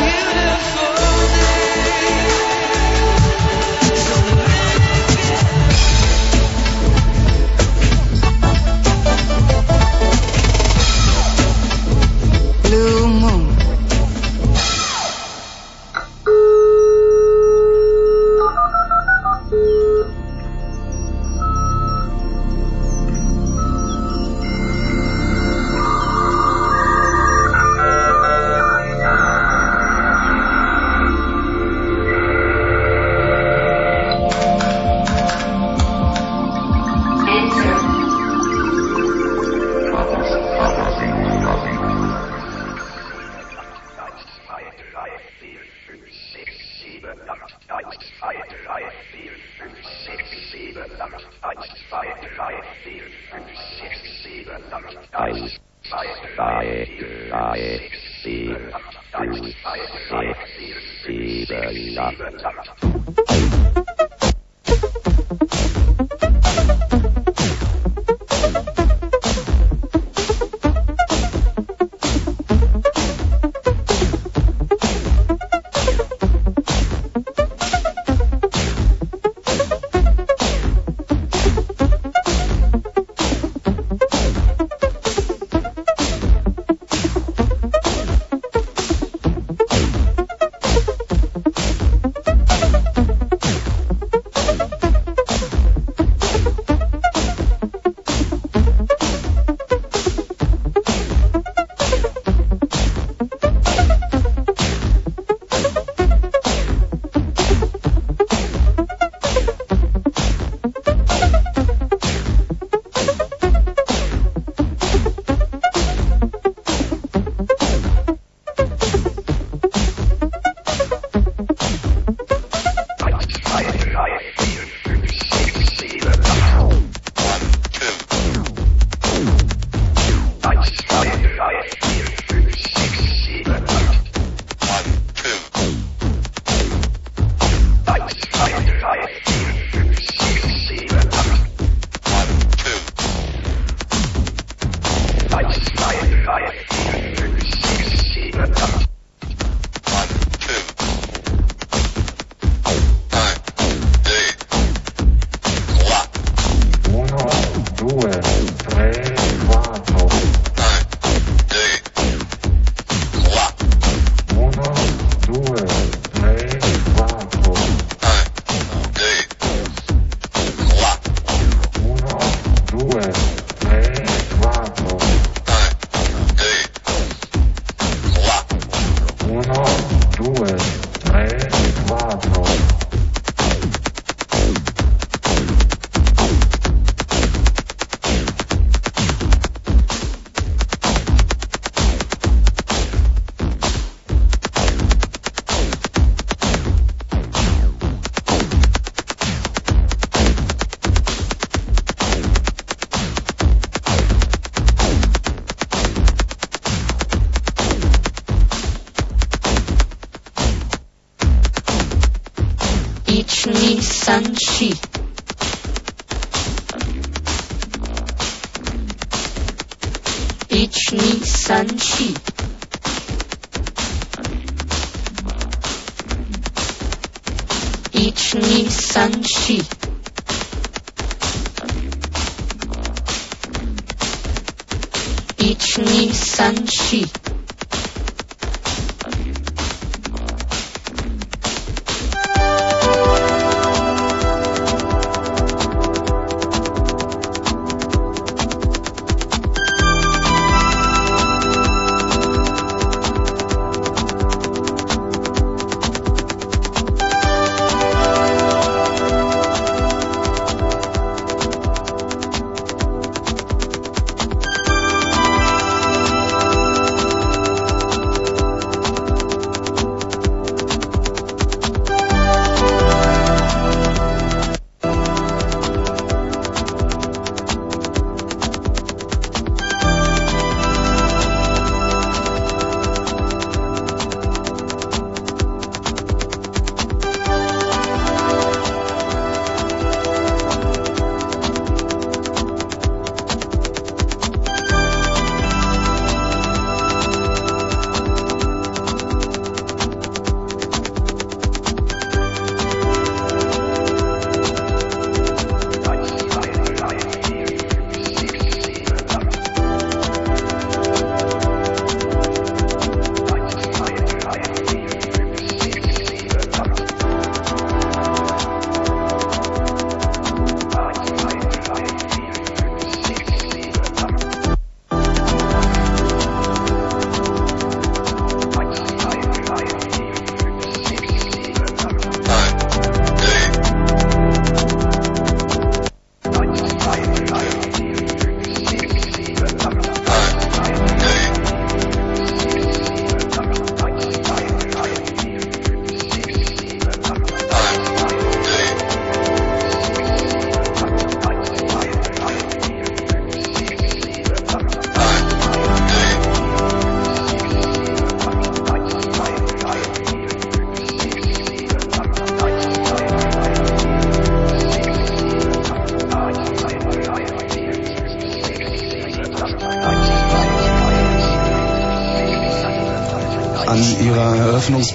till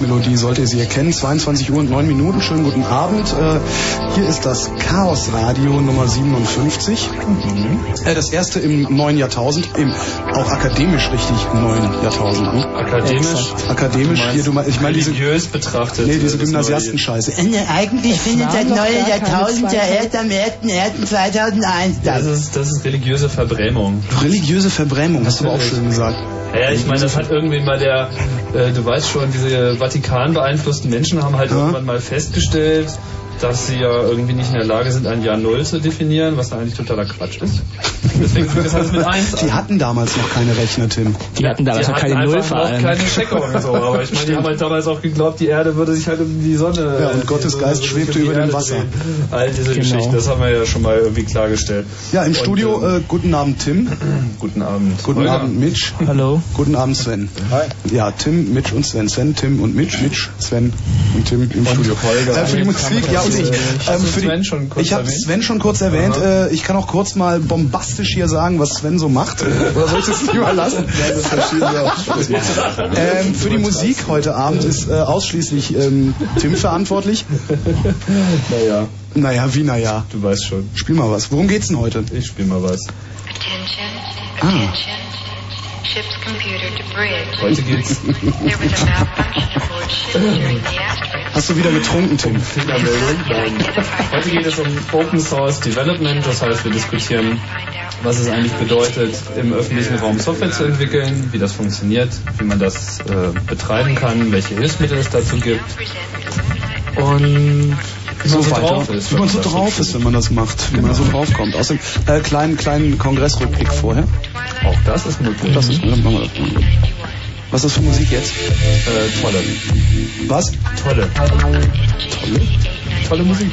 an ihrer Eröffnungsmelodie, sollt ihr sie erkennen. 22 Uhr und 9 Minuten. Schönen guten Abend. Äh, hier ist das Chaos Radio Nummer 57. Mhm. Äh, das erste im neuen Jahrtausend, im auch akademisch richtig neuen Jahrtausend. Ne? Akademisch? Akademisch. Du hier, du, ich meine diese, religiös betrachtet. nee, diese Gymnasiastenscheiße. Äh, Eigentlich findet das neue Jahrtausend ja erst am 1.1.2001 Das statt. ist, das ist religiöse Verbrämung. Religiöse Verbrämung, hast du aber auch schön gesagt. Ja, ich meine, das hat irgendwie mal der, äh, du weißt schon, diese Vatikan beeinflussten Menschen haben halt Ja. irgendwann mal festgestellt, dass sie ja irgendwie nicht in der Lage sind, ein Jahr Null zu definieren, was eigentlich totaler Quatsch ist. Deswegen fängt das alles mit eins Die an. hatten damals noch keine Rechner, Tim. Die hatten damals die noch hatten keine Null vor allem. keine Checker und so, aber ich meine, die haben halt damals auch geglaubt, die Erde würde sich halt um die Sonne... Ja, und äh, Gottes die Geist Sonne schwebte über die dem Wasser. drehen. All diese Genau. Geschichten, das haben wir ja schon mal irgendwie klargestellt. Ja, im Und, Studio, ähm, äh, guten Abend Tim. Guten Abend. Guten Holger. Abend Mitch. Hallo. Guten Abend Sven. Hi. Ja, Tim, Mitch und Sven. Sven, Tim und Mitch. Mitch, Sven und Tim im Studio. Holger. Äh, für die Musik, ja und ich. Ähm, für Sven die, schon kurz ich habe? Sven schon kurz erwähnt. Äh, ich kann auch kurz mal bombastisch hier sagen, was Sven so macht. Oder soll ich das lieber lassen? Ähm, für die Musik heute Abend ist äh, ausschließlich ähm, Tim verantwortlich. Naja, Naja, wie naja. du weißt schon. Spiel mal was. Worum geht's denn heute? Ich spiel mal was. Attention, Ah. attention. Ship's computer to bridge. Heute geht's There was a malfunction aboard ship during the. Hast du wieder getrunken, Tim? Heute geht es um Open Source Development, das heißt, wir diskutieren, was es eigentlich bedeutet, im öffentlichen Raum Software zu entwickeln, wie das funktioniert, wie man das äh, betreiben kann, welche Hilfsmittel es dazu gibt und wie man so weiter. drauf ist. Wie man so drauf ist, wenn man das macht, wie man so drauf kommt. Außerdem, äh, kleinen, kleinen Kongressrückblick vorher. Auch das ist möglich. Das ist, dann machen wir das. Was ist das für Musik jetzt? äh, tolle. Was? Tolle. Tolle. Tolle Musik.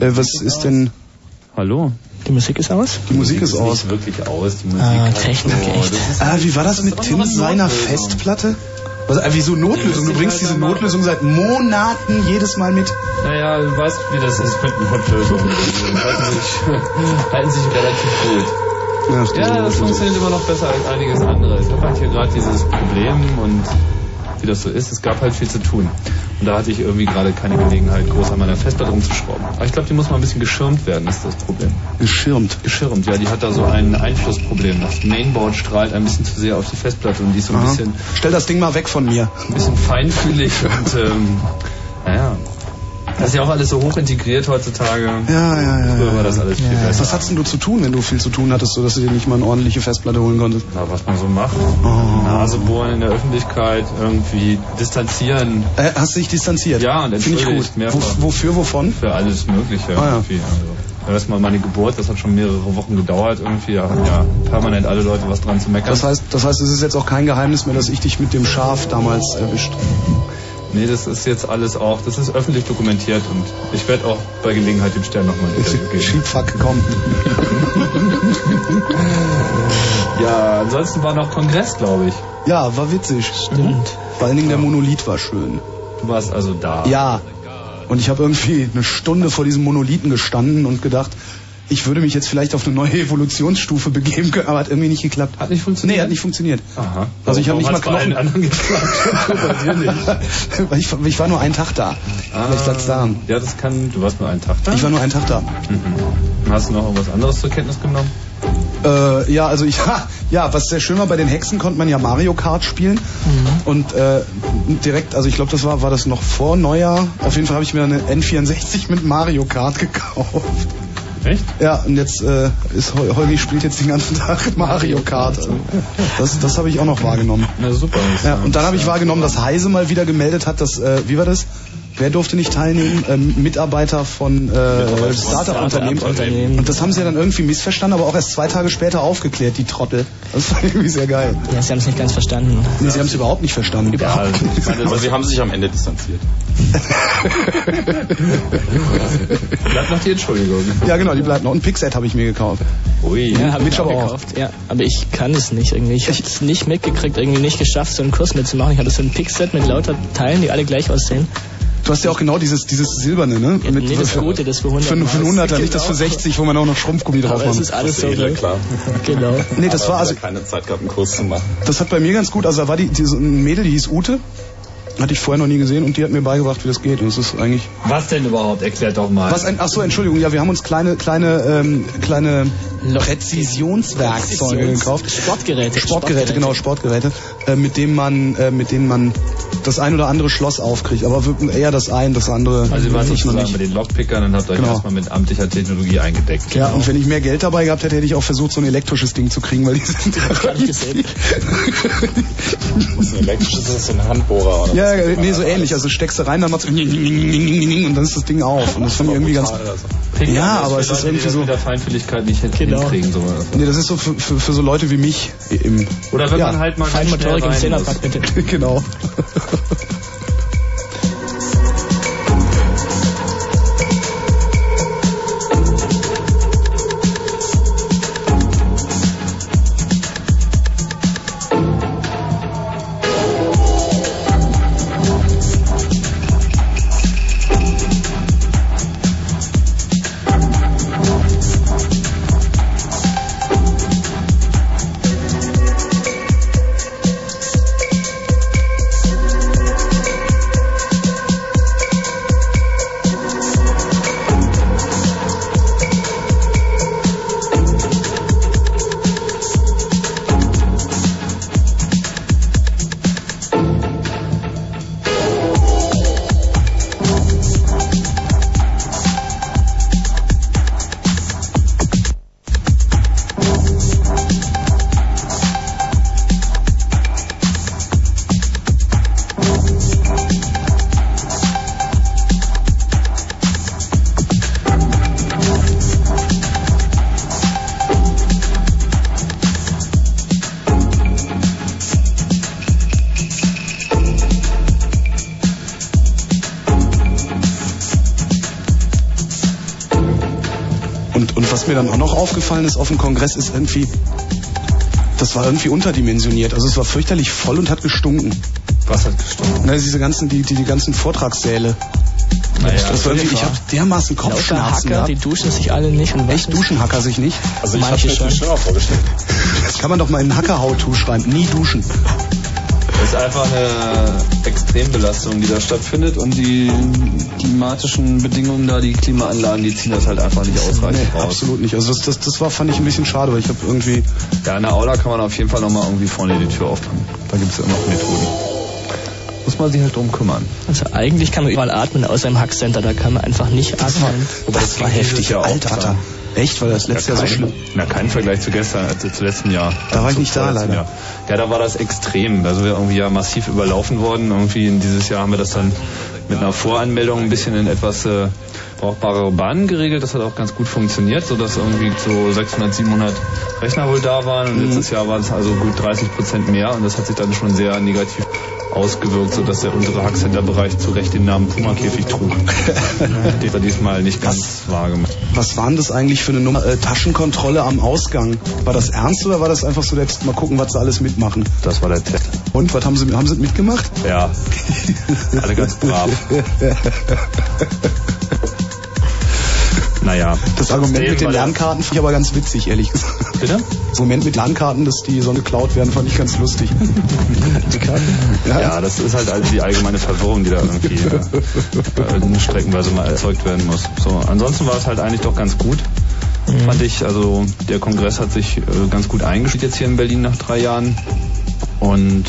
Äh, was ist denn... Hallo? Die Musik ist aus? Die Musik ist aus. Nicht wirklich aus. Die Musik Ah, Technik, so, echt. das ist Ah, wie war das mit Das Tim seiner Notlösung. Festplatte? Was, äh, wieso Notlösung? Du Die bringst diese Notlösung seit Monaten jedes Mal mit. Naja, du weißt, wie das ist mit Notlösungen. Die halten sich, halten sich relativ gut. Ach, diese Ja, das funktioniert immer noch besser als einiges andere. Ich habe halt hier gerade dieses Problem und wie das so ist, es gab halt viel zu tun. Und da hatte ich irgendwie gerade keine Gelegenheit, groß an meiner Festplatte rumzuschrauben. Aber ich glaube, die muss mal ein bisschen geschirmt werden, ist das Problem. Geschirmt. Geschirmt, ja, die hat da so ein Einflussproblem. Das Mainboard strahlt ein bisschen zu sehr auf die Festplatte und die ist so ein Aha. bisschen, Stell das Ding mal weg von mir. ein bisschen feinfühlig und ähm. Das ist ja auch alles so hoch integriert heutzutage. Ja, ja, ja. Früher war das alles viel besser. Was hattest denn du zu tun, wenn du viel zu tun hattest, sodass du dir nicht mal eine ordentliche Festplatte holen konntest? Na, was man so macht. Oh. Nase bohren in der Öffentlichkeit, irgendwie distanzieren Äh, hast du dich distanziert? Ja, und Finde ich gut. mehrfach. Wo, wofür, wovon? für alles Mögliche. Ah, ja. irgendwie. Also, erstmal meine Geburt, das hat schon mehrere Wochen gedauert. Irgendwie da haben ja permanent alle Leute was dran zu meckern. Das heißt, das heißt, es ist jetzt auch kein Geheimnis mehr, dass ich dich mit dem Schaf damals erwischt. Nee, das ist jetzt alles auch, das ist öffentlich dokumentiert und ich werde auch bei Gelegenheit dem Stern nochmal ein Interview geben. Schiebfuck, komm. Ja, ansonsten war noch Kongress, glaube ich. Ja, war witzig. Stimmt. Vor allen Dingen der Monolith war schön. Du warst also da. Ja. Und ich habe irgendwie eine Stunde vor diesem Monolithen gestanden und gedacht, ich würde mich jetzt vielleicht auf eine neue Evolutionsstufe begeben können, aber hat irgendwie nicht geklappt. Hat nicht funktioniert? Nee, hat nicht funktioniert. Aha. Also ich habe nicht mal Knochen. anderen geklappt. Weil ich, ich war nur einen Tag da. Vielleicht lag's daran. Ja, das kann, du warst nur einen Tag da. Ich war nur einen Tag da. Mhm. Hast du noch irgendwas anderes zur Kenntnis genommen? Äh, ja, also ich, ha, ja, was sehr schön war, bei den Hexen konnte man ja Mario Kart spielen. Und äh, direkt, also ich glaube, das war, war das noch vor Neujahr. Auf jeden Fall habe ich mir eine N64 mit Mario Kart gekauft. Echt? Ja, und jetzt äh, ist Hol- Holgi spielt jetzt den ganzen Tag Mario Kart. Das, das habe ich auch noch wahrgenommen. Na super. Ja, und dann habe ich wahrgenommen, dass Heise mal wieder gemeldet hat, dass, äh, wie war das? Wer durfte nicht teilnehmen? Ähm, Mitarbeiter von äh, Startup-Unternehmen. Und das haben sie ja dann irgendwie missverstanden, aber auch erst zwei Tage später aufgeklärt, die Trottel. Das war irgendwie sehr geil. Ja, sie haben es nicht ganz verstanden. Nee, sie haben es überhaupt nicht verstanden. Ja, ich meine, Aber sie haben sich am Ende distanziert. bleibt noch die Entschuldigung. Ja, genau, die bleibt noch. Und Pixet habe ich mir gekauft. Ui. Ja, hab Mitch ich auch aber auch. gekauft. Ja, aber ich kann es nicht irgendwie. Ich habe es nicht mitgekriegt, irgendwie nicht geschafft, so einen Kurs mitzumachen. Ich hatte so ein Pixset mit lauter Teilen, die alle gleich aussehen. Du hast ja auch genau dieses, dieses silberne, ne? Ja, nee, das Gute, das für 100 Für, für einen 100er, nicht das für 60, wo man auch noch Schrumpfgummi drauf macht. ist alles so Seele, gleich. klar. Genau. Nee, das Aber war also, keine Zeit gehabt, einen Kurs zu machen. das hat bei mir ganz gut, also da war die, diese ein Mädel, die hieß Ute. Hatte ich vorher noch nie gesehen und die hat mir beigebracht, wie das geht. Und das ist eigentlich. Was denn überhaupt? Erklärt doch mal. Was ein, ach so, Entschuldigung, ja, wir haben uns kleine, kleine, ähm, kleine Präzisionswerkzeuge gekauft. Sportgeräte. Sportgeräte, genau, Sportgeräte, äh, mit denen man, äh, mit denen man das ein oder andere Schloss aufkriegt. Aber eher das ein, das andere Also ihr wart nicht noch nicht. bei den Lockpickern und habt euch Genau. erstmal mit amtlicher Technologie eingedeckt. Ja, und wenn ich mehr Geld dabei gehabt hätte, hätte ich auch versucht, so ein elektrisches Ding zu kriegen, weil die sind Hab ich gesehen. Das ist ein elektrisches, das ist ein Handbohrer. Oder Ja, ja, nee, so ähnlich. Also steckst du rein, dann macht's und dann ist das Ding auf. Und das fand ich irgendwie ganz. Also. Ja, ist aber es ist irgendwie das so- mit der Feinfühligkeit nicht Genau. hinkriegen. So. Nee, das ist so für, für, für so Leute wie mich. Im, Oder wenn man halt mal Feinmotorik im. Zehnerpack, bitte. genau. Dem Kongress, ist irgendwie, das war irgendwie unterdimensioniert. Also es war fürchterlich voll und hat gestunken. Was hat gestimmt? Na, diese ganzen, die, die, die ganzen Vortragssäle. Naja, das war irgendwie, ich habe dermaßen Kopfschmerzen Hacker, die gehabt. duschen sich alle nicht und Echt duschen Hacker sich nicht? Also ich habe Manche mir schon. schlimmer vorgestellt. Das kann man doch mal in Hacker-How-To schreiben. Nie duschen. Das ist einfach eine Extrembelastung, die da stattfindet und die klimatischen Bedingungen da, die Klimaanlagen, die ziehen das halt einfach nicht ausreichend Nee, raus. absolut nicht. Also das, das, das war, fand ich ein bisschen schade, weil ich habe irgendwie, Ja, in der Aula kann man auf jeden Fall nochmal irgendwie vorne die Tür aufmachen. Da gibt es ja noch Methoden. Muss man sich halt drum kümmern. Also eigentlich kann man überall atmen, außer im Hackcenter, da kann man einfach nicht atmen. das war ging dieses heftig. Jahr auch Alter, Alter. Echt? War das letzte Jahr so schlimm? Na, kein Vergleich zu gestern, also zu letzten Jahr. Da war ich Zu nicht da, leider. Jahr. Ja, da war das extrem. Da sind wir irgendwie ja massiv überlaufen worden. Irgendwie in dieses Jahr haben wir das dann mit einer Voranmeldung ein bisschen in etwas äh, brauchbare Bahnen geregelt. Das hat auch ganz gut funktioniert, sodass irgendwie so 600, 700 Rechner wohl da waren. Und letztes Jahr waren es also gut 30 Prozent mehr. Und das hat sich dann schon sehr negativ ausgewirkt, sodass der untere Hackcenter-Bereich zu Recht den Namen Puma-Käfig trug. Den wir diesmal nicht ganz wahr gemacht. Was waren das eigentlich für eine Nummer? Äh, Taschenkontrolle am Ausgang. War das ernst oder war das einfach so, jetzt mal gucken, was sie alles mitmachen? Das war der Test. Und, was haben sie, haben sie mitgemacht? Ja, alle ganz brav. Naja. Das Argument mit den Lernkarten finde ich aber ganz witzig, ehrlich gesagt. Bitte? Das Argument mit Lernkarten, dass die so geklaut werden, fand ich ganz lustig. Ja, das ist halt also die allgemeine Verwirrung, die da irgendwie äh, streckenweise mal erzeugt werden muss. So, ansonsten war es halt eigentlich doch ganz gut. Fand ich, also der Kongress hat sich äh, ganz gut eingespielt jetzt hier in Berlin nach drei Jahren. Und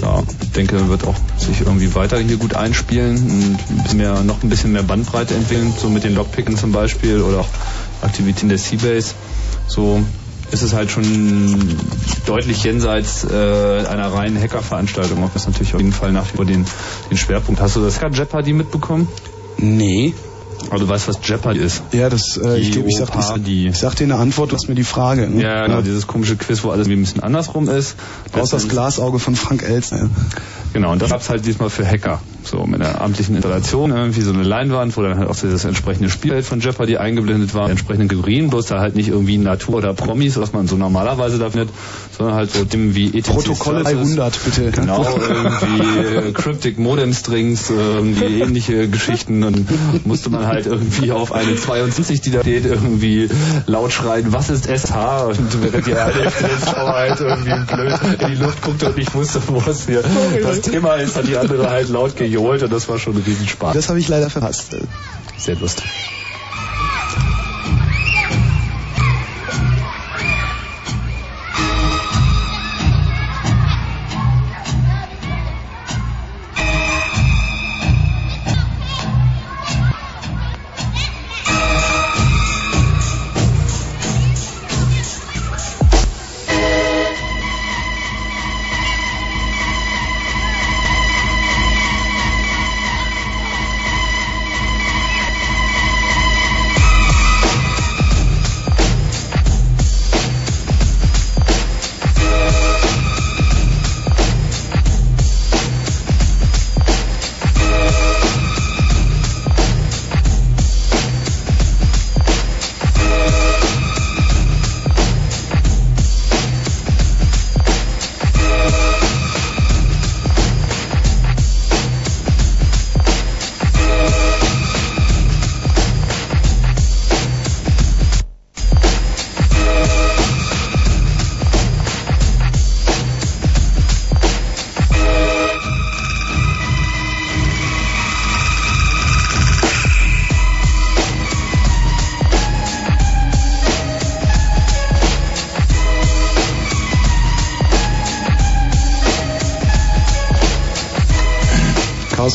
ja, denke, wird auch sich irgendwie weiter hier gut einspielen und ein bisschen mehr, noch ein bisschen mehr Bandbreite entwickeln, so mit den Lockpicken zum Beispiel oder auch Aktivitäten der Seabase. So ist es halt schon deutlich jenseits äh, einer reinen Hackerveranstaltung. Auch das natürlich auf jeden Fall nach wie vor den, den Schwerpunkt. Hast du das Hacker Jeopardy mitbekommen? Nee. Aber du weißt, was Jeopardy ist. Ja, das, äh, ich, ich, sag, ich, ich sag dir eine Antwort, du hast mir die Frage. Ne? Ja, genau, dieses komische Quiz, wo alles ein bisschen andersrum ist. Aus das Glasauge von Frank Elsner. Genau, und das gab's halt diesmal für Hacker. So mit einer amtlichen Installation, irgendwie so eine Leinwand, wo dann halt auch dieses entsprechende Spielfeld von Jeopardy eingeblendet war, entsprechende Kategorien, bloß da halt nicht irgendwie Natur oder Promis, was man so normalerweise da findet, sondern halt so Themen wie ETC Protokolle Services. 300, bitte. Genau, irgendwie äh, Cryptic Modem Strings, äh, irgendwie ähnliche Geschichten und musste man halt irgendwie auf eine 72, die da steht, irgendwie laut schreien, was ist SH? Und während die eine Zuschauer halt irgendwie blöd in die Luft guckte und nicht wusste, wo es hier das Thema ist, hat die andere halt laut gejohlt und das war schon ein Riesenspaß. Das habe ich leider verpasst. Sehr lustig.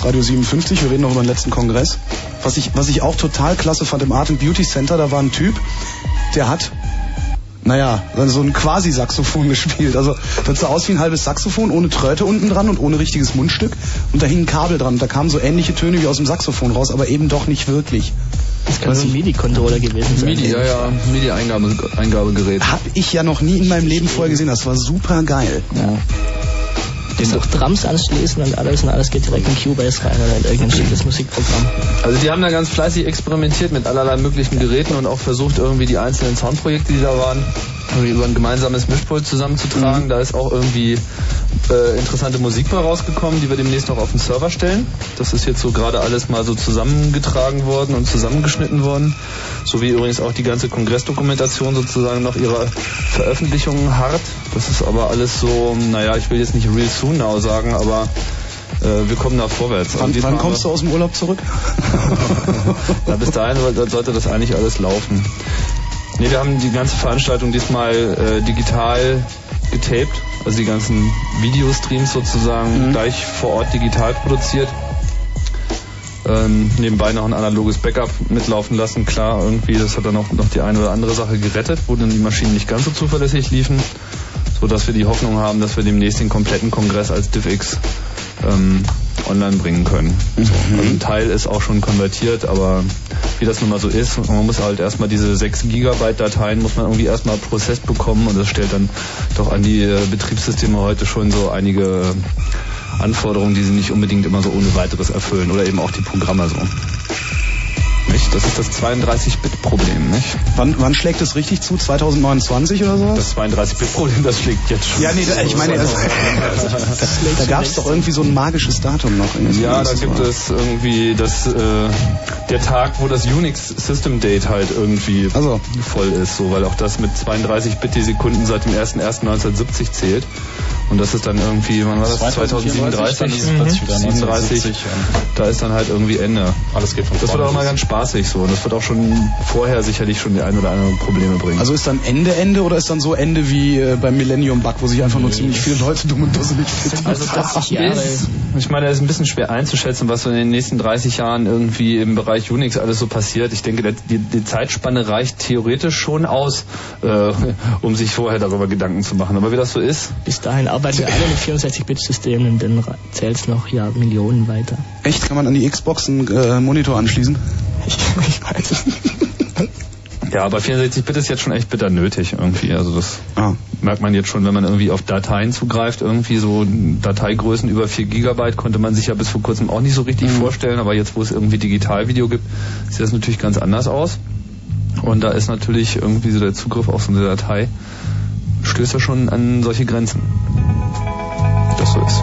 Radio 57, wir reden noch über den letzten Kongress. Was ich, was ich auch total klasse fand im Art and Beauty Center, da war ein Typ, der hat, naja, so ein Quasi-Saxophon gespielt. Also das sah aus wie ein halbes Saxophon, ohne Tröte unten dran und ohne richtiges Mundstück. Und da hing ein Kabel dran. Und da kamen so ähnliche Töne wie aus dem Saxophon raus, aber eben doch nicht wirklich. Das kann so ein MIDI-Controller gewesen sein. MIDI, ja, ja, MIDI-Eingabegerät. Hab ich ja noch nie in meinem Leben vorher gesehen. Das war super geil. Kannst auch Drums anschließen und alles und alles geht direkt in Cubase rein oder in irgendein schickes Musikprogramm. Also die haben da ganz fleißig experimentiert mit allerlei möglichen Geräten und auch versucht irgendwie die einzelnen Soundprojekte, die da waren, irgendwie über ein gemeinsames Mischpult zusammenzutragen. Mhm. Da ist auch irgendwie äh, interessante Musik bei rausgekommen, die wir demnächst noch auf den Server stellen. Das ist jetzt so gerade alles mal so zusammengetragen worden und zusammengeschnitten worden. So wie übrigens auch die ganze Kongressdokumentation sozusagen noch ihrer Veröffentlichungen hart. Das ist aber alles so, naja, ich will jetzt nicht real soon now sagen, aber äh, wir kommen da vorwärts. Wann, wann kommst du aus dem Urlaub zurück? Na, bis dahin sollte das eigentlich alles laufen. Nee, wir haben die ganze Veranstaltung diesmal äh, digital getaped, also die ganzen Videostreams sozusagen Mhm. gleich vor Ort digital produziert. Ähm, nebenbei noch ein analoges Backup mitlaufen lassen, klar, irgendwie, das hat dann auch noch die eine oder andere Sache gerettet, wo dann die Maschinen nicht ganz so zuverlässig liefen, so dass wir die Hoffnung haben, dass wir demnächst den kompletten Kongress als DivX ähm, online bringen können. So. Also ein Teil ist auch schon konvertiert, aber wie das nun mal so ist, man muss halt erstmal diese 6 Gigabyte Dateien muss man irgendwie erstmal prozessiert bekommen und das stellt dann doch an die äh, Betriebssysteme heute schon so einige Anforderungen, die sie nicht unbedingt immer so ohne weiteres erfüllen oder eben auch die Programme so. Nicht? Das ist das 32-Bit-Problem, nicht? Wann, wann schlägt es richtig zu? 2029 oder sowas? Das 32-Bit-Problem, das schlägt jetzt schon. Ja, nee, da, ich meine, also, da gab es doch irgendwie so ein magisches Datum noch. irgendwie. Ja, da gibt es irgendwie das, äh, der Tag, wo das Unix System Date halt irgendwie Also. voll ist, so, weil auch das mit 32 Bit die Sekunden seit dem 01.01.1970 zählt. Und das ist dann irgendwie, wann war das? 2037? Dann ist es plötzlich wieder 37. 1970, Da ist dann halt irgendwie Ende. Alles geht von Das wird vorne auch mal ganz spaßig so. Und das wird auch schon vorher sicherlich schon die ein oder andere Probleme bringen. Also ist dann Ende Ende oder ist dann so Ende wie äh, beim Millennium Bug, wo sich einfach nur ziemlich viele Leute dumm und dusselig fühlen? Also das ist, ich meine, es ist ein bisschen schwer einzuschätzen, was so in den nächsten 30 Jahren irgendwie im Bereich Unix alles so passiert. Ich denke, die, die Zeitspanne reicht theoretisch schon aus, äh, um sich vorher darüber Gedanken zu machen. Aber wie das so ist, Bis dahin arbeiten wir alle mit 64-Bit-Systemen und dann zählt es noch ja Millionen weiter. Echt? Kann man an die Xbox einen äh, Monitor anschließen? Ich, ich weiß es nicht. ja, aber 64-Bit ist jetzt schon echt bitter nötig irgendwie. Also das Ah. merkt man jetzt schon, wenn man irgendwie auf Dateien zugreift. Irgendwie so Dateigrößen über 4 Gigabyte konnte man sich ja bis vor kurzem auch nicht so richtig vorstellen. Aber jetzt, wo es irgendwie Digitalvideo gibt, sieht das natürlich ganz anders aus. Und da ist natürlich irgendwie so der Zugriff auf so eine Datei, stößt ja schon an solche Grenzen. Das so ist.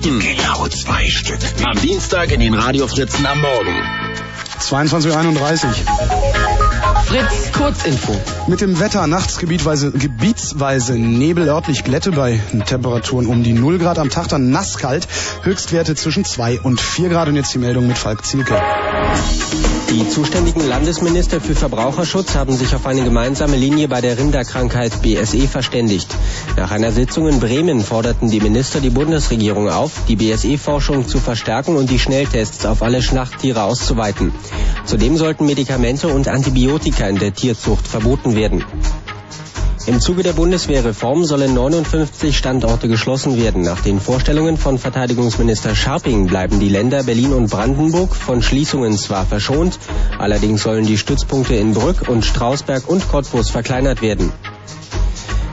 Karten. Genau zwei Stück. Am Dienstag in den Radio Fritzen am Morgen. 22.31 Uhr. Fritz, Kurzinfo. Mit dem Wetter nachts gebietweise, gebietsweise Nebel, örtlich Glätte bei Temperaturen um die 0 Grad am Tag, dann nasskalt, Höchstwerte zwischen 2 und 4 Grad und jetzt die Meldung mit Falk Zielke. Die zuständigen Landesminister für Verbraucherschutz haben sich auf eine gemeinsame Linie bei der Rinderkrankheit BSE verständigt. Nach einer Sitzung in Bremen forderten die Minister die Bundesregierung auf, die BSE-Forschung zu verstärken und die Schnelltests auf alle Schlachttiere auszuweiten. Zudem sollten Medikamente und Antibiotika in der Tierzucht verboten werden. Im Zuge der Bundeswehrreform sollen 59 Standorte geschlossen werden. Nach den Vorstellungen von Verteidigungsminister Scharping bleiben die Länder Berlin und Brandenburg von Schließungen zwar verschont, allerdings sollen die Stützpunkte in Brück und Strausberg und Cottbus verkleinert werden.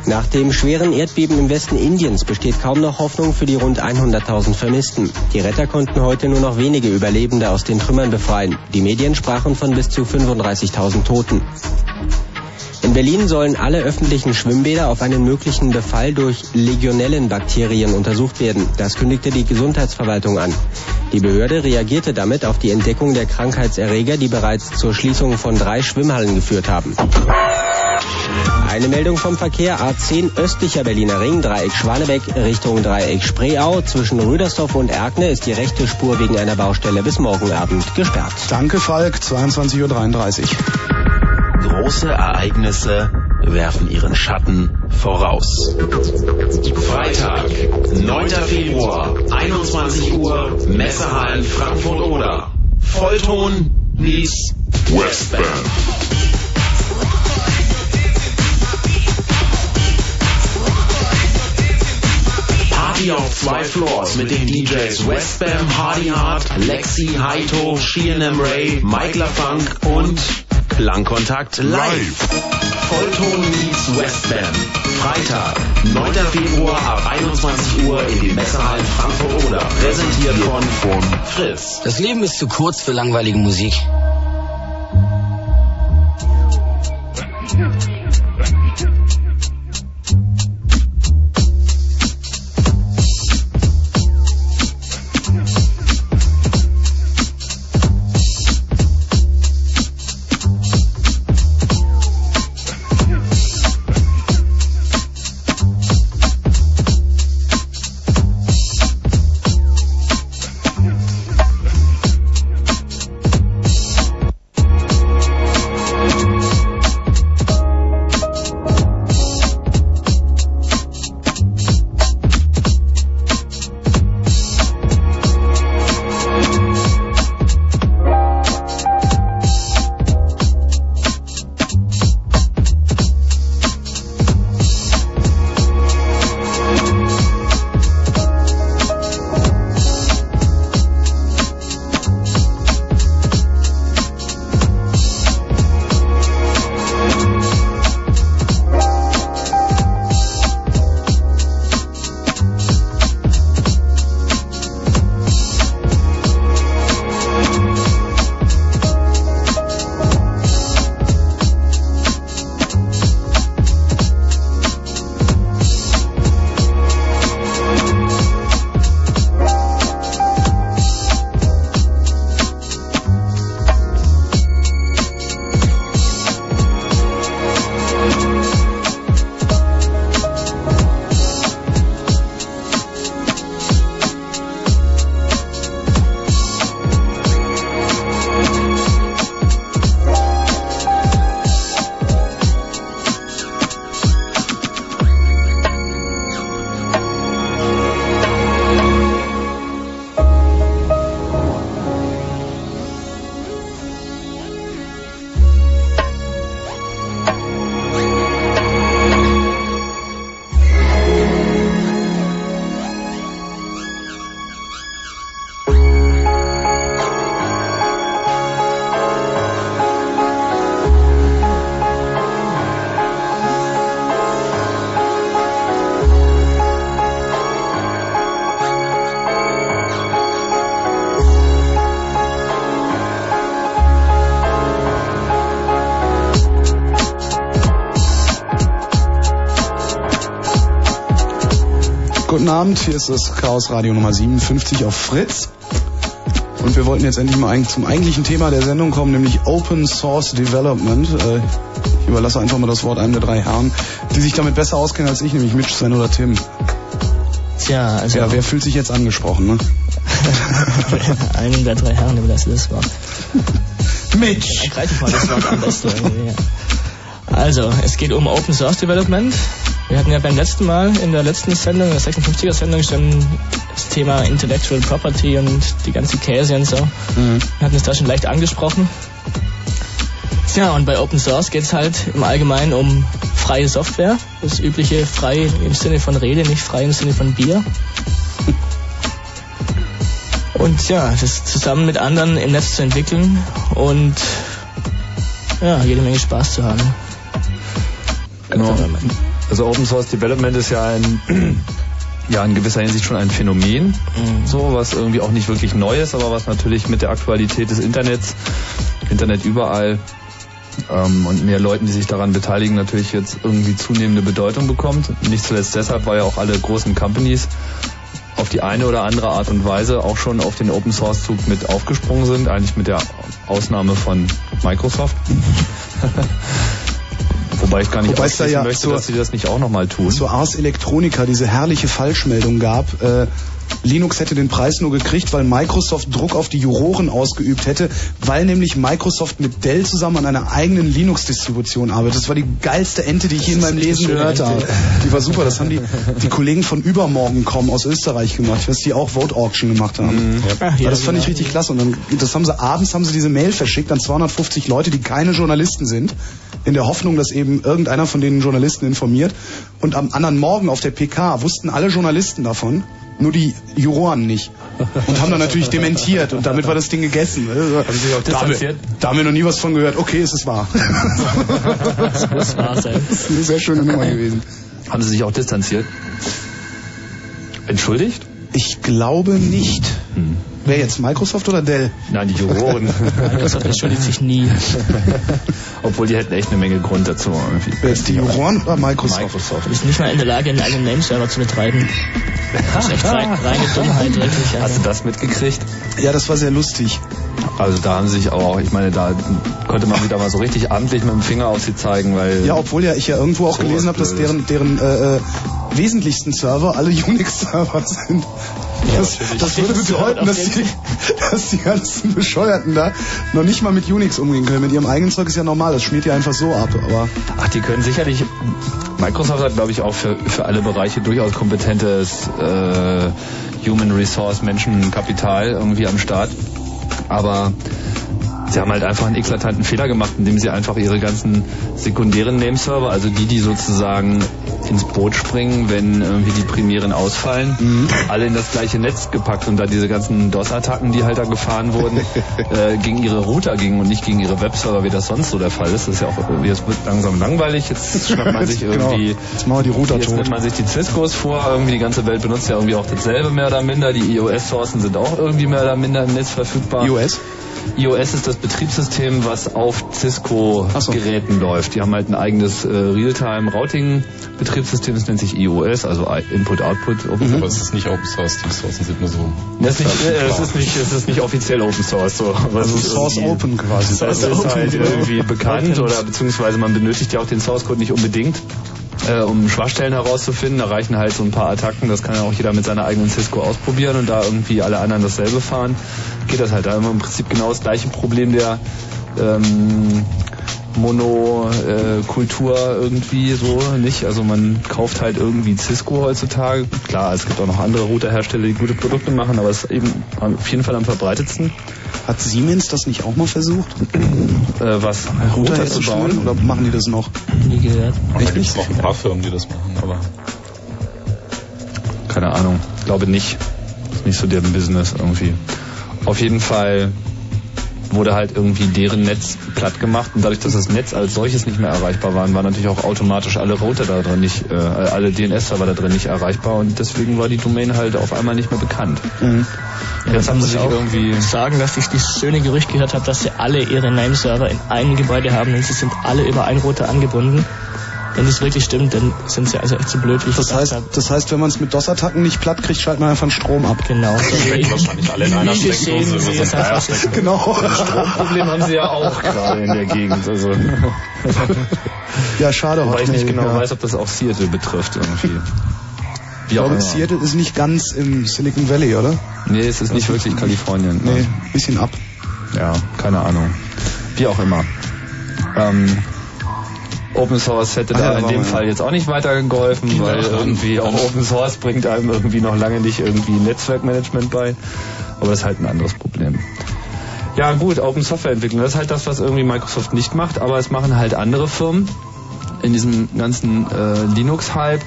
Nach dem schweren Erdbeben im Westen Indiens besteht kaum noch Hoffnung für die rund 100.000 Vermissten. Die Retter konnten heute nur noch wenige Überlebende aus den Trümmern befreien. Die Medien sprachen von bis zu 35.000 Toten. In Berlin sollen alle öffentlichen Schwimmbäder auf einen möglichen Befall durch Legionellenbakterien untersucht werden. Das kündigte die Gesundheitsverwaltung an. Die Behörde reagierte damit auf die Entdeckung der Krankheitserreger, die bereits zur Schließung von drei Schwimmhallen geführt haben. Eine Meldung vom Verkehr A10 östlicher Berliner Ring, Dreieck Schwanebeck Richtung Dreieck Spreeau. Zwischen Rüdersdorf und Erkne ist die rechte Spur wegen einer Baustelle bis morgen Abend gesperrt. Danke Falk, 22.33 Uhr. Große Ereignisse werfen ihren Schatten voraus. Freitag, 9. Februar, 21 Uhr, Messehallen Frankfurt-Oder. Vollton, Nies, Westband. Party auf zwei Floors mit den DJs Westbam, Hardy Hart, Lexi, Haito, Sheehan Ray, Mike LaFunk und Klangkontakt live. Vollton meets Westbam. Freitag, 9. Februar ab 21 Uhr in den Messerhallen Frankfurt-Oder. Präsentiert von, von Fritz. Das Leben ist zu kurz für langweilige Musik. Guten Abend, hier ist das Chaos Radio Nummer 57 auf Fritz. Und wir wollten jetzt endlich mal zum eigentlichen Thema der Sendung kommen, nämlich Open Source Development. Äh, ich überlasse einfach mal das Wort einem der drei Herren, die sich damit besser auskennen als ich, nämlich Mitch, Sven oder Tim. Tja, also. Ja, wer fühlt sich jetzt angesprochen, ne? einem der drei Herren überlasse das Wort. Mitch! Dann greife ich mal das Wort am besten. Also, es geht um Open Source Development. Wir hatten ja beim letzten Mal, in der letzten Sendung, der 56er Sendung, schon das Thema Intellectual Property und die ganzen Käse und so. Mhm. Wir hatten es da schon leicht angesprochen. Ja, und bei Open Source geht es halt im Allgemeinen um freie Software. Das übliche frei im Sinne von Rede, nicht frei im Sinne von Bier. Und ja, das zusammen mit anderen im Netz zu entwickeln und ja, jede Menge Spaß zu haben. Genau. Also Open Source Development ist ja ein ja in gewisser Hinsicht schon ein Phänomen, mhm. so was irgendwie auch nicht wirklich neu ist, aber was natürlich mit der Aktualität des Internets, Internet überall ähm, und mehr Leuten, die sich daran beteiligen, natürlich jetzt irgendwie zunehmende Bedeutung bekommt. Nicht zuletzt deshalb, weil ja auch alle großen Companies auf die eine oder andere Art und Weise auch schon auf den Open Source Zug mit aufgesprungen sind, eigentlich mit der Ausnahme von Microsoft. Wobei ich gar nicht Wobei ja möchte, zur, dass sie das nicht auch nochmal tun. Zur Ars Electronica diese herrliche Falschmeldung gab. Äh, Linux hätte den Preis nur gekriegt, weil Microsoft Druck auf die Juroren ausgeübt hätte, weil nämlich Microsoft mit Dell zusammen an einer eigenen Linux-Distribution arbeitet. Das war die geilste Ente, die ich je in meinem Leben gehört habe. Die war super. Das haben die, die Kollegen von Übermorgen kommen aus Österreich gemacht. Ich weiß, die auch Vote Auction gemacht haben. Mhm. Ja. Ja, das fand ich richtig klasse. Und dann, das haben sie abends haben sie diese Mail verschickt an 250 Leute, die keine Journalisten sind in der Hoffnung, dass eben irgendeiner von den Journalisten informiert. Und am anderen Morgen auf der PK wussten alle Journalisten davon, nur die Juroren nicht. Und haben dann natürlich dementiert und damit war das Ding gegessen. Haben Sie auch da, haben wir, da haben wir noch nie was von gehört. Okay, es ist wahr. das muss wahr sein. Das ist eine sehr schöne Nummer gewesen. Haben Sie sich auch distanziert? Entschuldigt? Ich glaube nicht. Hm. Wer jetzt, Microsoft oder Dell? Nein, die Juroren. Microsoft entschuldigt sich nie. Obwohl die hätten echt eine Menge Grund dazu. Irgendwie. Wer ist die Juroren oder Microsoft? Microsoft. Du bist nicht mal in der Lage, einen eigenen Nameserver zu betreiben. Das ist echt rein, reine Dummheit, wirklich. Hast du das mitgekriegt? Ja, das war sehr lustig. Also da haben sie sich auch, ich meine, da konnte man wieder mal so richtig amtlich mit dem Finger auf sie zeigen, weil... Ja, obwohl ja ich ja irgendwo auch gelesen habe, dass deren, deren äh, äh, wesentlichsten Server alle Unix-Server sind. Das, das würde bedeuten, dass die, dass die ganzen Bescheuerten da noch nicht mal mit Unix umgehen können. Mit ihrem eigenen Zeug ist ja normal, das schmiert ja einfach so ab. Aber Ach, die können sicherlich. Microsoft hat, glaube ich, auch für, für alle Bereiche durchaus kompetentes äh, Human Resource, Menschenkapital irgendwie am Start. Aber sie haben halt einfach einen eklatanten Fehler gemacht, indem sie einfach ihre ganzen sekundären Nameserver, also die, die sozusagen ins Boot springen, wenn irgendwie die primären ausfallen, mhm. alle in das gleiche Netz gepackt und da diese ganzen DOS-Attacken, die halt da gefahren wurden, äh, gegen ihre Router gingen und nicht gegen ihre Webserver, wie das sonst so der Fall ist. Das ist ja auch irgendwie, es wird langsam langweilig, jetzt schnappt man sich genau. irgendwie, genau. jetzt machen wir die Router jetzt tot. nimmt man sich die Ciscos vor, irgendwie die ganze Welt benutzt ja irgendwie auch dasselbe mehr oder minder, die iOS-Sourcen sind auch irgendwie mehr oder minder im Netz verfügbar. iOS? iOS ist das Betriebssystem, was auf Cisco-Geräten so. läuft. Die haben halt ein eigenes äh, Realtime-Routing-Betriebssystem, das nennt sich iOS, also Input-Output. Mhm. Aber es ist nicht Open Source, die Sourcen sind nur so. Das ist nicht, äh, es, ist nicht, es ist nicht offiziell Open Source. So. Also Source Open quasi. Das ist halt irgendwie bekannt oder beziehungsweise man benötigt ja auch den Source-Code nicht unbedingt äh, um Schwachstellen herauszufinden. Da reichen halt so ein paar Attacken, das kann ja auch jeder mit seiner eigenen Cisco ausprobieren und da irgendwie alle anderen dasselbe fahren. Geht das halt. Da wir im Prinzip genau das gleiche Problem der ähm, Monokultur äh, irgendwie so nicht. Also man kauft halt irgendwie Cisco heutzutage. Klar, es gibt auch noch andere Routerhersteller, die gute Produkte machen, aber es ist eben auf jeden Fall am verbreitetsten. Hat Siemens das nicht auch mal versucht? Äh, was? Router, Router zu bauen? Oder machen die das noch? Nie gehört. Echt nicht? noch ein paar Firmen, die das machen, aber... Keine Ahnung. Glaube nicht. Ist nicht so deren Business irgendwie. Auf jeden Fall wurde halt irgendwie deren Netz platt gemacht und dadurch, dass das Netz als solches nicht mehr erreichbar war, waren natürlich auch automatisch alle Router da drin nicht, äh, alle DNS-Server da drin nicht erreichbar und deswegen war die Domain halt auf einmal nicht mehr bekannt. Mhm. Jetzt haben sie sich irgendwie sagen, dass ich das schöne Gerücht gehört habe, dass sie alle ihre Name-Server in einem Gebäude haben und sie sind alle über einen Router angebunden. Wenn das wirklich stimmt, dann sind sie also echt so blöd, wie ich Das heißt, das heißt, wenn man es mit DOS-Attacken nicht platt kriegt, schaltet man einfach den Strom ab. Genau. Stecken wahrscheinlich alle in einer Steckdose sie ist einfach- Dreierstecker. Genau. Problem haben sie ja auch gerade in der Gegend. Also, Ja, schade. wobei ich nicht genau ja. weiß, ob das auch Seattle betrifft irgendwie. Ich Wie glaube. Seattle ist nicht ganz im Silicon Valley, oder? Nee, es ist nicht wirklich Kalifornien. Nee, bisschen ab. Ja, keine Ahnung. Wie auch immer. Ähm, Open Source hätte Ach ja, da da in waren dem Fall jetzt auch nicht weitergeholfen, weil irgendwie auch Open Source bringt einem irgendwie noch lange nicht irgendwie Netzwerkmanagement bei. Aber das ist halt ein anderes Problem. Ja gut, Open Software Entwicklung, das ist halt das, was irgendwie Microsoft nicht macht, aber es machen halt andere Firmen. In diesem ganzen äh, Linux-Hype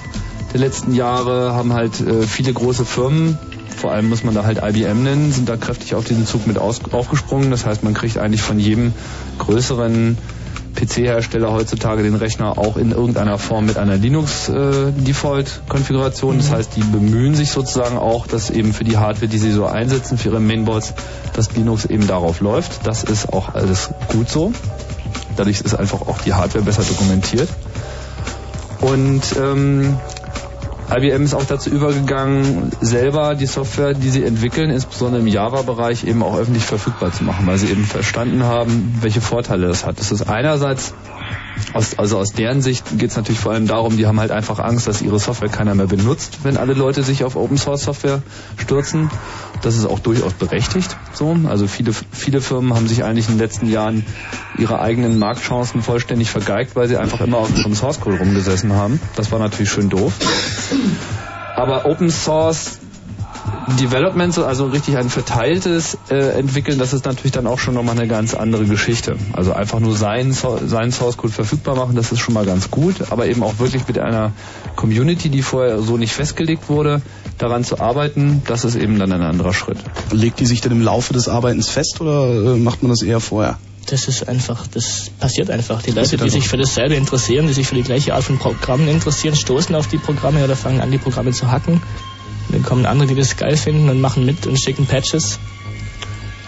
der letzten Jahre haben halt äh, viele große Firmen, vor allem muss man da halt IBM nennen, sind da kräftig auf diesen Zug mit aus, aufgesprungen. Das heißt, man kriegt eigentlich von jedem größeren PC-Hersteller heutzutage den Rechner auch in irgendeiner Form mit einer Linux-Default-Konfiguration. Das heißt, die bemühen sich sozusagen auch, dass eben für die Hardware, die sie so einsetzen, für ihre Mainboards, dass Linux eben darauf läuft. Das ist auch alles gut so. Dadurch ist einfach auch die Hardware besser dokumentiert. Und ähm, IBM ist auch dazu übergegangen, selber die Software, die sie entwickeln, insbesondere im Java-Bereich eben auch öffentlich verfügbar zu machen, weil sie eben verstanden haben, welche Vorteile das hat. Das ist einerseits, aus, also aus deren Sicht geht es natürlich vor allem darum, die haben halt einfach Angst, dass ihre Software keiner mehr benutzt, wenn alle Leute sich auf Open-Source-Software stürzen. Das ist auch durchaus berechtigt. So, also viele viele Firmen haben sich eigentlich in den letzten Jahren ihre eigenen Marktchancen vollständig vergeigt, weil sie einfach immer auf dem Source Code rumgesessen haben. Das war natürlich schön doof. Aber Open Source Development, so- also richtig ein verteiltes äh, entwickeln, das ist natürlich dann auch schon nochmal eine ganz andere Geschichte. Also einfach nur seinen, So- seinen Source Code verfügbar machen, das ist schon mal ganz gut, aber eben auch wirklich mit einer Community, die vorher so nicht festgelegt wurde, daran zu arbeiten, das ist eben dann ein anderer Schritt. Legt die sich denn im Laufe des Arbeitens fest oder äh, macht man das eher vorher? Das ist einfach, das passiert einfach. Die Leute, die sich für dasselbe interessieren, die sich für die gleiche Art von Programmen interessieren, stoßen auf die Programme oder fangen an, die Programme zu hacken. Dann kommen andere, die das geil finden und machen mit und schicken Patches.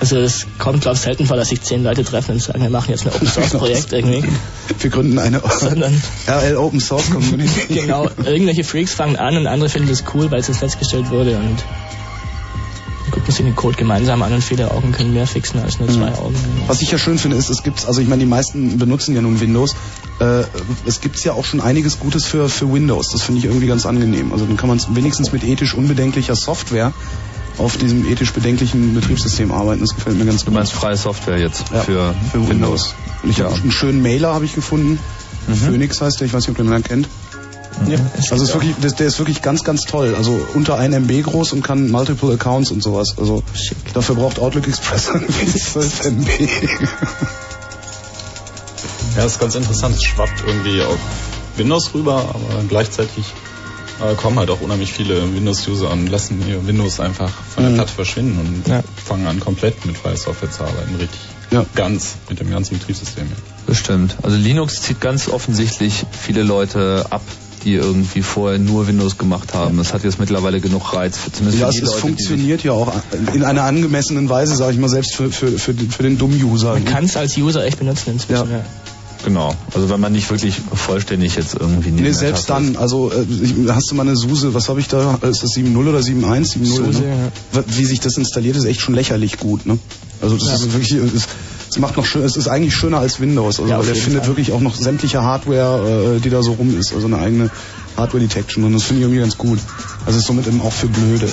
Also es kommt, glaube ich, selten vor, dass sich zehn Leute treffen und sagen, wir machen jetzt ein Open Source Projekt irgendwie. Wir gründen eine Sondern RL Open Source Community. genau, irgendwelche Freaks fangen an und andere finden das cool, weil es ins Netz gestellt wurde und gucken sich den Code gemeinsam an und viele Augen können mehr fixen als nur zwei Augen. Was ich ja schön finde, ist, es gibt, also ich meine, die meisten benutzen ja nun Windows. Äh, es gibt ja auch schon einiges Gutes für, für Windows. Das finde ich irgendwie ganz angenehm. Also dann kann man wenigstens mit ethisch unbedenklicher Software auf diesem ethisch bedenklichen Betriebssystem arbeiten. Das gefällt mir ganz Du gut. meinst freie Software jetzt Ja, für, für Windows. Und ich Ja. habe einen schönen Mailer habe ich gefunden. Phoenix heißt der, ich weiß nicht, ob ihr den kennt. Ja, Also ist wirklich, der ist wirklich ganz, ganz toll. Also unter 1 MB groß und kann multiple Accounts und sowas. Also dafür braucht Outlook Express irgendwie 12 MB. Ja, das ist ganz interessant. Es schwappt irgendwie auf Windows rüber, aber gleichzeitig äh, kommen halt auch unheimlich viele Windows-User und lassen ihr Windows einfach von der Mhm. Platte verschwinden und Ja. fangen an, komplett mit freier Software zu arbeiten. Richtig. Ja. Ganz, mit dem ganzen Betriebssystem. Bestimmt. Also Linux zieht ganz offensichtlich viele Leute ab, die irgendwie vorher nur Windows gemacht haben. Das hat jetzt mittlerweile genug Reiz, für, zumindest Ja, für es, die es Leute, funktioniert ja auch in einer angemessenen Weise, sage ich mal, selbst für, für, für, den- für den dummen User. Man kann es als User echt benutzen inzwischen. Ja. Ja. genau. Also wenn man nicht wirklich vollständig jetzt irgendwie Nee, selbst dann, also äh, ich, hast du mal eine SUSE, was habe ich da, ist das 7.0 oder 7.1? 7.0, SUSE, ne? Wie sich das installiert, ist echt schon lächerlich gut, ne? Also das Ja. ist wirklich, es, es macht noch schön, es ist eigentlich schöner als Windows, also Ja, der findet Fall. wirklich auch noch sämtliche Hardware, äh, die da so rum ist, also eine eigene Hardware Detection und das finde ich irgendwie ganz gut. Also ist somit eben auch für Blöde.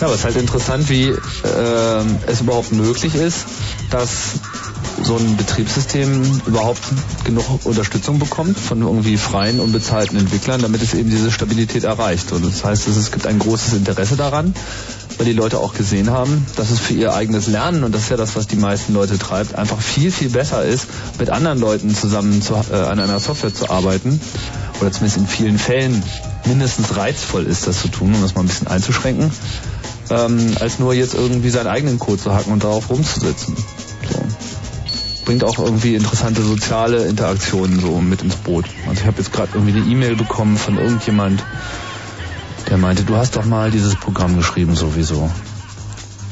Ja, aber es ist halt interessant, wie ähm, es überhaupt möglich ist, dass so ein Betriebssystem überhaupt genug Unterstützung bekommt von irgendwie freien, unbezahlten Entwicklern, damit es eben diese Stabilität erreicht. Und das heißt, es gibt ein großes Interesse daran, weil die Leute auch gesehen haben, dass es für ihr eigenes Lernen, und das ist ja das, was die meisten Leute treibt, einfach viel, viel besser ist, mit anderen Leuten zusammen zu, äh, an einer Software zu arbeiten, oder zumindest in vielen Fällen mindestens reizvoll ist, das zu tun, um das mal ein bisschen einzuschränken, ähm, als nur jetzt irgendwie seinen eigenen Code zu hacken und darauf rumzusetzen. So. Bringt auch irgendwie interessante soziale Interaktionen so mit ins Boot. Also ich habe jetzt gerade irgendwie eine E-Mail bekommen von irgendjemand, der meinte, du hast doch mal dieses Programm geschrieben sowieso.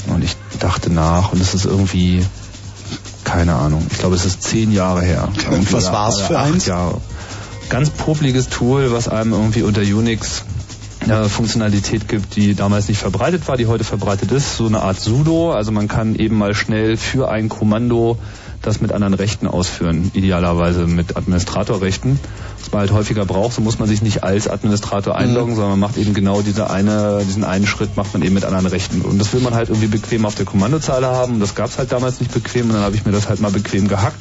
Und ich dachte nach und es ist irgendwie, keine Ahnung, ich glaube es ist zehn Jahre her. Irgendwie was war's oder für eins? Jahre. ganz popliges Tool, was einem irgendwie unter Unix eine Funktionalität gibt, die damals nicht verbreitet war, die heute verbreitet ist, so eine Art Sudo. Also man kann eben mal schnell für ein Kommando das mit anderen Rechten ausführen, idealerweise mit Administratorrechten. Was man halt häufiger braucht, so muss man sich nicht als Administrator einloggen, sondern man macht eben genau diese eine, diesen einen Schritt macht man eben mit anderen Rechten. Und das will man halt irgendwie bequem auf der Kommandozeile haben. Und das gab es halt damals nicht bequem und dann habe ich mir das halt mal bequem gehackt.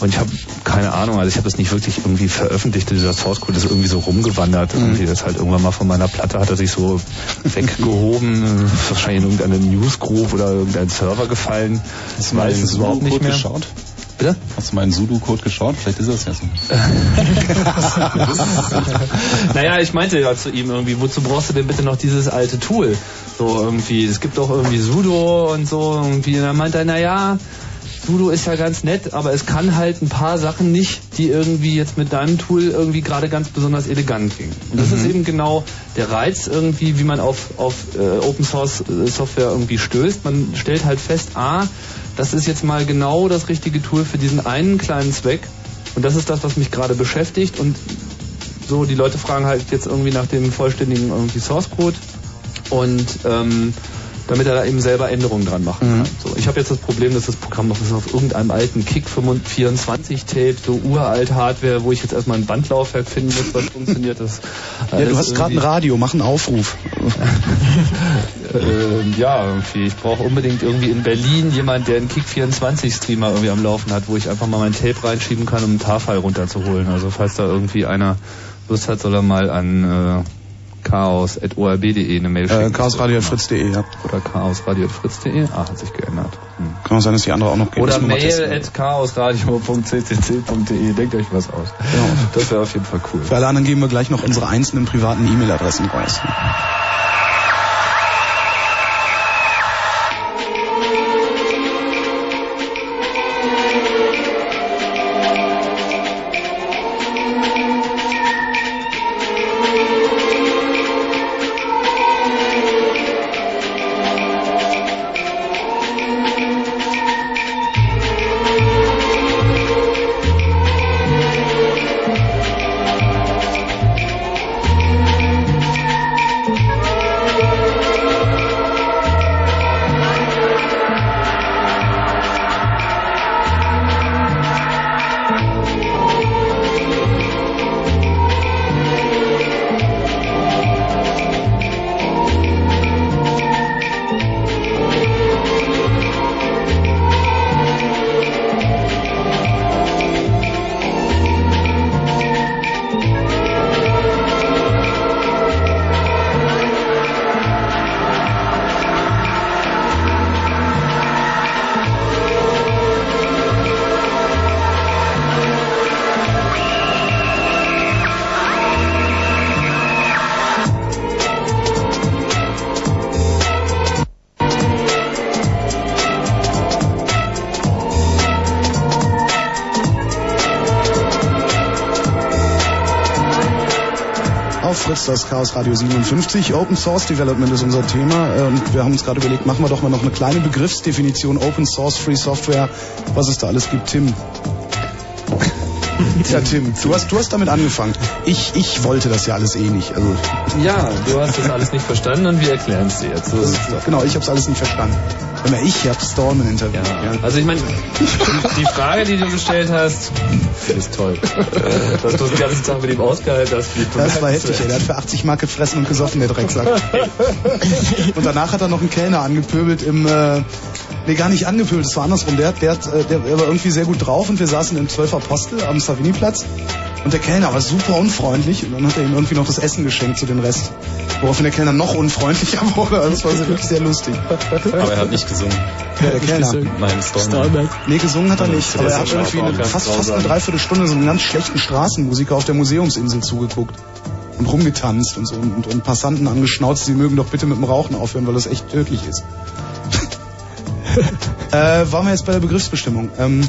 Und ich habe keine Ahnung, also ich habe das nicht wirklich irgendwie veröffentlicht, dieser Source Code ist irgendwie so rumgewandert. Irgendwie das halt irgendwann mal von meiner Platte hat er sich so weggehoben, wahrscheinlich in irgendeine Newsgroup oder irgendein Server gefallen. Hast du mal Weiß es überhaupt nicht mehr. geschaut? Bitte? Hast du in Sudo-Code geschaut? Vielleicht ist das ja so. naja, ich meinte ja zu ihm irgendwie, wozu brauchst du denn bitte noch dieses alte Tool? So irgendwie, es gibt doch irgendwie Sudo und so irgendwie. Und dann meinte er, naja, Sudo ist ja ganz nett, aber es kann halt ein paar Sachen nicht, die irgendwie jetzt mit deinem Tool irgendwie gerade ganz besonders elegant gingen. Und das Mhm. ist eben genau der Reiz irgendwie, wie man auf, auf äh, Open Source äh, Software irgendwie stößt. Man stellt halt fest, ah, das ist jetzt mal genau das richtige Tool für diesen einen kleinen Zweck. Und das ist das, was mich gerade beschäftigt. Und so, die Leute fragen halt jetzt irgendwie nach dem vollständigen irgendwie Source Code und ähm, damit er da eben selber Änderungen dran machen kann. So, ich habe jetzt das Problem, dass das Programm noch ist auf irgendeinem alten Kick 24 Tape, so uralt Hardware, wo ich jetzt erstmal ein Bandlaufwerk finden muss, was funktioniert. Das Ja, du hast gerade ein Radio, mach einen Aufruf. ähm, ja, irgendwie. Ich brauche unbedingt irgendwie in Berlin jemand, der einen Kick24-Streamer irgendwie am Laufen hat, wo ich einfach mal mein Tape reinschieben kann, um einen TAR-File runterzuholen. Also falls da irgendwie einer Lust hat, soll er mal an äh, chaos.orb.de eine Mail Äh, schicken. chaosradio.fritz.de, ja. Oder chaosradio.fritz.de. Ah, hat sich geändert. Hm. Kann auch sein, dass die andere auch noch geht. Oder Müssen wir mal mail testen. at chaosradio.ccc.de. Denkt euch was aus. Das wäre auf jeden Fall cool. Für alle anderen geben wir gleich noch unsere einzelnen privaten E-Mail-Adressen raus. Das Chaos Radio 57. Open Source Development ist unser Thema. Und wir haben uns gerade überlegt, machen wir doch mal noch eine kleine Begriffsdefinition. Open Source, Free Software, was es da alles gibt. Tim. Tja, Tim, du hast, du hast damit angefangen. Ich, ich wollte das ja alles eh nicht. Also, Ja, du hast das alles nicht verstanden und wir erklären es dir jetzt. So es genau, ich hab's alles nicht verstanden. Immer ich hab Stormen interviewt. Ja. Also ich meine, die Frage, die du gestellt hast, ist toll. Äh, Dass du den ganzen Tag mit ihm ausgehalten hast, finde ich Das war heftig, ey. Der hat für 80 Mark gefressen und gesoffen, der Drecksack. und danach hat er noch einen Kellner angepöbelt im, äh, nee, gar nicht angepöbelt, es war andersrum. Der, der, äh, der, der war irgendwie sehr gut drauf und wir saßen im 12 Apostel am Savini-Platz und der Kellner war super unfreundlich und dann hat er ihm irgendwie noch das Essen geschenkt zu den Rest. Woraufhin der Kellner noch unfreundlicher wurde. Also das war wirklich sehr lustig. Aber er hat nicht gesungen. Ja, der Kellner. Nein, Storm. Nee, gesungen hat er nicht. Aber er hat irgendwie eine, fast, fast eine. Dreiviertelstunde so einen ganz schlechten Straßenmusiker auf der Museumsinsel zugeguckt. Und rumgetanzt und so und, und Passanten angeschnauzt, sie mögen doch bitte mit dem Rauchen aufhören, weil das echt tödlich ist. äh, waren wir jetzt bei der Begriffsbestimmung. Ähm,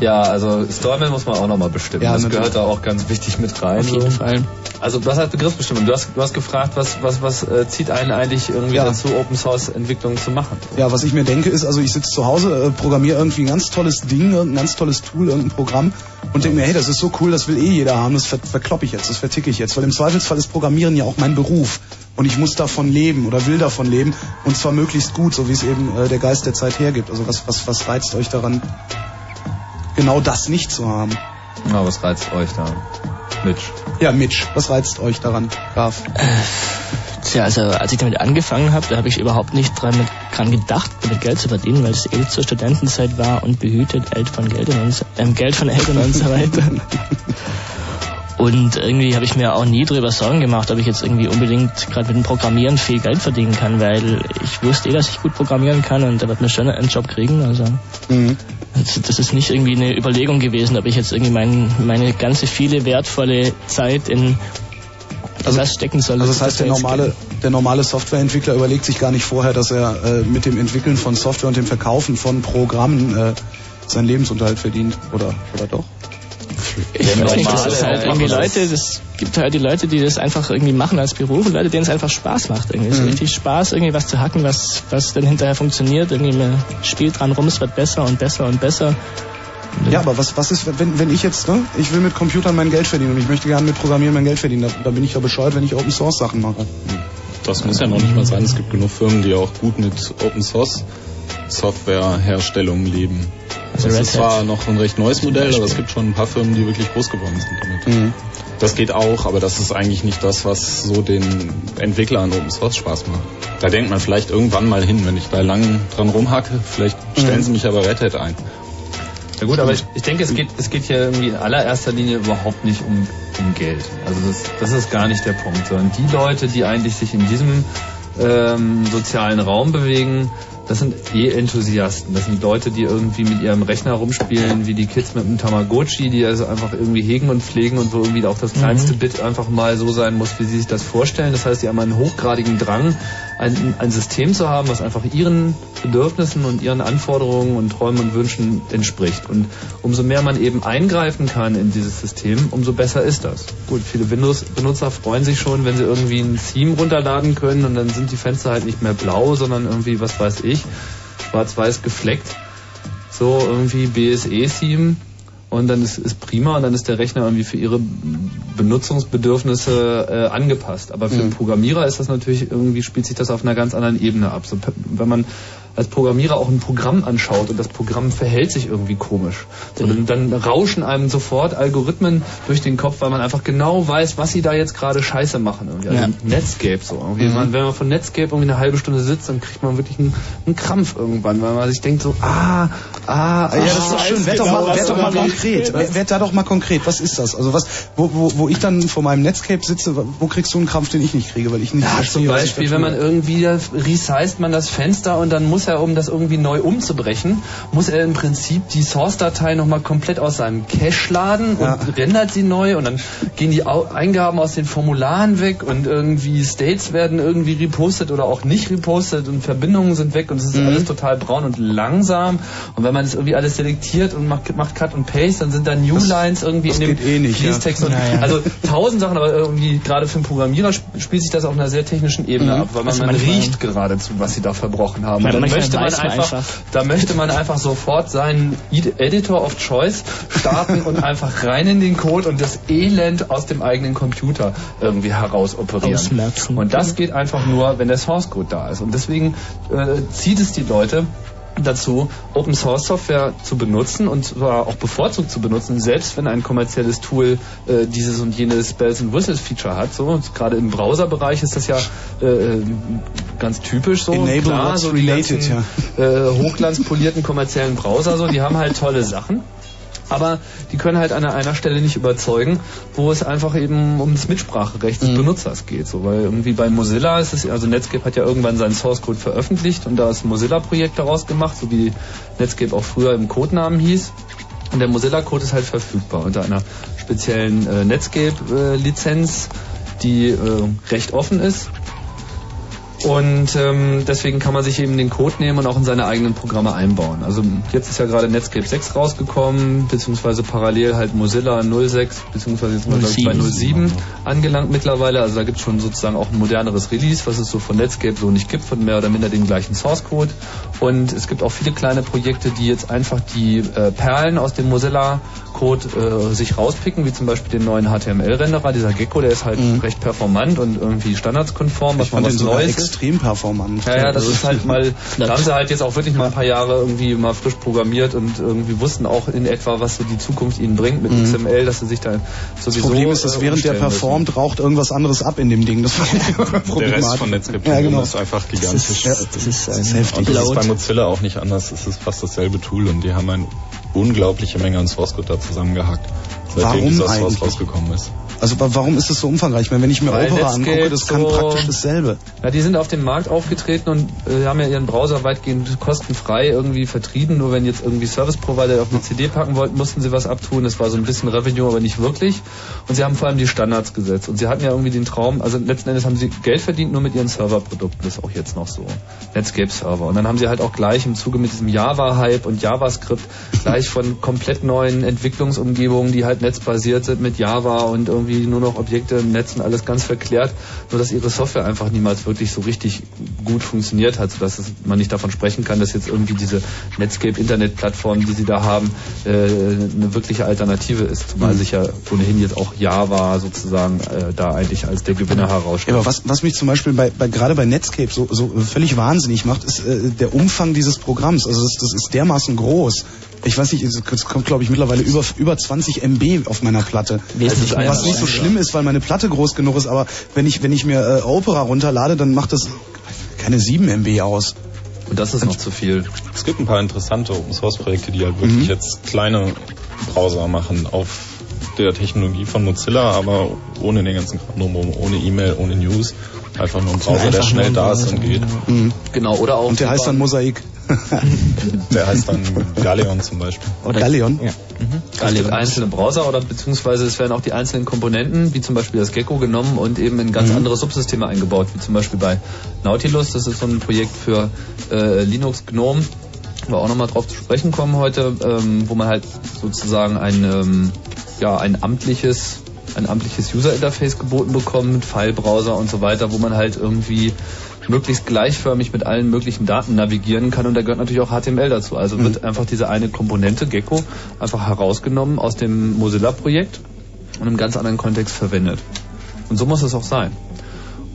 Ja, also Stallman muss man auch nochmal bestimmen. Ja, das natürlich. gehört da auch ganz wichtig mit rein. Auf jeden so. Fall. Also was heißt Begriffsbestimmung? Du hast, du hast gefragt, was, was, was äh, zieht einen eigentlich irgendwie Ja. dazu, Open Source Entwicklung zu machen? Ja, was ich mir denke ist, also ich sitze zu Hause, äh, programmiere irgendwie ein ganz tolles Ding, irgendein ganz tolles Tool, irgendein Programm und denke mir, hey, das ist so cool, das will eh jeder haben, das ver verkloppe ich jetzt, das verticke ich jetzt, weil im Zweifelsfall ist Programmieren ja auch mein Beruf und ich muss davon leben oder will davon leben und zwar möglichst gut, so wie es eben äh, der Geist der Zeit hergibt. Also was, was, was reizt euch daran, genau das nicht zu haben? Na, was reizt euch da? Mitch. Ja, Mitch, was reizt euch daran, Graf? Tja, also als ich damit angefangen habe, da habe ich überhaupt nicht dran, mit, dran gedacht, damit Geld zu verdienen, weil es eh zur Studentenzeit war und behütet Geld von Geldern und, so- ähm, Geld von Eltern und so weiter. Und irgendwie habe ich mir auch nie darüber Sorgen gemacht, ob ich jetzt irgendwie unbedingt gerade mit dem Programmieren viel Geld verdienen kann, weil ich wusste eh, dass ich gut programmieren kann und da wird mir schon einen Job kriegen. Also Mhm. das, ist nicht irgendwie eine Überlegung gewesen, ob ich jetzt irgendwie mein, meine ganze viele wertvolle Zeit in Also- das stecken soll. Also das heißt, der normale, der normale Softwareentwickler überlegt sich gar nicht vorher, dass er äh, mit dem Entwickeln von Software und dem Verkaufen von Programmen äh, seinen Lebensunterhalt verdient, oder, oder doch? Ich weiß nicht, das ist halt irgendwie Leute, das gibt halt die Leute, die das einfach irgendwie machen als Beruf und Leute, denen es einfach Spaß macht. Irgendwie. So Mhm. richtig Spaß, irgendwie was zu hacken, was, was dann hinterher funktioniert. Irgendwie man spielt dran rum, es wird besser und besser und besser. Ja, aber was, was ist, wenn, wenn ich jetzt, ne, ich will mit Computern mein Geld verdienen und ich möchte gerne mit Programmieren mein Geld verdienen, da, da bin ich ja bescheuert, wenn ich Open Source Sachen mache. Das muss ja noch nicht mal sein. Es gibt genug Firmen, die auch gut mit Open Source Softwareherstellung leben. Also das ist zwar noch ein recht neues Modell, aber es gibt schon ein paar Firmen, die wirklich groß geworden sind damit. Mhm. Das geht auch, aber das ist eigentlich nicht das, was so den Entwicklern Open Source Spaß macht. Da denkt man vielleicht irgendwann mal hin, wenn ich da lang dran rumhacke, vielleicht stellen sie mich aber Red Hat ein. Ja gut, aber ich, ich denke, es geht, es geht hier irgendwie in allererster Linie überhaupt nicht um, um Geld. Also das, das ist gar nicht der Punkt, sondern die Leute, die eigentlich sich in diesem ähm, sozialen Raum bewegen, das sind eh Enthusiasten. Das sind Leute, die irgendwie mit ihrem Rechner rumspielen, wie die Kids mit einem Tamagotchi, die also einfach irgendwie hegen und pflegen und wo irgendwie auch das kleinste Bit einfach mal so sein muss, wie sie sich das vorstellen. Das heißt, die haben einen hochgradigen Drang, ein, ein System zu haben, was einfach ihren Bedürfnissen und ihren Anforderungen und Träumen und Wünschen entspricht. Und umso mehr man eben eingreifen kann in dieses System, umso besser ist das. Gut, viele Windows-Benutzer freuen sich schon, wenn sie irgendwie ein Theme runterladen können und dann sind die Fenster halt nicht mehr blau, sondern irgendwie, was weiß ich, schwarz-weiß gefleckt. So irgendwie BSE-Theme. Und dann ist, ist prima und dann ist der Rechner irgendwie für ihre Benutzungsbedürfnisse äh, angepasst. Aber für den Programmierer ist das natürlich irgendwie, spielt sich das auf einer ganz anderen Ebene ab. So, wenn man als Programmierer auch ein Programm anschaut und das Programm verhält sich irgendwie komisch. So, dann, rauschen einem sofort Algorithmen durch den Kopf, weil man einfach genau weiß, was sie da jetzt gerade scheiße machen. Irgendwie. Also Ja. Netscape so. Irgendwie. Man, wenn man von Netscape irgendwie eine halbe Stunde sitzt, dann kriegt man wirklich einen, einen Krampf irgendwann, weil man sich denkt so, ah, ah, Ja, das ist doch schön. Werd doch mal, werd doch mal konkret. Werd werd da doch mal konkret. Was ist das? Also was, wo, wo, wo ich dann vor meinem Netscape sitze, wo kriegst du einen Krampf, den ich nicht kriege, weil ich nicht Ja, verstehe, zum Beispiel, wenn man irgendwie, resized man das Fenster und dann muss er, um das irgendwie neu umzubrechen, muss er im Prinzip die Source-Datei nochmal komplett aus seinem Cache laden und Ja. rendert sie neu und dann gehen die Eingaben aus den Formularen weg und irgendwie States werden irgendwie repostet oder auch nicht repostet und Verbindungen sind weg und es ist Mhm. alles total braun und langsam und wenn man das irgendwie alles selektiert und macht, macht Cut und Paste, dann sind da Newlines irgendwie das in dem eh nicht, ja. Fließtext und Ja, ja. also tausend Sachen, aber irgendwie gerade für einen Programmierer sp- spielt sich das auf einer sehr technischen Ebene Mhm. ab, weil man, Also man riecht geradezu, was sie da verbrochen haben. Ja, dann manchmal möchte man einfach, einfach. da möchte man einfach sofort seinen Ed- Editor of Choice starten und einfach rein in den Code und das Elend aus dem eigenen Computer irgendwie herausoperieren. Ausmerzen. Und das geht einfach nur, wenn der Source Code da ist. Und deswegen äh, zieht es die Leute dazu, Open Source Software zu benutzen und zwar auch bevorzugt zu benutzen, selbst wenn ein kommerzielles Tool äh, dieses und jenes Bells and Whistles Feature hat. So gerade im Browserbereich ist das ja äh, ganz typisch so. Enable Klar, so related, ganzen, äh, hochglanzpolierten kommerziellen Browser, so die haben halt tolle Sachen. Aber die können halt an einer Stelle nicht überzeugen, wo es einfach eben um das Mitspracherecht des Benutzers geht. So, weil irgendwie bei Mozilla ist es, also Netscape hat ja irgendwann seinen Source Code veröffentlicht und da ist ein Mozilla-Projekt daraus gemacht, so wie Netscape auch früher im Codenamen hieß. Und der Mozilla-Code ist halt verfügbar unter einer speziellen äh, Netscape-Lizenz, die äh, recht offen ist. Und ähm, deswegen kann man sich eben den Code nehmen und auch in seine eigenen Programme einbauen. Also jetzt ist ja gerade Netscape 6 rausgekommen, beziehungsweise parallel halt Mozilla 06, beziehungsweise jetzt ich bei 07 angelangt mittlerweile. Also da gibt es schon sozusagen auch ein moderneres Release, was es so von Netscape so nicht gibt, von mehr oder minder dem gleichen Source Code. Und es gibt auch viele kleine Projekte, die jetzt einfach die äh, Perlen aus dem Mozilla Code äh, sich rauspicken, wie zum Beispiel den neuen HTML-Renderer. Dieser Gecko, der ist halt Mhm. recht performant und irgendwie standardskonform, was Ich fand was den sogar Neues ist. extrem performant. Ja, ja, das ist halt mal, da haben sie halt jetzt auch wirklich mal ein paar Jahre irgendwie mal frisch programmiert und irgendwie wussten auch in etwa, was so die Zukunft ihnen bringt mit Mhm. XML, dass sie sich da Das sowieso Problem ist, dass äh, während der performt, raucht irgendwas anderes ab in dem Ding. Das war Der Rest von Netscape Ja, genau. ist einfach gigantisch. ja, das ist, das ist heftig. Und das ist bei Mozilla auch nicht anders. Es ist fast dasselbe Tool und die haben eine unglaubliche Menge an Source Code da zusammengehackt, seitdem Warum dieser Source eigentlich? rausgekommen ist. Also wa- warum ist es so umfangreich? Ich meine, wenn ich mir Weil Opera angucke, das kann so- praktisch dasselbe. Ja, die sind auf dem Markt aufgetreten und äh, haben ja ihren Browser weitgehend kostenfrei irgendwie vertrieben. Nur wenn jetzt irgendwie Service Provider auf eine CD packen wollten, mussten sie was abtun. Das war so ein bisschen Revenue, aber nicht wirklich. Und sie haben vor allem die Standards gesetzt. Und sie hatten ja irgendwie den Traum, also letzten Endes haben sie Geld verdient nur mit ihren Serverprodukten. Das ist auch jetzt noch so. Netscape Server. Und dann haben sie halt auch gleich im Zuge mit diesem Java-Hype und JavaScript gleich von komplett neuen Entwicklungsumgebungen, die halt netzbasiert sind mit Java und irgendwie nur noch Objekte im Netz und alles ganz verklärt, nur dass ihre Software einfach niemals wirklich so richtig gut funktioniert hat, sodass es, man nicht davon sprechen kann, dass jetzt irgendwie diese Netscape-Internet-Plattform, die sie da haben, äh, eine wirkliche Alternative ist, zumal Mhm. sich ja ohnehin jetzt auch Java sozusagen äh, da eigentlich als der Gewinner Ja, herausstellt. aber was, was mich zum Beispiel bei, bei gerade bei Netscape so, so völlig wahnsinnig macht, ist äh, der Umfang dieses Programms. Also das, das ist dermaßen groß. Ich weiß nicht, es kommt glaube ich mittlerweile über über 20 MB auf meiner Platte. Wesentlich mehr was nicht so schlimm ist, weil meine Platte groß genug ist. Aber wenn ich wenn ich mir äh, Opera runterlade, dann macht das keine 7 MB aus. Und das ist noch zu viel. Es gibt ein paar interessante Open Source Projekte, die halt wirklich Mhm. jetzt kleine Browser machen auf der Technologie von Mozilla, aber ohne den ganzen Kram drumherum, ohne E-Mail, ohne News. Einfach nur ein Browser, der schnell da ist und geht. Mhm. Genau, oder auch Und der heißt dann Mosaik. Der heißt dann Galeon zum Beispiel. Oder Galeon? Ja. Es gibt einzelne Browser oder beziehungsweise es werden auch die einzelnen Komponenten, wie zum Beispiel das Gecko genommen und eben in ganz Mhm. andere Subsysteme eingebaut, wie zum Beispiel bei Nautilus. Das ist so ein Projekt für äh, Linux GNOME, wo wir auch nochmal drauf zu sprechen kommen heute, ähm, wo man halt sozusagen ein, ähm, ja, ein amtliches ein amtliches User-Interface geboten bekommt mit File-Browser und so weiter, wo man halt irgendwie möglichst gleichförmig mit allen möglichen Daten navigieren kann und da gehört natürlich auch HTML dazu. Also wird einfach diese eine Komponente Gecko einfach herausgenommen aus dem Mozilla-Projekt und im ganz anderen Kontext verwendet. Und so muss es auch sein.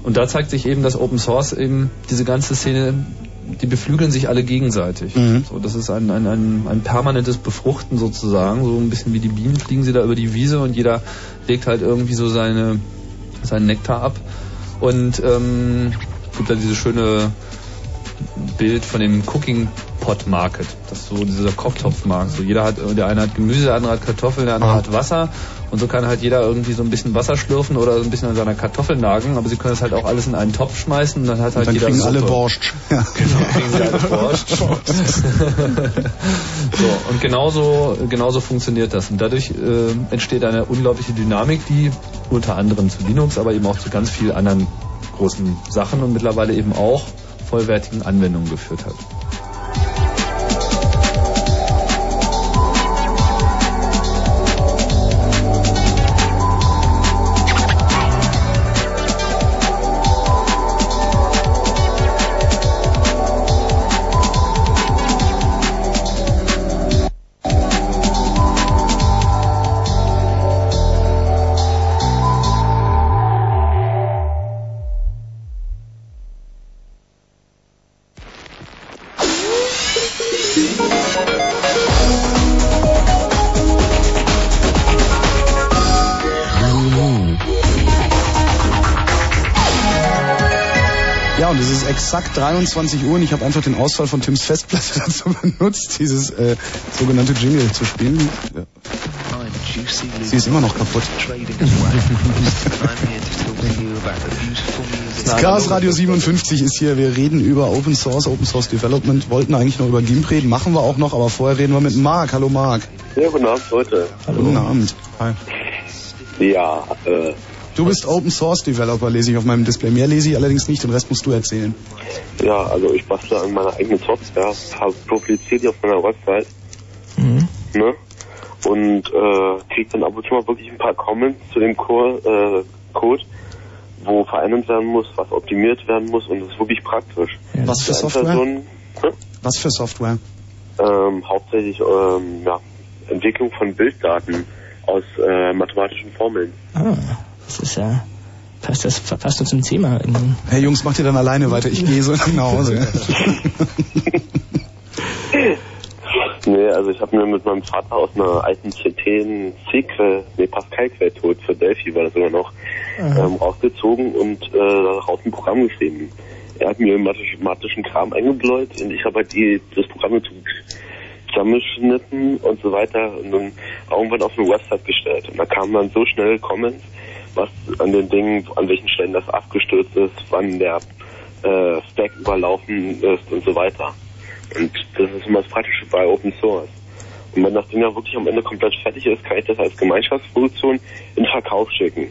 Und da zeigt sich eben, dass Open Source eben diese ganze Szene, die beflügeln sich alle gegenseitig. Mhm. So, das ist ein, ein, ein, ein permanentes Befruchten sozusagen. So ein bisschen wie die Bienen fliegen sie da über die Wiese und jeder legt halt irgendwie so seine, seinen Nektar ab. Und ähm, es gibt da diese schöne Bild von dem Cooking Pot Market. Das ist so dieser Kochtopfmarkt. So jeder hat, der eine hat Gemüse, der andere hat Kartoffeln, der andere Ah. hat Wasser. Und so kann halt jeder irgendwie so ein bisschen Wasser schlürfen oder so ein bisschen an seiner Kartoffel nagen. Aber sie können es halt auch alles in einen Topf schmeißen und dann hat halt Dann jeder kriegen Suppe. alle Borscht. Ja. Genau, kriegen sie alle Borscht. so, und genauso, genauso funktioniert das. Und dadurch äh, entsteht eine unglaubliche Dynamik, die unter anderem zu Linux, aber eben auch zu ganz vielen anderen großen Sachen und mittlerweile eben auch vollwertigen Anwendungen geführt hat. Exakt 23 Uhr und ich habe einfach den Ausfall von Tims Festplatte dazu benutzt, dieses äh, sogenannte Jingle zu spielen. Ja. Sie ist immer noch kaputt. Das Chaos Radio 57 ist hier. Wir reden über Open Source, Open Source Development. Wollten eigentlich noch über GIMP reden, machen wir auch noch, aber vorher reden wir mit Marc. Hallo Marc. Ja, guten Abend, Leute. Guten Abend. Hi. Ja, äh, Du bist Open Source Developer, lese ich auf meinem Display. Mehr lese ich allerdings nicht, den Rest musst du erzählen. Ja, also ich bastle an meiner eigenen Software, habe publiziert die auf meiner Website, Mhm. ne? Und äh, krieg dann ab und zu mal wirklich ein paar Comments zu dem Core, äh, Code, wo verändert werden muss, was optimiert werden muss und das ist wirklich praktisch. Was für Software? Einzelpersonen, ne? Was für Software? ähm, hauptsächlich ähm, ja, Entwicklung von Bilddaten aus äh, mathematischen Formeln. Ah, das ist ja, passt das passt doch zum Thema. irgendwie. Hey Jungs, macht ihr dann alleine weiter. Ich gehe so nach Hause. Nee, also ich habe mir mit meinem Vater aus einer alten CT einen C-Quell, nee, Pascal-Quellcode für Delphi war das sogar noch, ähm, rausgezogen und äh, daraus ein Programm geschrieben. Er hat mir mathematischen Kram eingebläut und ich habe halt die, das Programm zusammengeschnitten und so weiter und dann irgendwann auf eine Website gestellt. Und da kamen dann so schnell Comments, was an den Dingen, an welchen Stellen das abgestürzt ist, wann der äh, Stack überlaufen ist und so weiter. Und das ist immer das Praktische bei Open Source. Und wenn das Ding ja wirklich am Ende komplett fertig ist, kann ich das als Gemeinschaftsproduktion in Verkauf schicken.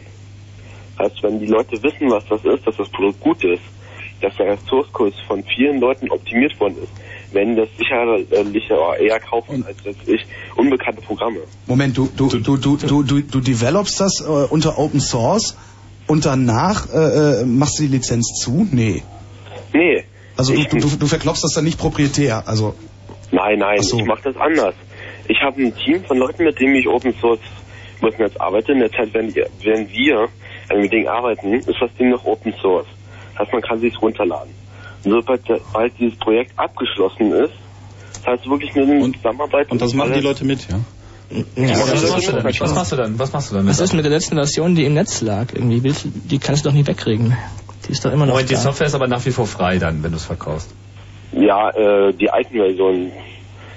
Heißt, wenn die Leute wissen, was das ist, dass das Produkt gut ist, dass der Source Code von vielen Leuten optimiert worden ist, werden das sicherlich eher kaufen als jetzt ich unbekannte Programme. Moment, du, du, du, du, du, du, du developst das äh, unter Open Source und danach äh, äh, machst du die Lizenz zu? Nee. Nee. Also du, du, du, verklopfst das dann nicht proprietär. Also Nein, nein, so. ich mache das anders. Ich habe ein Team von Leuten, mit denen ich Open Source müssen jetzt arbeite. In der Zeit, ihr- während wir an dem Ding arbeiten, ist das Ding noch Open Source. Das heißt, man kann sich runterladen. Sobald, sobald dieses Projekt abgeschlossen ist, das heißt wirklich nur eine Zusammenarbeit. Und das machen die Leute mit, ja? Ja, was, was, machst du dann? was machst du dann? Was machst du dann? was ist mit der letzten Version, die im Netz lag? Irgendwie, willst, du- die kannst du doch nicht wegkriegen. Die ist doch immer noch Moment, die. Software ist aber nach wie vor frei dann, wenn du es verkaufst. Ja, äh, die alten Versionen.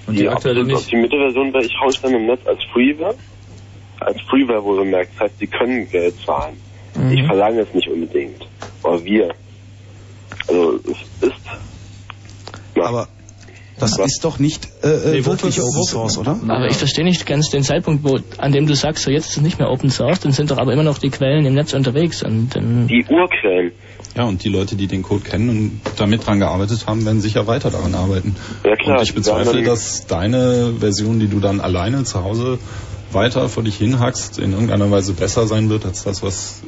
Und die aktuelle absolut nicht? optimierte Version, weil ich haue ich dann im Netz als Freeware. Als Freeware wohlgemerkt. Das heißt, die können Geld zahlen. Mhm. Ich verlange es nicht unbedingt. Aber wir. Also es ist. Aber das ist doch nicht äh, äh, Nee, wirklich Open Source, oder? Aber ich verstehe nicht ganz den Zeitpunkt, wo, an dem du sagst, so jetzt ist es nicht mehr Open Source, dann sind doch aber immer noch die Quellen im Netz unterwegs und dann Die Urquellen. Ja, und die Leute, die den Code kennen und damit dran gearbeitet haben, werden sicher weiter daran arbeiten. Ja klar. und ich bezweifle, dass deine Version, die du dann alleine zu Hause weiter vor dich hinhackst, in irgendeiner Weise besser sein wird als das, was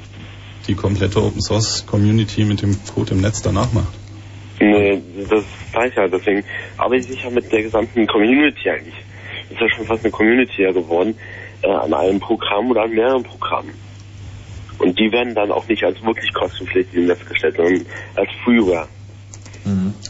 die komplette Open Source Community mit dem Code im Netz danach macht. Nee, das weiß ich ja. Deswegen arbeite ich ja mit der gesamten Community eigentlich. Ist ja schon fast eine Community ja geworden. Äh, an einem Programm oder an mehreren Programmen. Und die werden dann auch nicht als wirklich kostenpflichtig im Netz gestellt, sondern als Freeware.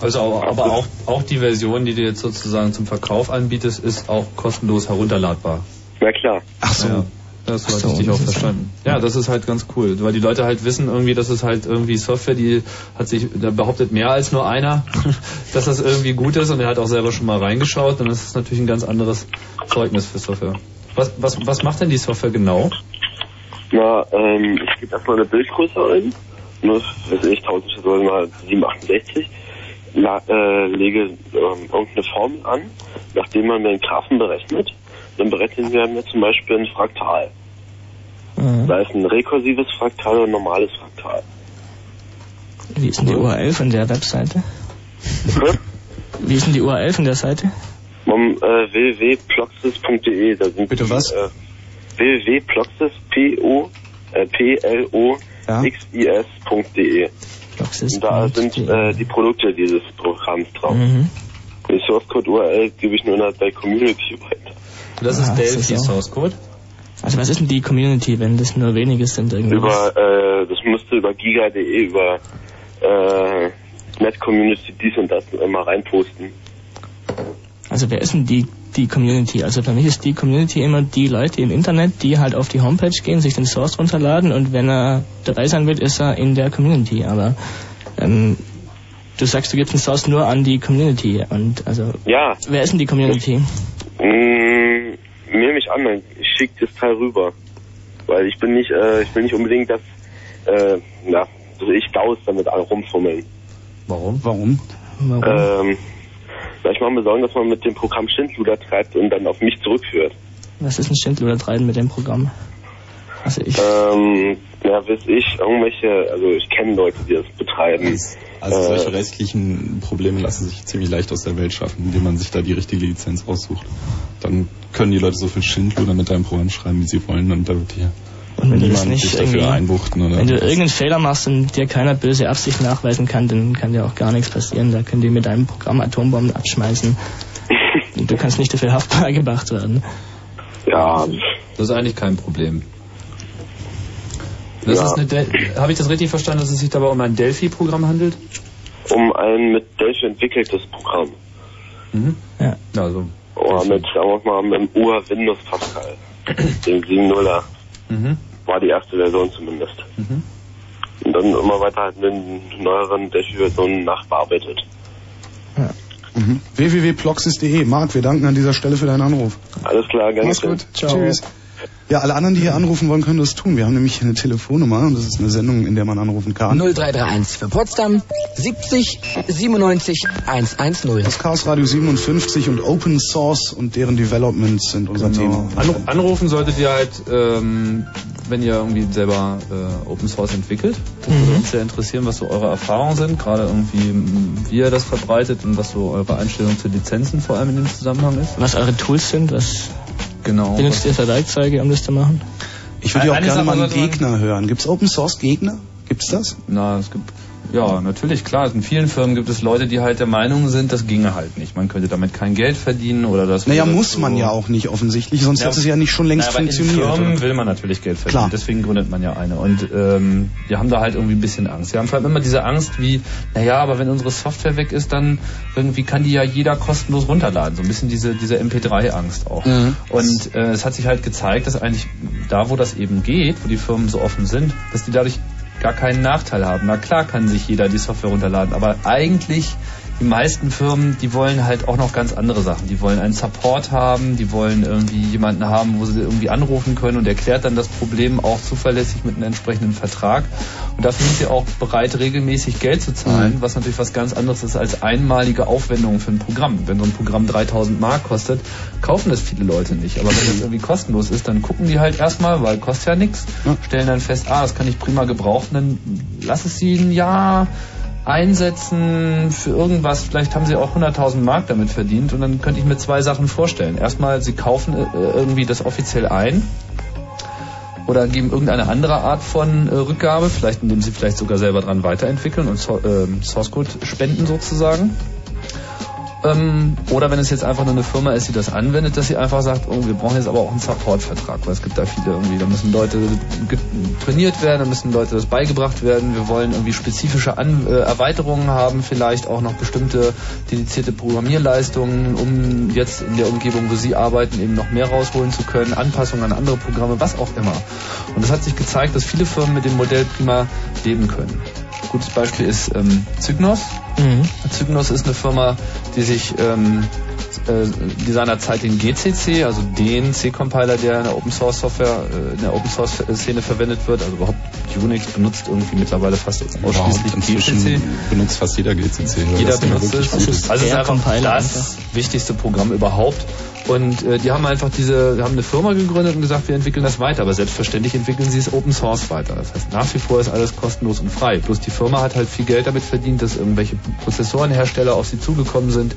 Also auch, aber auch, auch die Version, die du jetzt sozusagen zum Verkauf anbietest, ist auch kostenlos herunterladbar. Na klar. Ach so. Ja, das Ach hatte so, ich dich auch das ist verstanden. Ja, das ist halt ganz cool, weil die Leute halt wissen irgendwie, dass es halt irgendwie Software, die hat sich, da behauptet mehr als nur einer, dass das irgendwie gut ist und er hat auch selber schon mal reingeschaut, dann ist es natürlich ein ganz anderes Zeugnis für Software. Was, was, was macht denn die Software genau? Na, ähm, ich gebe erstmal eine Bildgröße ein. Ne, weiß ich, 1000 oder mal 768. La, äh, lege ähm, irgendeine Formel an, nachdem man den Graphen berechnet. Dann berechnen wir mir zum Beispiel ein Fraktal. Mhm. Da ist ein rekursives Fraktal und ein normales Fraktal. Wie ist denn die URL von der Webseite? Hm? Wie ist denn die URL von der Seite? Um, äh, www.ploxis.de, da sind Bitte die, was? Äh, www.ploxis, P-O, äh, P-L-O-X-I-S.de. Und da sind äh, die Produkte dieses Programms drauf. Mhm. Den Source Code URL gebe ich nur in der Community weiter. Das ist Ah, Delphi das. Source Code. Also was ist denn die Community, wenn das nur wenige sind irgendwie? Über, äh, das müsste über giga.de, über äh, Net Community dies und das immer reinposten. Also wer ist denn die, die Community? Also für mich ist die Community immer die Leute im Internet, die halt auf die Homepage gehen, sich den Source runterladen und wenn er dabei sein will, ist er in der Community. Aber ähm, du sagst, du gibst den Source nur an die Community und also Ja, wer ist denn die Community? Mh, nehme ich an, ich schicke das Teil rüber. Weil ich bin nicht, äh, ich will nicht unbedingt, dass, äh, na, dass ich Daus damit rumfummeln. Warum? Warum? Warum? Ähm, weil ich mache mir Sorgen, dass man mit dem Programm Schindluder treibt und dann auf mich zurückführt. Was ist ein Schindluder treiben mit dem Programm? Also ich, Ähm, ja, weiß ich, irgendwelche, also ich kenne Leute, die das betreiben. Also Äh, solche rechtlichen Probleme lassen sich ziemlich leicht aus der Welt schaffen, indem man sich da die richtige Lizenz raussucht. Dann können die Leute so viel Schindluder mit deinem Programm schreiben, wie sie wollen, und da wird hier und wenn niemand nicht dich dafür irgendwie, einbuchten. Oder wenn du irgendeinen Fehler machst und dir keiner böse Absicht nachweisen kann, dann kann dir auch gar nichts passieren. Da können die mit deinem Programm Atombomben abschmeißen. Und du kannst nicht dafür haftbar gemacht werden. Ja, Das ist eigentlich kein Problem. Das Ja. ist eine Del Habe ich das richtig verstanden, dass es sich dabei um ein Delphi-Programm handelt? um ein mit Delphi entwickeltes Programm. Mhm. Ja. Also. Oder mit, sagen wir mal, mit dem Ur Windows Pascal. Dem 7.0er. Mhm. War die erste Version zumindest. Mhm. Und dann immer weiter halt mit den neueren Delphi-Versionen nachbearbeitet. Mhm. www.ploxis.de. Marc, wir danken an dieser Stelle für deinen Anruf. Alles klar, gerne. Mach's gut. Tschüss. Ja, alle anderen, die hier anrufen wollen, können das tun. Wir haben nämlich hier eine Telefonnummer und das ist eine Sendung, in der man anrufen kann. 0331 für Potsdam 70 97 110. Das Chaos Radio 57 und Open Source und deren Developments sind unser Thema. Anru anrufen solltet ihr halt, ähm, wenn ihr irgendwie selber äh, Open Source entwickelt. Das würde uns sehr interessieren, was so eure Erfahrungen sind, gerade irgendwie, wie ihr das verbreitet und was so eure Einstellung zu Lizenzen vor allem in dem Zusammenhang ist. Was eure Tools sind, was Genau. benutzt ihr für Werkzeuge, um das zu machen? Ich würde ja auch gerne mal einen Gegner hören. Gibt's Open Source Gegner? Gibt's das? Na, es gibt, ja, natürlich, klar. In vielen Firmen gibt es Leute, die halt der Meinung sind, das ginge halt nicht. Man könnte damit kein Geld verdienen oder das. Naja, muss so- man ja auch nicht offensichtlich, sonst Ja, hätte es ja nicht schon längst Na, aber funktioniert. In Firmen will man natürlich Geld verdienen, Klar. deswegen gründet man ja eine. Und ähm, wir haben da halt irgendwie ein bisschen Angst. Wir haben vor allem immer diese Angst wie, naja, aber wenn unsere Software weg ist, dann irgendwie kann die ja jeder kostenlos runterladen. So ein bisschen diese, diese MP3-Angst auch. Mhm. Und äh, es hat sich halt gezeigt, dass eigentlich da, wo das eben geht, wo die Firmen so offen sind, dass die dadurch gar keinen Nachteil haben. Na klar kann sich jeder die Software runterladen, aber eigentlich die meisten Firmen, die wollen halt auch noch ganz andere Sachen. Die wollen einen Support haben, die wollen irgendwie jemanden haben, wo sie irgendwie anrufen können und erklärt dann das Problem auch zuverlässig mit einem entsprechenden Vertrag. Und dafür sind sie auch bereit, regelmäßig Geld zu zahlen, was natürlich was ganz anderes ist als einmalige Aufwendungen für ein Programm. Wenn so ein Programm 3000 Mark kostet, kaufen das viele Leute nicht. Aber wenn das irgendwie kostenlos ist, dann gucken die halt erstmal, weil kostet ja nichts, stellen dann fest, ah, das kann ich prima gebrauchen, dann lass es sie ein Jahr einsetzen für irgendwas. Vielleicht haben sie auch 100.000 Mark damit verdient und dann könnte ich mir zwei Sachen vorstellen. Erstmal, sie kaufen äh, irgendwie das offiziell ein oder geben irgendeine andere Art von äh, Rückgabe, vielleicht indem sie vielleicht sogar selber dran weiterentwickeln und so, ähm, Source Code spenden sozusagen. Ähm, oder wenn es jetzt einfach nur eine Firma ist, die das anwendet, dass sie einfach sagt, oh, wir brauchen jetzt aber auch einen Support-Vertrag, weil es gibt da viele irgendwie, da müssen Leute trainiert werden, da müssen Leute das beigebracht werden, wir wollen irgendwie spezifische An äh, Erweiterungen haben, vielleicht auch noch bestimmte dedizierte Programmierleistungen, um jetzt in der Umgebung, wo sie arbeiten, eben noch mehr rausholen zu können, Anpassungen an andere Programme, was auch immer. Und es hat sich gezeigt, dass viele Firmen mit dem Modell prima leben können. Gutes Beispiel ist ähm, Cygnos. Cygnos ist eine Firma, die sich ähm, äh, die seinerzeit den GCC, also den C-Compiler, der in der Open Source Software, äh, in der Open Source Szene verwendet wird, also überhaupt Unix benutzt irgendwie mittlerweile fast ausschließlich GCC. benutzt fast jeder GCC. Jeder benutzt es. Also es ist der einfach Compiler das wichtigste Programm überhaupt. Und äh, die haben einfach diese, haben eine Firma gegründet und gesagt, wir entwickeln das weiter. Aber selbstverständlich entwickeln sie es Open Source weiter. Das heißt, nach wie vor ist alles kostenlos und frei. Bloß die Firma hat halt viel Geld damit verdient, dass irgendwelche Prozessorenhersteller auf sie zugekommen sind.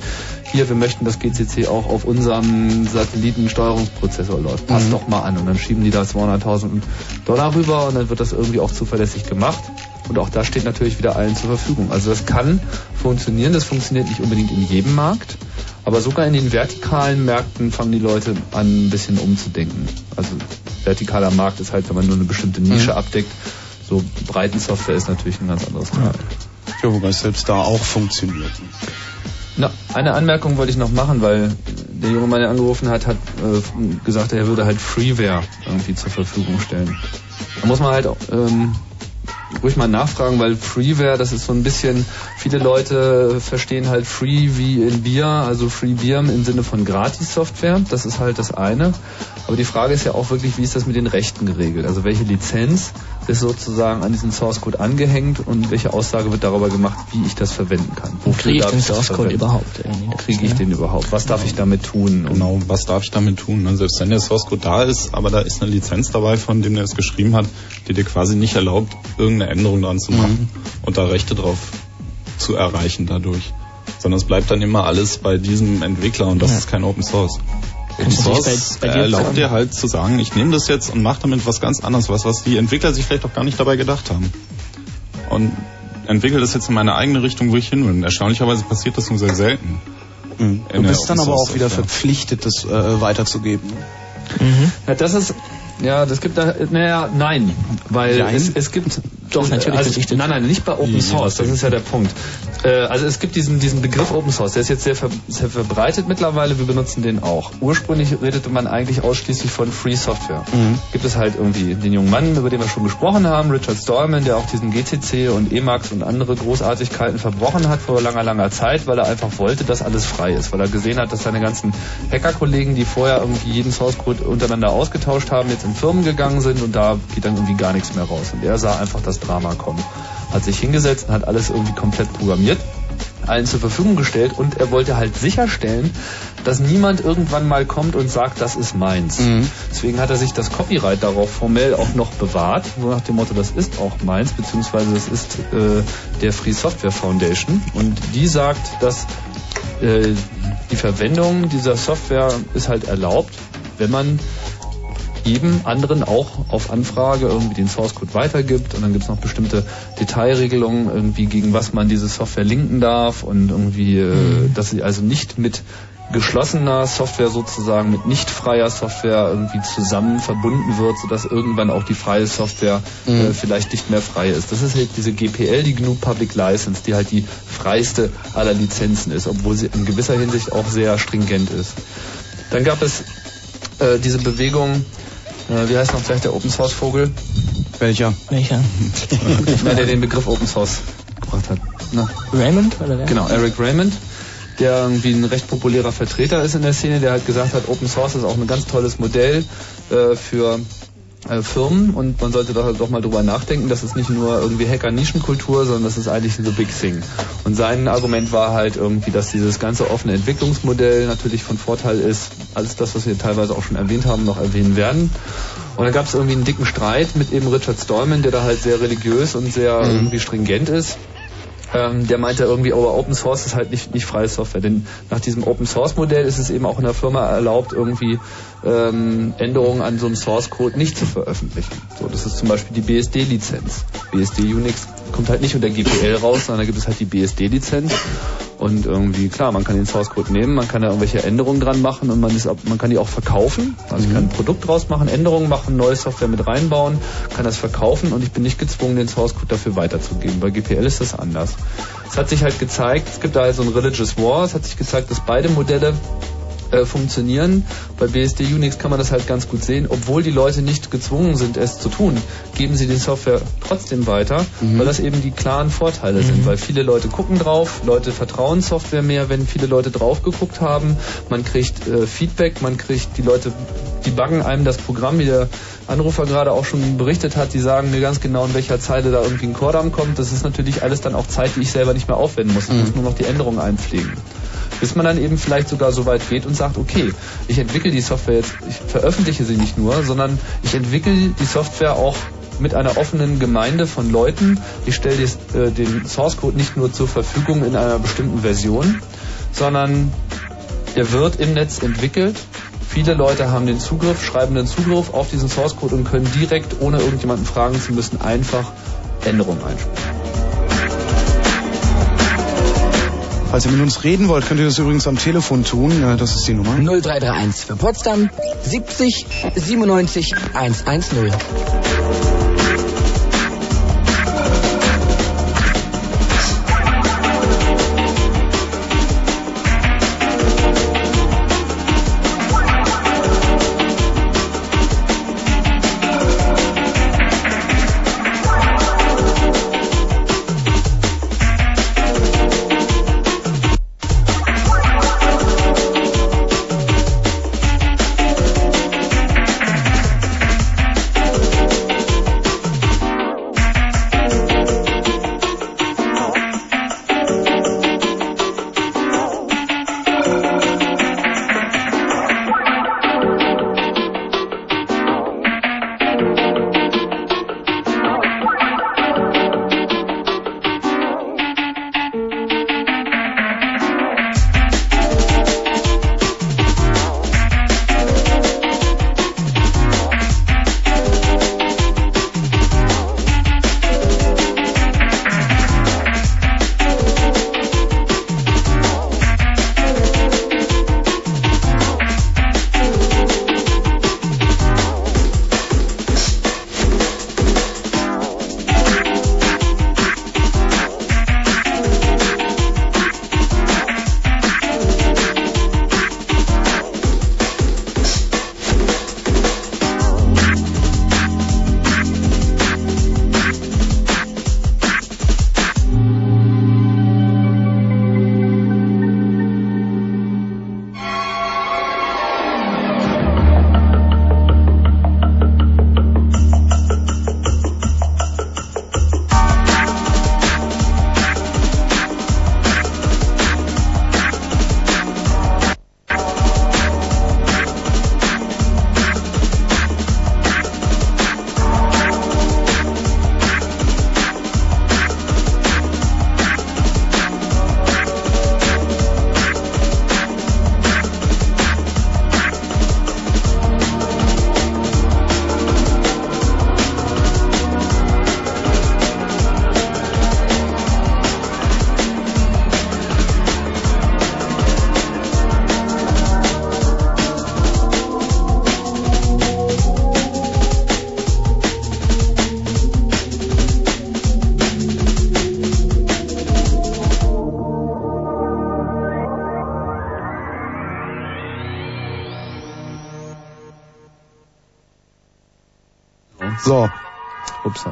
Hier, wir möchten, dass GCC auch auf unserem Satellitensteuerungsprozessor läuft. Passt Mhm. doch mal an. Und dann schieben die da 200.000 Dollar rüber und dann wird das irgendwie auch zuverlässig gemacht. Und auch das steht natürlich wieder allen zur Verfügung. Also das kann funktionieren. Das funktioniert nicht unbedingt in jedem Markt. Aber sogar in den vertikalen Märkten fangen die Leute an, ein bisschen umzudenken. Also vertikaler Markt ist halt, wenn man nur eine bestimmte Nische Mhm. abdeckt. So Breitensoftware ist natürlich ein ganz anderes Thema. Ja, wobei es selbst da auch funktioniert. Na, eine Anmerkung wollte ich noch machen, weil der junge Mann, der angerufen hat, hat äh, gesagt, er würde halt Freeware irgendwie zur Verfügung stellen. Da muss man halt auch, ähm, ruhig mal nachfragen, weil Freeware, das ist so ein bisschen, viele Leute verstehen halt Free wie in Bier, also Free Bier im Sinne von Gratis-Software. Das ist halt das eine. Aber die Frage ist ja auch wirklich, wie ist das mit den Rechten geregelt? Also welche Lizenz ist sozusagen an diesen Source Code angehängt und welche Aussage wird darüber gemacht, wie ich das verwenden kann. Wofür kriege ich den Source Code überhaupt? Kriege ich den überhaupt? Was darf ich damit tun? Genau, was darf ich damit tun? Ne? Selbst wenn der Source Code da ist, aber da ist eine Lizenz dabei, von dem der es geschrieben hat, die dir quasi nicht erlaubt, irgendeine Änderung dran zu machen mhm. und da Rechte drauf zu erreichen dadurch. Sondern es bleibt dann immer alles bei diesem Entwickler und das ja. ist kein Open Source. Open Source bei, bei erlaubt dir halt zu sagen, ich nehme das jetzt und mache damit was ganz anderes, was, was die Entwickler sich vielleicht auch gar nicht dabei gedacht haben. Und entwickle das jetzt in meine eigene Richtung, wo ich hin will. Erstaunlicherweise passiert das nur sehr selten. Mhm. Du bist dann aber auch wieder verpflichtet, das äh, weiterzugeben. Mhm. Ja, das ist ja, das gibt da, naja, nein, weil nein. Es, es gibt doch natürlich also, Nein, nein, nicht bei Open Source. Das ist ja der Punkt. Äh, also es gibt diesen diesen Begriff Open Source. Der ist jetzt sehr, ver sehr verbreitet mittlerweile. Wir benutzen den auch. Ursprünglich redete man eigentlich ausschließlich von Free Software. Mhm. Gibt es halt irgendwie den jungen Mann, über den wir schon gesprochen haben, Richard Stallman, der auch diesen GCC und Emacs und andere Großartigkeiten verbrochen hat vor langer langer Zeit, weil er einfach wollte, dass alles frei ist, weil er gesehen hat, dass seine ganzen Hacker-Kollegen, die vorher irgendwie jeden Source Code untereinander ausgetauscht haben, jetzt in Firmen gegangen sind und da geht dann irgendwie gar nichts mehr raus. Und er sah einfach das Drama kommen. Hat sich hingesetzt und hat alles irgendwie komplett programmiert, allen zur Verfügung gestellt und er wollte halt sicherstellen, dass niemand irgendwann mal kommt und sagt, das ist meins. Mhm. Deswegen hat er sich das Copyright darauf formell auch noch bewahrt, so nach dem Motto, das ist auch meins, beziehungsweise das ist äh, der Free Software Foundation und die sagt, dass äh, die Verwendung dieser Software ist halt erlaubt, wenn man jedem anderen auch auf Anfrage irgendwie den Source Code weitergibt und dann gibt es noch bestimmte Detailregelungen, irgendwie gegen was man diese Software linken darf und irgendwie, äh, mhm. dass sie also nicht mit geschlossener Software sozusagen mit nicht freier Software irgendwie zusammen verbunden wird, sodass irgendwann auch die freie Software mhm. äh, vielleicht nicht mehr frei ist. Das ist halt diese GPL, die GNU Public License, die halt die freiste aller Lizenzen ist, obwohl sie in gewisser Hinsicht auch sehr stringent ist. Dann gab es äh, diese Bewegung äh, wie heißt noch gleich der Open Source Vogel? Welcher? Welcher? Na, der den Begriff Open Source gebracht hat. Na? Raymond oder wer? Genau, Eric Raymond, der irgendwie ein recht populärer Vertreter ist in der Szene, der halt gesagt hat, Open Source ist auch ein ganz tolles Modell äh, für äh, Firmen und man sollte doch, doch mal drüber nachdenken, das ist nicht nur irgendwie Hacker-Nischenkultur, sondern das ist eigentlich the big thing. Und sein Argument war halt irgendwie, dass dieses ganze offene Entwicklungsmodell natürlich von Vorteil ist, alles das, was wir teilweise auch schon erwähnt haben, noch erwähnen werden. Und da gab es irgendwie einen dicken Streit mit eben Richard Stallman, der da halt sehr religiös und sehr mhm. irgendwie stringent ist ähm, der meinte irgendwie, oh, Open Source ist halt nicht, nicht freie Software. Denn nach diesem Open Source Modell ist es eben auch in der Firma erlaubt, irgendwie ähm, Änderungen an so einem Source Code nicht zu veröffentlichen. So, das ist zum Beispiel die BSD-Lizenz. BSD Unix kommt halt nicht unter GPL raus, sondern da gibt es halt die BSD-Lizenz. Und irgendwie, klar, man kann den Source Code nehmen, man kann da irgendwelche Änderungen dran machen und man, ist, man kann die auch verkaufen. Also ich kann ein Produkt draus machen, Änderungen machen, neue Software mit reinbauen, kann das verkaufen und ich bin nicht gezwungen, den Source Code dafür weiterzugeben. Bei GPL ist das anders. Es hat sich halt gezeigt, es gibt da so ein Religious War, es hat sich gezeigt, dass beide Modelle äh, funktionieren. Bei BSD Unix kann man das halt ganz gut sehen. Obwohl die Leute nicht gezwungen sind, es zu tun, geben sie die Software trotzdem weiter, mhm. weil das eben die klaren Vorteile mhm. sind. Weil viele Leute gucken drauf, Leute vertrauen Software mehr, wenn viele Leute drauf geguckt haben. Man kriegt äh, Feedback, man kriegt die Leute, die buggen einem das Programm, wie der Anrufer gerade auch schon berichtet hat, die sagen mir ganz genau, in welcher Zeile da irgendwie ein Chordam kommt. Das ist natürlich alles dann auch Zeit, die ich selber nicht mehr aufwenden muss. Ich mhm. muss nur noch die Änderungen einpflegen bis man dann eben vielleicht sogar so weit geht und sagt, okay, ich entwickle die Software jetzt, ich veröffentliche sie nicht nur, sondern ich entwickle die Software auch mit einer offenen Gemeinde von Leuten. Ich stelle äh, den Source Code nicht nur zur Verfügung in einer bestimmten Version, sondern er wird im Netz entwickelt. Viele Leute haben den Zugriff, schreiben den Zugriff auf diesen Source Code und können direkt, ohne irgendjemanden fragen zu müssen, einfach Änderungen einspielen. Falls ihr mit uns reden wollt, könnt ihr das übrigens am Telefon tun. Das ist die Nummer. 0331 für Potsdam 70 97 110.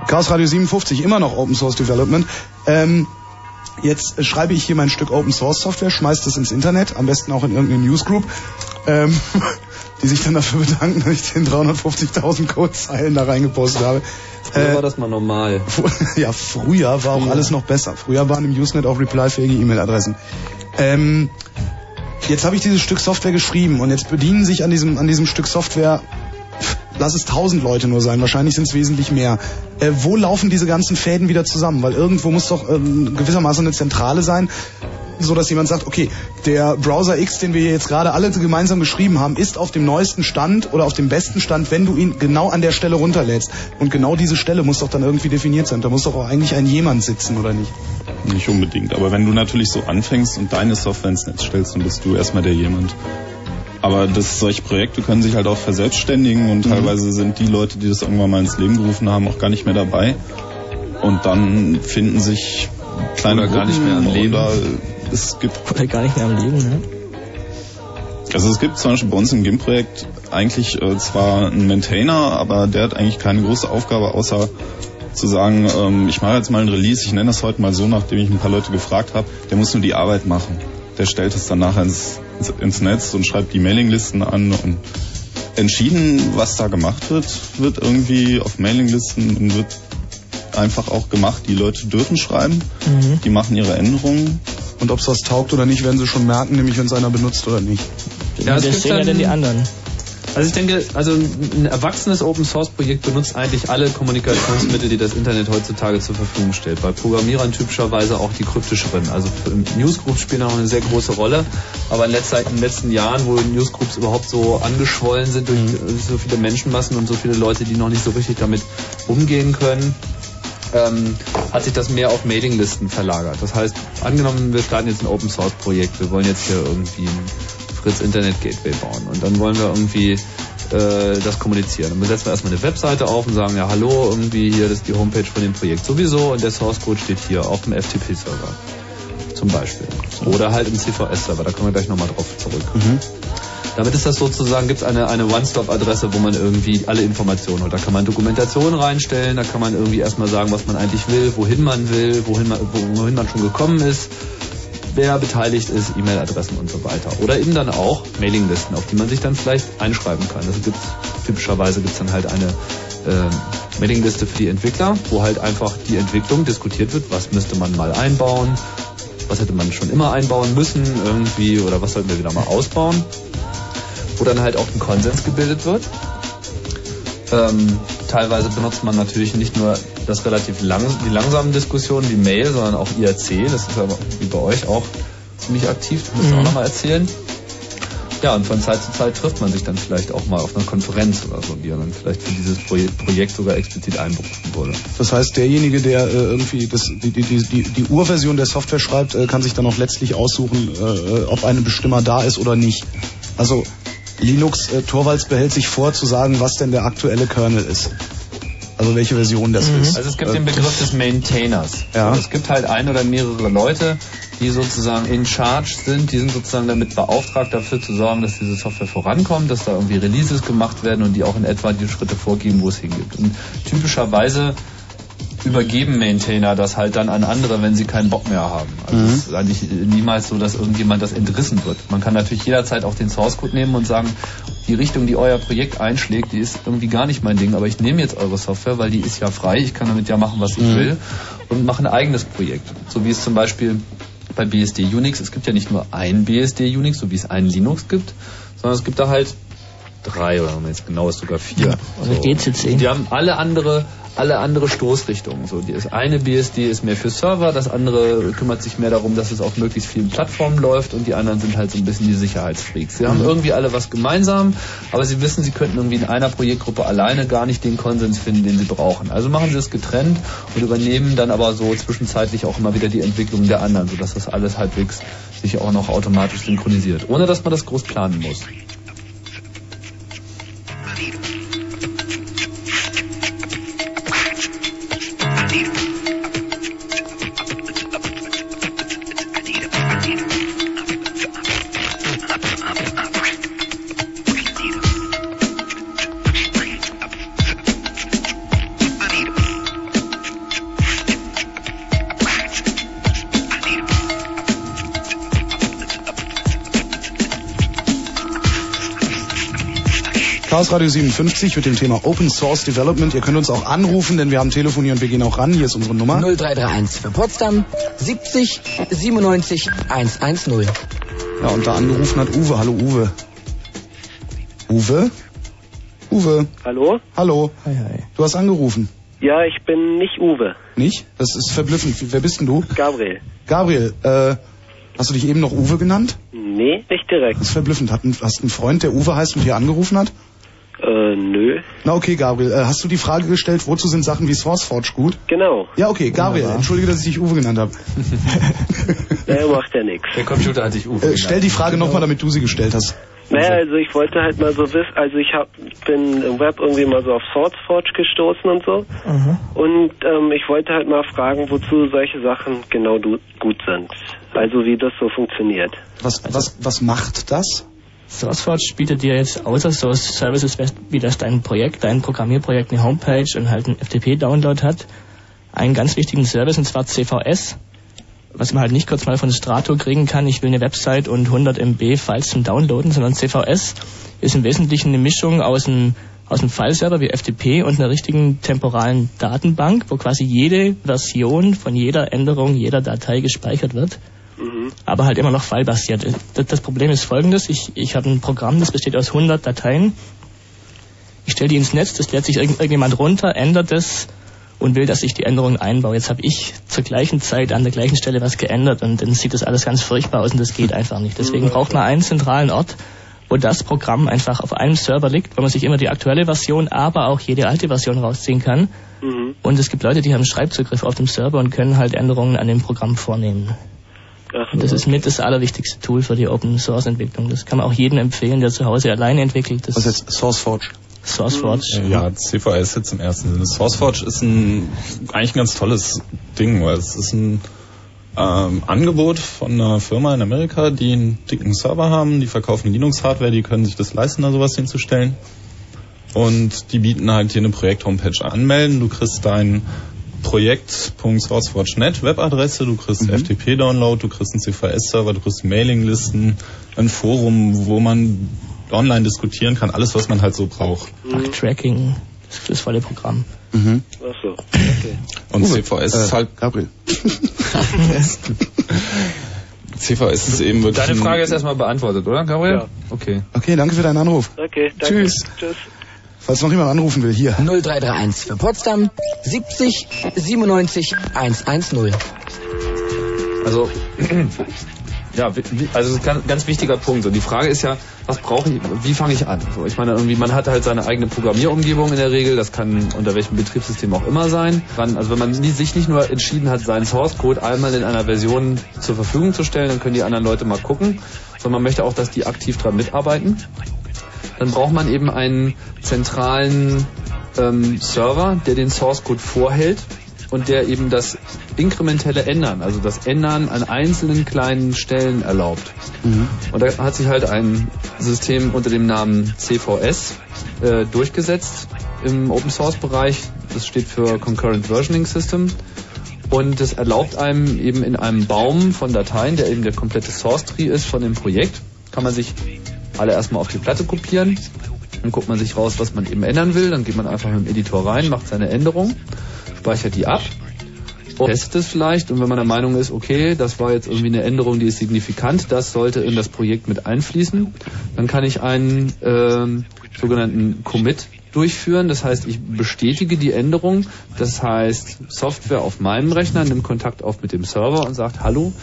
Chaos Radio 57, immer noch Open Source Development. Ähm, jetzt schreibe ich hier mein Stück Open Source Software, schmeiß das ins Internet, am besten auch in irgendeine Newsgroup, ähm, die sich dann dafür bedanken, dass ich den 350.000 Codezeilen da reingepostet habe. Früher war das mal normal. Ja, früher war auch alles noch besser. Früher waren im Usenet auch replyfähige E-Mail-Adressen. Ähm, jetzt habe ich dieses Stück Software geschrieben und jetzt bedienen sich an diesem, an diesem Stück Software, lass es tausend Leute nur sein, wahrscheinlich sind es wesentlich mehr. Äh, wo laufen diese ganzen Fäden wieder zusammen? Weil irgendwo muss doch ähm, gewissermaßen eine Zentrale sein, so dass jemand sagt, okay, der Browser X, den wir jetzt gerade alle gemeinsam geschrieben haben, ist auf dem neuesten Stand oder auf dem besten Stand, wenn du ihn genau an der Stelle runterlädst. Und genau diese Stelle muss doch dann irgendwie definiert sein. Da muss doch auch eigentlich ein jemand sitzen, oder nicht? Nicht unbedingt, aber wenn du natürlich so anfängst und deine Software ins Netz stellst, dann bist du erstmal der jemand. Aber das, solche Projekte können sich halt auch verselbstständigen und Mhm. teilweise sind die Leute, die das irgendwann mal ins Leben gerufen haben, auch gar nicht mehr dabei. Und dann finden sich kleine Oder gar nicht mehr am Leben. Oder es gibt Oder gar nicht mehr am Leben, ne? Also es gibt zum Beispiel bei uns im GIMP-Projekt eigentlich äh, zwar einen Maintainer, aber der hat eigentlich keine große Aufgabe, außer zu sagen, ähm, ich mache jetzt mal ein Release, ich nenne das heute mal so, nachdem ich ein paar Leute gefragt habe, der muss nur die Arbeit machen. Der stellt es dann nachher ins, ins, ins Netz und schreibt die Mailinglisten an und entschieden, was da gemacht wird, wird irgendwie auf Mailinglisten und wird einfach auch gemacht. Die Leute dürfen schreiben, Mhm. die machen ihre Änderungen. Und ob es was taugt oder nicht, werden sie schon merken, nämlich wenn es einer benutzt oder nicht. Ja, das gibt sehen ja dann- die anderen. Also ich denke, also ein erwachsenes Open Source Projekt benutzt eigentlich alle Kommunikationsmittel, die das Internet heutzutage zur Verfügung stellt. Bei Programmierern typischerweise auch die kryptischeren. Also Newsgroups spielen auch eine sehr große Rolle. Aber in, letzter, in den letzten Jahren, wo Newsgroups überhaupt so angeschwollen sind durch äh, so viele Menschenmassen und so viele Leute, die noch nicht so richtig damit umgehen können, ähm, hat sich das mehr auf Mailinglisten verlagert. Das heißt, angenommen, wir starten jetzt ein Open Source Projekt, wir wollen jetzt hier irgendwie ein Fritz Internet Gateway bauen und dann wollen wir irgendwie äh, das kommunizieren. Dann setzen wir erstmal eine Webseite auf und sagen, ja hallo, irgendwie hier, das ist die Homepage von dem Projekt sowieso und der Source Code steht hier auf dem FTP-Server zum Beispiel. Oder halt im CVS-Server, da kommen wir gleich nochmal drauf zurück. Damit ist das sozusagen, gibt es eine, eine One-Stop-Adresse, wo man irgendwie alle Informationen hat. Da kann man Dokumentation reinstellen, da kann man irgendwie erstmal sagen, was man eigentlich will, wohin man will, wohin man, wohin man schon gekommen ist, wer beteiligt ist, E-Mail-Adressen und so weiter. Oder eben dann auch Mailinglisten, auf die man sich dann vielleicht einschreiben kann. Also gibt's, typischerweise gibt es dann halt eine äh, Mailingliste für die Entwickler, wo halt einfach die Entwicklung diskutiert wird, was müsste man mal einbauen, was hätte man schon immer einbauen müssen irgendwie oder was sollten wir wieder mal ausbauen, wo dann halt auch ein Konsens gebildet wird. Ähm, teilweise benutzt man natürlich nicht nur das relativ lang, die langsamen Diskussionen wie Mail, sondern auch IRC. Das ist aber wie bei euch auch ziemlich aktiv. Das müssen wir Mhm. auch nochmal erzählen. Ja, und von Zeit zu Zeit trifft man sich dann vielleicht auch mal auf einer Konferenz oder so, die dann vielleicht für dieses Projekt, sogar explizit einberufen wurde. Das heißt, derjenige, der äh, irgendwie das, die, die, die, die, Urversion der Software schreibt, äh, kann sich dann auch letztlich aussuchen, äh, ob ein Bestimmer da ist oder nicht. Also Linux äh, Torvalds behält sich vor zu sagen, was denn der aktuelle Kernel ist. Also welche Version das ist. Also es gibt Äh, den Begriff des Maintainers. Ja. Also es gibt halt ein oder mehrere Leute, die sozusagen in charge sind, die sind sozusagen damit beauftragt, dafür zu sorgen, dass diese Software vorankommt, dass da irgendwie Releases gemacht werden und die auch in etwa die Schritte vorgeben, wo es hingeht. Und typischerweise übergeben Maintainer das halt dann an andere, wenn sie keinen Bock mehr haben. Also Mhm. es ist eigentlich niemals so, dass irgendjemand das entrissen wird. Man kann natürlich jederzeit auch den Source Code nehmen und sagen, die Richtung, die euer Projekt einschlägt, die ist irgendwie gar nicht mein Ding, aber ich nehme jetzt eure Software, weil die ist ja frei, ich kann damit ja machen, was ich Mhm. will und mache ein eigenes Projekt. So wie es zum Beispiel bei BSD Unix, es gibt ja nicht nur ein BSD Unix, so wie es ein Linux gibt, sondern es gibt da halt drei oder wenn man jetzt genau ist, sogar vier. Also GCC. Die haben alle andere, alle andere Stoßrichtungen. So, das eine BSD ist mehr für Server, das andere kümmert sich mehr darum, dass es auf möglichst vielen Plattformen läuft und die anderen sind halt so ein bisschen die Sicherheitsfreaks. Sie haben Mhm. irgendwie alle was gemeinsam, aber sie wissen, sie könnten irgendwie in einer Projektgruppe alleine gar nicht den Konsens finden, den sie brauchen. Also machen sie es getrennt und übernehmen dann aber so zwischenzeitlich auch immer wieder die Entwicklung der anderen, sodass das alles halbwegs sich auch noch automatisch synchronisiert, ohne dass man das groß planen muss. Chaos Radio 57 mit dem Thema Open Source Development. Ihr könnt uns auch anrufen, denn wir haben Telefon hier und wir gehen auch ran. Hier ist unsere Nummer. 0331 für Potsdam 70 97 110. Ja, und da angerufen hat Uwe. Hallo Uwe. Uwe? Uwe. Hallo? Hallo. Hi, hi. Du hast angerufen. Ja, ich bin nicht Uwe. Nicht? Das ist verblüffend. Wer bist denn du? Gabriel. Gabriel, äh, hast du dich eben noch Uwe genannt? Nee, nicht direkt. Das ist verblüffend. Hast du einen Freund, der Uwe heißt und hier angerufen hat? Äh, nö. Na okay, Gabriel. Äh, hast du die Frage gestellt, wozu sind Sachen wie SourceForge gut? Genau. Ja, okay, Gabriel. Wunderbar. Entschuldige, dass ich dich Uwe genannt habe. Naja, macht ja nichts. Der Computer hat dich Uwe Äh, stell die Frage nochmal, damit du sie gestellt hast. Naja, also ich wollte halt mal so wissen, also ich hab, bin im Web irgendwie mal so auf SourceForge gestoßen und so. Und ähm, ich wollte halt mal fragen, wozu solche Sachen genau du, gut sind. Also wie das so funktioniert. Was, was, was macht das? SourceForge bietet dir jetzt außer so Services wie das dein Projekt, dein Programmierprojekt eine Homepage und halt einen FTP-Download hat, einen ganz wichtigen Service und zwar CVS, was man halt nicht kurz mal von Strato kriegen kann, ich will eine Website und 100 MB Files zum Downloaden, sondern CVS ist im Wesentlichen eine Mischung aus einem, aus einem Fileserver wie FTP und einer richtigen temporalen Datenbank, wo quasi jede Version von jeder Änderung jeder Datei gespeichert wird aber halt immer noch fallbasiert. Das, das Problem ist folgendes, ich, ich habe ein Programm, das besteht aus 100 Dateien. Ich stelle die ins Netz, das lädt sich irgend, irgendjemand runter, ändert es und will, dass ich die Änderungen einbaue. Jetzt habe ich zur gleichen Zeit an der gleichen Stelle was geändert und dann sieht das alles ganz furchtbar aus und das geht einfach nicht. Deswegen braucht man einen zentralen Ort, wo das Programm einfach auf einem Server liegt, wo man sich immer die aktuelle Version, aber auch jede alte Version rausziehen kann. Mhm. Und es gibt Leute, die haben Schreibzugriff auf dem Server und können halt Änderungen an dem Programm vornehmen. Und das ist mit das allerwichtigste Tool für die Open Source Entwicklung. Das kann man auch jedem empfehlen, der zu Hause alleine entwickelt. Das Was jetzt SourceForge? SourceForge. Ja, CVS jetzt im ersten Sinne. SourceForge ist ein, eigentlich ein ganz tolles Ding, weil es ist ein ähm, Angebot von einer Firma in Amerika, die einen dicken Server haben, die verkaufen Linux-Hardware, die können sich das leisten, da sowas hinzustellen. Und die bieten halt hier eine Projekt-Homepage anmelden. Du kriegst dein Projekt.sourceforge.net Webadresse, du kriegst FTP-Download, du kriegst einen CVS-Server, du kriegst Mailinglisten, ein Forum, wo man online diskutieren kann, alles, was man halt so braucht. Bug-Tracking, das, das volle Programm. Mhm. Ach so. Okay. Und Uwe, CVS äh, ist halt, Gabriel. CVS ist eben wirklich. Deine ein- Frage ist erstmal beantwortet, oder, Gabriel? Ja. Okay. Okay, danke für deinen Anruf. Okay, danke. Tschüss. Tschüss. Falls noch jemand anrufen will, hier. 0331 für Potsdam 70 97 110. Also, ja, also das ist ein ganz, wichtiger Punkt. Und die Frage ist ja, was brauche ich, wie fange ich an? So, ich meine, irgendwie, man hat halt seine eigene Programmierumgebung in der Regel, das kann unter welchem Betriebssystem auch immer sein. Also wenn man sich nicht nur entschieden hat, seinen Source Code einmal in einer Version zur Verfügung zu stellen, dann können die anderen Leute mal gucken, sondern man möchte auch, dass die aktiv dran mitarbeiten. Dann braucht man eben einen zentralen ähm, Server, der den Source Code vorhält und der eben das inkrementelle Ändern, also das Ändern an einzelnen kleinen Stellen erlaubt. Und da hat sich halt ein System unter dem Namen CVS äh, durchgesetzt im Open Source Bereich. Das steht für Concurrent Versioning System. Und das erlaubt einem eben in einem Baum von Dateien, der eben der komplette Source Tree ist von dem Projekt, kann man sich alle erstmal auf die Platte kopieren. Dann guckt man sich raus, was man eben ändern will. Dann geht man einfach mit dem Editor rein, macht seine Änderung, speichert die ab testet es vielleicht. Und wenn man der Meinung ist, okay, das war jetzt irgendwie eine Änderung, die ist signifikant, das sollte in das Projekt mit einfließen, dann kann ich einen ähm, sogenannten Commit durchführen. Das heißt, ich bestätige die Änderung. Das heißt, Software auf meinem Rechner nimmt Kontakt auf mit dem Server und sagt, hallo,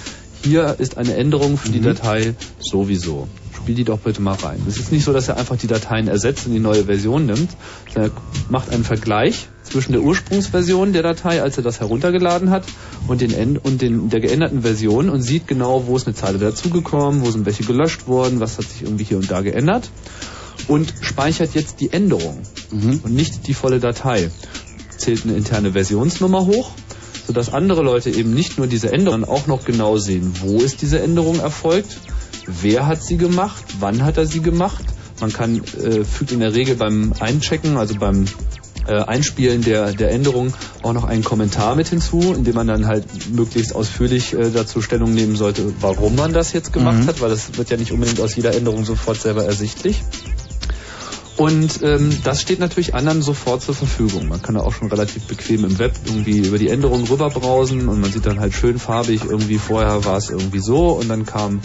hier ist eine Änderung für die Datei sowieso. Spiel die doch bitte mal rein. Es ist nicht so, dass er einfach die Dateien ersetzt und die neue Version nimmt, sondern er macht einen Vergleich zwischen der Ursprungsversion der Datei, als er das heruntergeladen hat, und, den, und den, der geänderten Version und sieht genau, wo ist eine Zeile dazugekommen, wo sind welche gelöscht worden, was hat sich irgendwie hier und da geändert und speichert jetzt die Änderung und nicht die volle Datei. Zählt eine interne Versionsnummer hoch, sodass andere Leute eben nicht nur diese Änderung, sondern auch noch genau sehen, wo ist diese Änderung erfolgt, wer hat sie gemacht, wann hat er sie gemacht. Man kann äh, fügt in der Regel beim Einchecken, also beim äh, Einspielen der, der Änderung auch noch einen Kommentar mit hinzu, in dem man dann halt möglichst ausführlich äh, dazu Stellung nehmen sollte, warum man das jetzt gemacht Mhm. hat, weil das wird ja nicht unbedingt aus jeder Änderung sofort selber ersichtlich. Und ähm, das steht natürlich anderen sofort zur Verfügung. Man kann da auch schon relativ bequem im Web irgendwie über die Änderungen rüberbrausen und man sieht dann halt schön farbig, irgendwie vorher war es irgendwie so und dann kam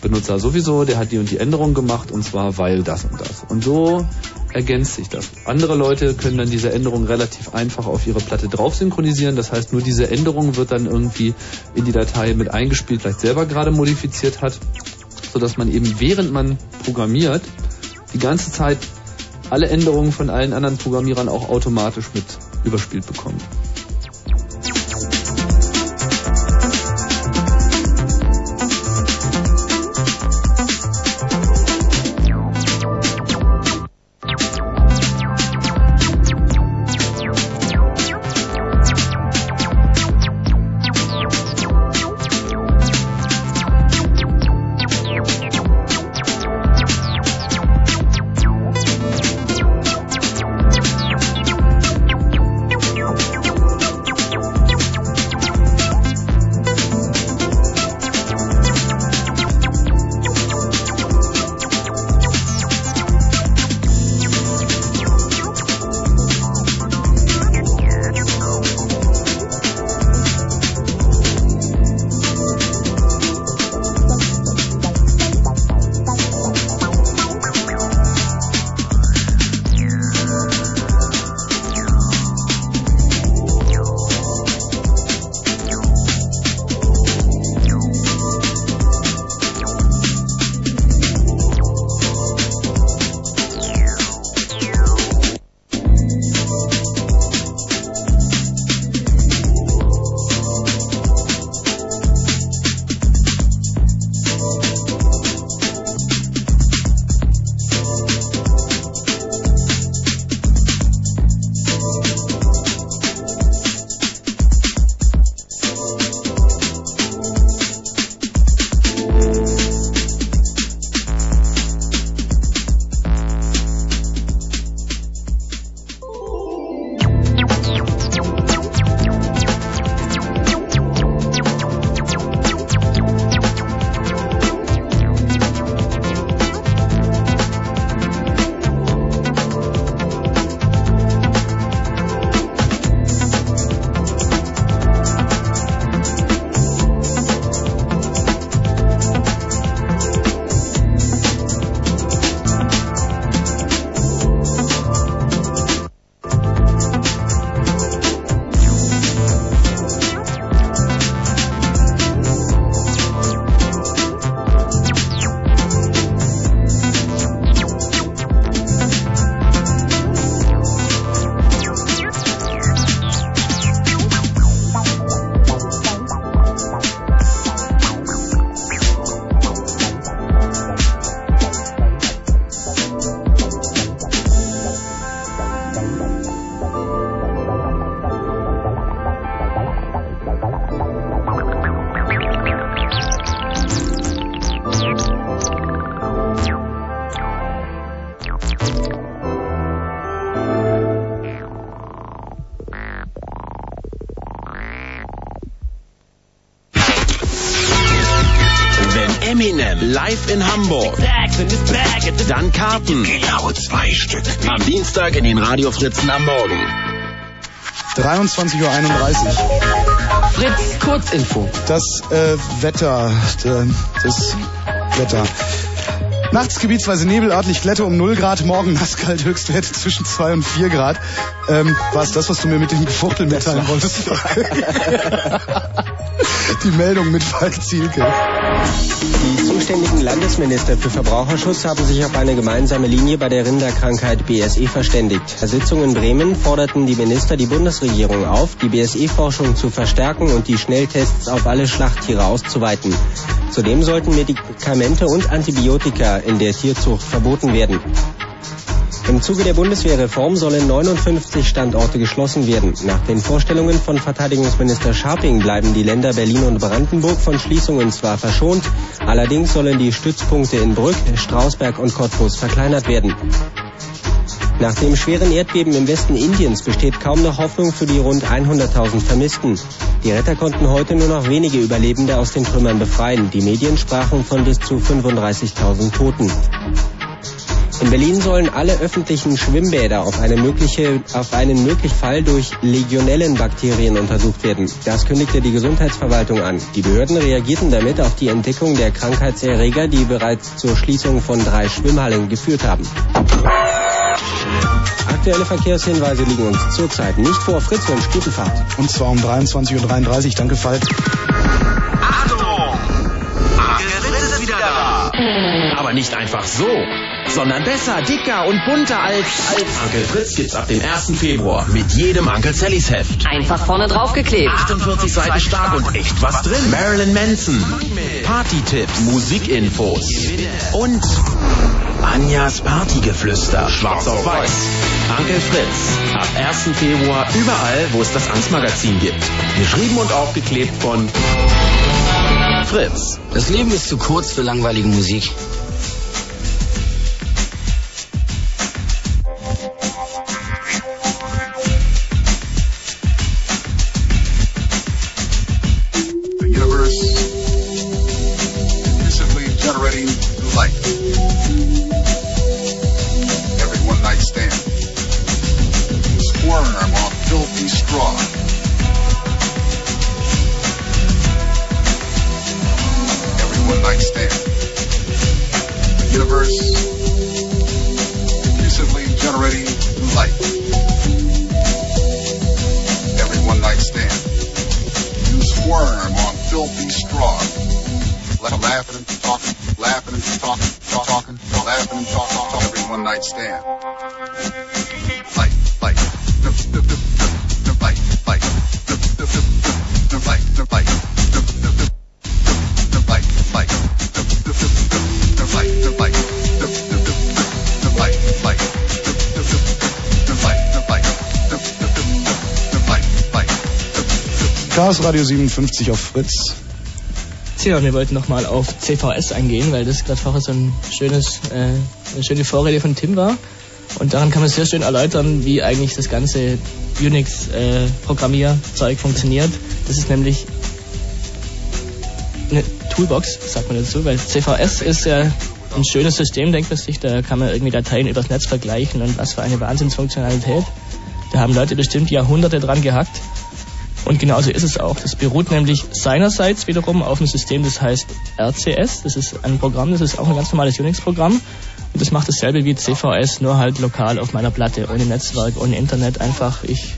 Benutzer sowieso, der hat die und die Änderung gemacht und zwar weil das und das. Und so ergänzt sich das. Andere Leute können dann diese Änderung relativ einfach auf ihre Platte drauf synchronisieren. Das heißt, nur diese Änderung wird dann irgendwie in die Datei mit eingespielt, vielleicht selber gerade modifiziert hat, sodass man eben während man programmiert die ganze Zeit alle Änderungen von allen anderen Programmierern auch automatisch mit überspielt bekommt. Live in Hamburg. Dann Karten. Genau zwei Stück. Am Dienstag in den Radiofritzen am Morgen. 23.31 Uhr. Fritz Kurzinfo. Das äh, Wetter, das Wetter. Nachts gebietsweise Nebel, örtlich Glätte um 0 Grad, morgen nasskalt, Höchstwerte zwischen 2 und 4 Grad. Ähm, war es das, was du mir mit dem Gefuchtel mitteilen wolltest? Die Meldung mit Falk Zielke. Landesminister für Verbraucherschutz haben sich auf eine gemeinsame Linie bei der Rinderkrankheit BSE verständigt. Bei Sitzung in Bremen forderten die Minister die Bundesregierung auf, die BSE-Forschung zu verstärken und die Schnelltests auf alle Schlachttiere auszuweiten. Zudem sollten Medikamente und Antibiotika in der Tierzucht verboten werden. Im Zuge der Bundeswehrreform sollen 59 Standorte geschlossen werden. Nach den Vorstellungen von Verteidigungsminister Scharping bleiben die Länder Berlin und Brandenburg von Schließungen zwar verschont, allerdings sollen die Stützpunkte in Brück, Strausberg und Cottbus verkleinert werden. Nach dem schweren Erdbeben im Westen Indiens besteht kaum noch Hoffnung für die rund 100.000 Vermissten. Die Retter konnten heute nur noch wenige Überlebende aus den Trümmern befreien. Die Medien sprachen von bis zu 35.000 Toten. In Berlin sollen alle öffentlichen Schwimmbäder auf, eine mögliche, auf einen möglichen Fall durch Legionellenbakterien untersucht werden. Das kündigte die Gesundheitsverwaltung an. Die Behörden reagierten damit auf die Entdeckung der Krankheitserreger, die bereits zur Schließung von drei Schwimmhallen geführt haben. Aktuelle Verkehrshinweise liegen uns zurzeit nicht vor. Fritz wünscht gute Fahrt. Und zwar um 23.33 Uhr. Danke, Falk. Achtung! Fritz ist wieder da. Aber nicht einfach so, sondern besser, dicker und bunter als, als Onkel Fritz gibt's ab dem 1. Februar mit jedem Onkel Sallys Heft. Einfach vorne draufgeklebt. 48 Seiten stark und echt was drin. Marilyn Manson, Party-Tipps, Musikinfos und Anjas Partygeflüster, schwarz auf weiß. Onkel Fritz, ab 1. Februar überall, wo es das Angstmagazin gibt. Geschrieben und aufgeklebt von Fritz. Das Leben ist zu kurz für langweilige Musik. Radio 57 auf Fritz. Tja, wir wollten nochmal auf CVS eingehen, weil das gerade vorher so ein schönes, äh, eine schöne Vorrede von Tim war. Und daran kann man sehr schön erläutern, wie eigentlich das ganze Unix-Programmierzeug funktioniert. Das ist nämlich eine Toolbox, sagt man dazu, weil CVS ist ja ein schönes System, denkt man sich, da kann man irgendwie Dateien übers Netz vergleichen und was für eine Wahnsinnsfunktionalität. Da haben Leute bestimmt Jahrhunderte dran gehackt. Und genauso ist es auch. Das beruht nämlich seinerseits wiederum auf einem System, das heißt RCS. Das ist ein Programm, das ist auch ein ganz normales Unix-Programm. Und das macht dasselbe wie CVS, nur halt lokal auf meiner Platte, ohne Netzwerk, ohne Internet. Einfach, ich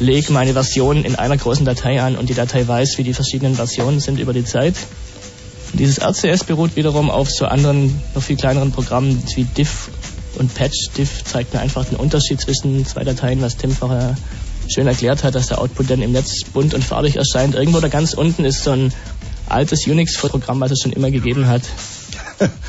lege meine Version in einer großen Datei an und die Datei weiß, wie die verschiedenen Versionen sind über die Zeit. Und dieses RCS beruht wiederum auf so anderen, noch viel kleineren Programmen wie diff und patch. Diff zeigt mir einfach den Unterschied zwischen zwei Dateien, was Tim vorher schön erklärt hat, dass der Output dann im Netz bunt und farbig erscheint. Irgendwo da ganz unten ist so ein altes Unix-Programm, was es schon immer gegeben hat.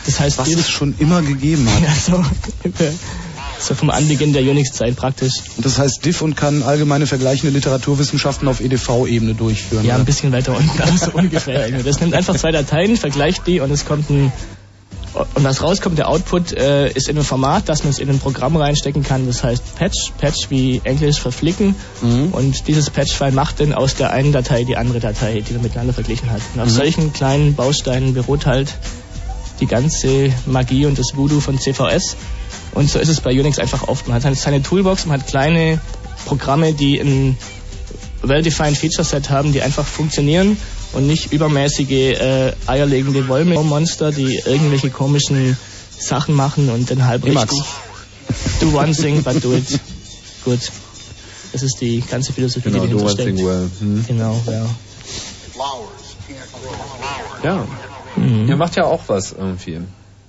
Das heißt, Was es schon immer gegeben hat. Ja, so, so vom Anbeginn der Unix-Zeit praktisch. Und das heißt Diff und kann allgemeine vergleichende Literaturwissenschaften auf EDV-Ebene durchführen. Ja, oder? ein bisschen weiter unten, aber so ungefähr. Das nimmt einfach zwei Dateien, vergleicht die und es kommt ein und was rauskommt, der Output äh, ist in einem Format, dass man es in ein Programm reinstecken kann, das heißt Patch, Patch wie Englisch verflicken und dieses Patch-File macht dann aus der einen Datei die andere Datei, die man miteinander verglichen hat. Und auf Mhm. solchen kleinen Bausteinen beruht halt die ganze Magie und das Voodoo von CVS und so ist es bei Unix einfach oft. Man hat halt seine Toolbox, man hat kleine Programme, die ein well-defined Feature Set haben, die einfach funktionieren und nicht übermäßige äh, eierlegende Wollmonster, die irgendwelche komischen Sachen machen und dann halb Emacs. richtig. Do one thing, but do it good. Das ist die ganze Philosophie, Genau, die do dahinter one steckt. thing well. Hm. Genau, ja. Ja. Mhm. Ihr macht ja auch was irgendwie.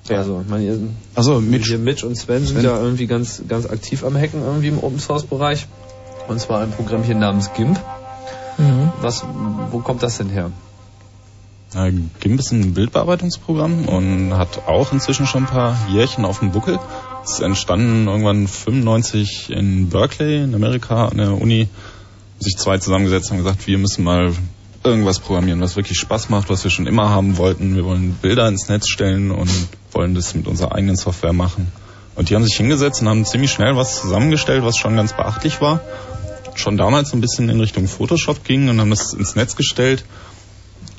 Also, ich meine, ihr, also Mitch. Hier Mitch und Sven sind Sven. ja irgendwie ganz, ganz aktiv am Hacken irgendwie im Open Source Bereich. Und zwar ein Programmchen namens GIMP. Mhm. Was, wo kommt das denn her? Äh, GIMP ist ein Bildbearbeitungsprogramm und hat auch inzwischen schon ein paar Jährchen auf dem Buckel. Es ist entstanden irgendwann 95 in Berkeley in Amerika an der Uni. Sich zwei zusammengesetzt und gesagt, wir müssen mal irgendwas programmieren, was wirklich Spaß macht, was wir schon immer haben wollten. Wir wollen Bilder ins Netz stellen und wollen das mit unserer eigenen Software machen. Und die haben sich hingesetzt und haben ziemlich schnell was zusammengestellt, was schon ganz beachtlich war. Schon damals so ein bisschen in Richtung Photoshop ging und haben das ins Netz gestellt.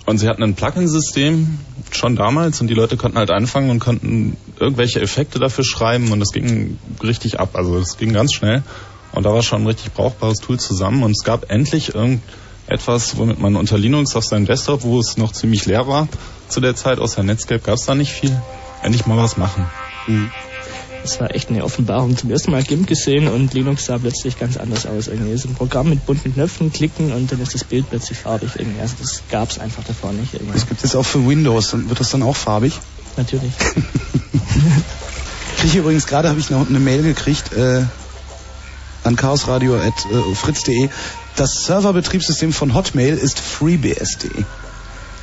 Und sie hatten ein Plugin-System schon damals und die Leute konnten halt anfangen und konnten irgendwelche Effekte dafür schreiben und das ging richtig ab. Also es ging ganz schnell und da war schon ein richtig brauchbares Tool zusammen und es gab endlich irgendetwas, womit man unter Linux auf seinem Desktop, wo es noch ziemlich leer war zu der Zeit, außer Netscape gab es da nicht viel, endlich mal was machen. Mhm. Das war echt eine Offenbarung. Zum ersten Mal GIMP gesehen und Linux sah plötzlich ganz anders aus. Irgendwie ist ein Programm mit bunten Knöpfen, klicken und dann ist das Bild plötzlich farbig. Irgendwie. Also das gab es einfach davor nicht. Irgendwie. Das gibt es auch für Windows. Und wird das dann auch farbig? Natürlich. Kriege übrigens gerade habe ich noch eine Mail gekriegt äh, an chaosradio@fritz.de. Das Serverbetriebssystem von Hotmail ist FreeBSD.